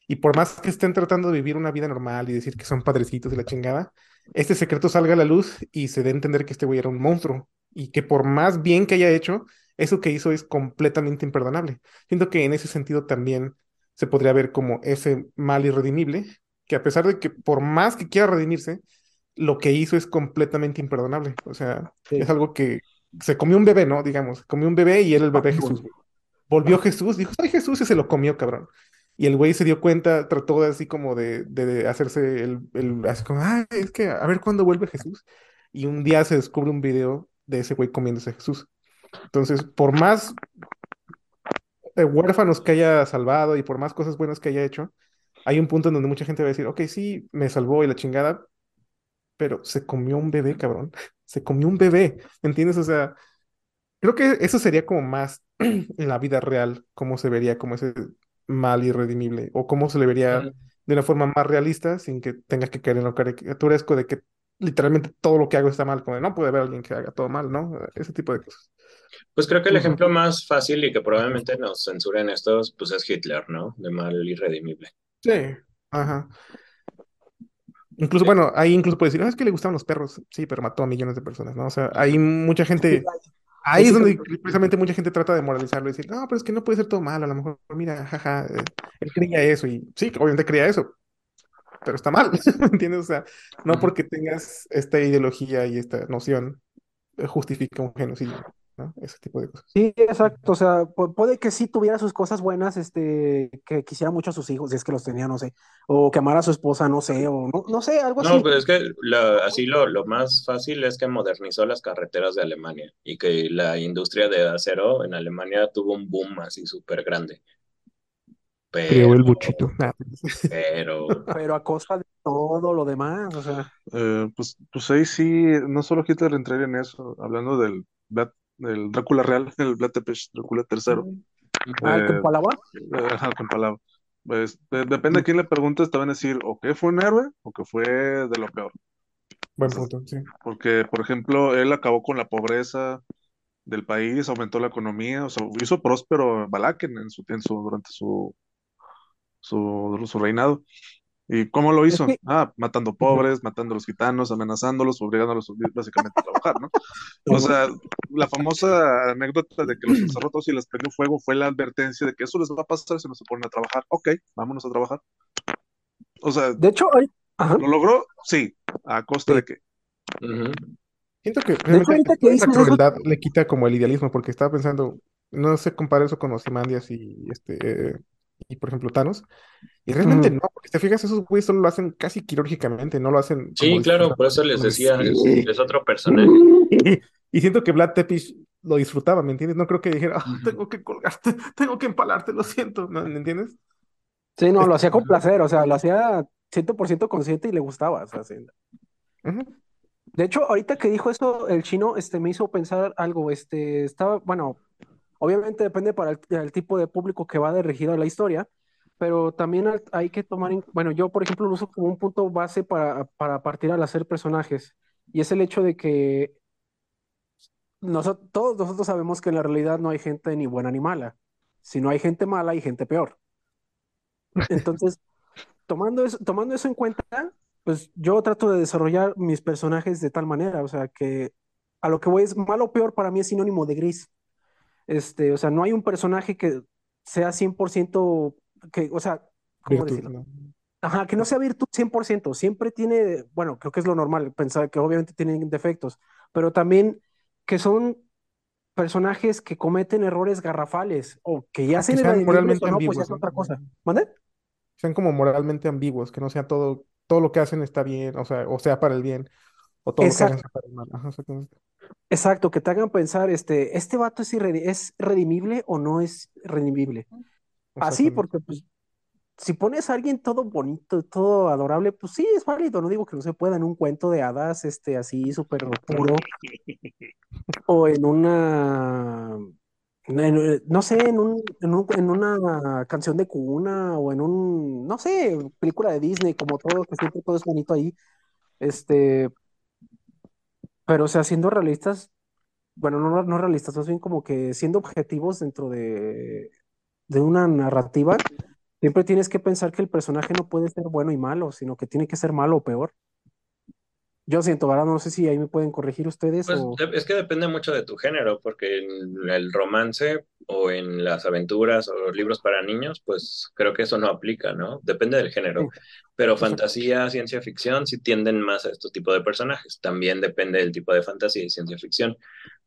y por más que estén tratando de vivir una vida normal y decir que son padrecitos de la chingada, este secreto salga a la luz y se dé a entender que este güey era un monstruo y que por más bien que haya hecho, eso que hizo es completamente imperdonable. Siento que en ese sentido también se podría ver como ese mal irredimible, que a pesar de que por más que quiera redimirse, lo que hizo es completamente imperdonable. O sea, es algo que se comió un bebé, ¿no? Digamos, comió un bebé y era el bebé Jesús. Volvió Jesús, dijo, ay Jesús, y se lo comió, cabrón. Y el güey se dio cuenta, trató así como de, de hacerse el, el, así como, ah, es que a ver cuándo vuelve Jesús. Y un día se descubre un video de ese güey comiéndose a Jesús. Entonces, por más huérfanos que haya salvado y por más cosas buenas que haya hecho, hay un punto en donde mucha gente va a decir, ok, sí, me salvó y la chingada, pero se comió un bebé, cabrón. [LAUGHS] Se comió un bebé, ¿entiendes? O sea, creo que eso sería como más [CLEARS THROAT] en la vida real, cómo se vería como ese mal irredimible o cómo se le vería de una forma más realista sin que tenga que caer en lo caricaturesco de que literalmente todo lo que hago está mal, como no puede haber alguien que haga todo mal, ¿no? Ese tipo de cosas. Pues creo que el ejemplo más fácil y que probablemente nos censuren estos, pues es Hitler, ¿no? De mal irredimible. Sí, ajá. Incluso, bueno, ahí incluso puede decir, no, es que le gustaban los perros, sí, pero mató a millones de personas, ¿no? O sea, hay mucha gente Ahí es donde precisamente mucha gente trata de moralizarlo y decir, no, pero es que no puede ser todo malo, a lo mejor, mira, jaja, eh, él creía eso y sí, obviamente creía eso, pero está mal, [LAUGHS] ¿me entiendes? O sea, no porque tengas esta ideología y esta noción eh, justifica un genocidio. Ese tipo de cosas. Sí, exacto. O sea, puede que sí tuviera sus cosas buenas, este, que quisiera mucho a sus hijos, si es que los tenía, no sé, o que amara a su esposa, no sé, o no, no sé, algo así. No, pero es que así lo, lo más fácil es que modernizó las carreteras de Alemania y que la industria de acero en Alemania tuvo un boom así súper grande. Pero, el buchito. Pero. [LAUGHS] Pero a costa de todo lo demás, o sea. Eh, pues, pues ahí sí, no solo Hitler entraría en eso, hablando del, del Drácula real, [LAUGHS] el Vlad Drácula III. Ah, el que empalaba. Eh, que empalaba. Pues depende a quién le preguntes, te van a decir o que fue un héroe o que fue de lo peor. Buen punto, sí. Porque, por ejemplo, él acabó con la pobreza del país, aumentó la economía, o sea, hizo próspero Balaken en su, en durante su, su, su reinado. ¿Y cómo lo hizo? Ah, matando pobres, matando a los gitanos, amenazándolos, obligándolos básicamente a trabajar, ¿no? O sea, la famosa anécdota de que los encerró todos y les prendió fuego fue la advertencia de que eso les va a pasar si no se ponen a trabajar. Ok, vámonos a trabajar. O sea, de hecho, ¿lo logró? Sí, a costa de que. Siento que, la crueldad le quita como el idealismo, porque estaba pensando, no se compara eso con Ozymandias y este y por ejemplo Thanos. Y realmente no, porque si te fijas, esos güeyes solo lo hacen casi quirúrgicamente, no lo hacen. Sí, claro, por eso les decía, es, otro personaje. [LAUGHS] Y, siento que Vlad Tepis lo disfrutaba, ¿me entiendes? No creo que dijera, ah, tengo que colgarte, [LAUGHS] tengo que empalarte, lo siento, ¿me entiendes? Sí, no, lo hacía con placer, o sea, lo hacía 100% consciente y le gustaba, o sea, De hecho, ahorita que dijo eso, el chino, este, me hizo pensar algo, este, estaba, bueno, Obviamente depende para el, tipo de público que va dirigido a la historia, pero también hay que tomar, en, bueno, yo por ejemplo lo uso como un punto base para, para partir al hacer personajes, y es el hecho de que nosotros, todos nosotros sabemos que en la realidad no hay gente ni buena ni mala, si no hay gente mala hay gente peor. Entonces, [LAUGHS] tomando eso, tomando eso en cuenta, pues yo trato de desarrollar mis personajes de tal manera, o sea, que a lo que voy es malo o peor para mí es sinónimo de gris. Este, o sea, no hay un personaje que sea 100%, que, o sea, ¿cómo decirlo? Ajá, que no sea virtud 100%, siempre tiene, bueno, creo que es lo normal, pensar que obviamente tienen defectos, pero también que son personajes que cometen errores garrafales o que ya se sean moralmente no, ambiguos, pues otra cosa. ¿Mande? Sean como moralmente ambiguos, que no sea todo, todo lo que hacen está bien, o sea, o sea para el bien, o todo lo que hacen para el mal. Ajá, exactamente. Exacto, que te hagan pensar, este, ¿este vato es, es redimible o no es redimible? Así, porque pues, si pones a alguien todo bonito, todo adorable, pues sí, es válido, no digo que no se pueda en un cuento de hadas, este, así súper puro, [LAUGHS] o en una, no sé, en, un, en, un, en una canción de cuna, o en un, no sé, película de Disney, como todo, que siempre todo es bonito ahí, este, pero, o sea, siendo realistas, bueno, no, no realistas, más bien como que siendo objetivos dentro de, de una narrativa, siempre tienes que pensar que el personaje no puede ser bueno y malo, sino que tiene que ser malo o peor. Yo siento, ¿verdad? No sé si ahí me pueden corregir ustedes. Pues o... es que depende mucho de tu género, porque en el romance o en las aventuras o los libros para niños, pues creo que eso no aplica, ¿no? Depende del género. Pero fantasía, ciencia ficción sí tienden más a este tipo de personajes. También depende del tipo de fantasía y ciencia ficción,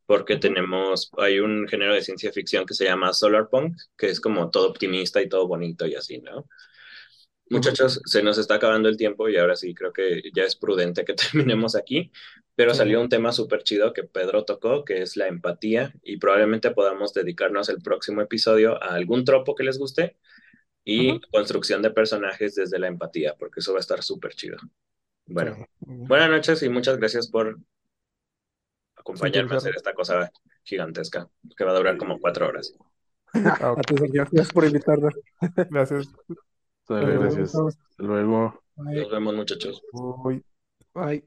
porque tenemos, hay un género de ciencia ficción que se llama Solarpunk, que es como todo optimista y todo bonito y así, ¿no? Muchachos, se nos está acabando el tiempo y ahora sí creo que ya es prudente que [LAUGHS] terminemos aquí, pero salió un tema súper chido que Pedro tocó, que es la empatía, y probablemente podamos dedicarnos el próximo episodio a algún tropo que les guste y construcción de personajes desde la empatía, porque eso va a estar súper chido. Bueno, buenas noches y muchas gracias por acompañarme a hacer esta cosa gigantesca, que va a durar como cuatro horas. [LAUGHS] Gracias por invitarme. Gracias. Gracias. Hasta luego. Nos vemos, muchachos. Bye.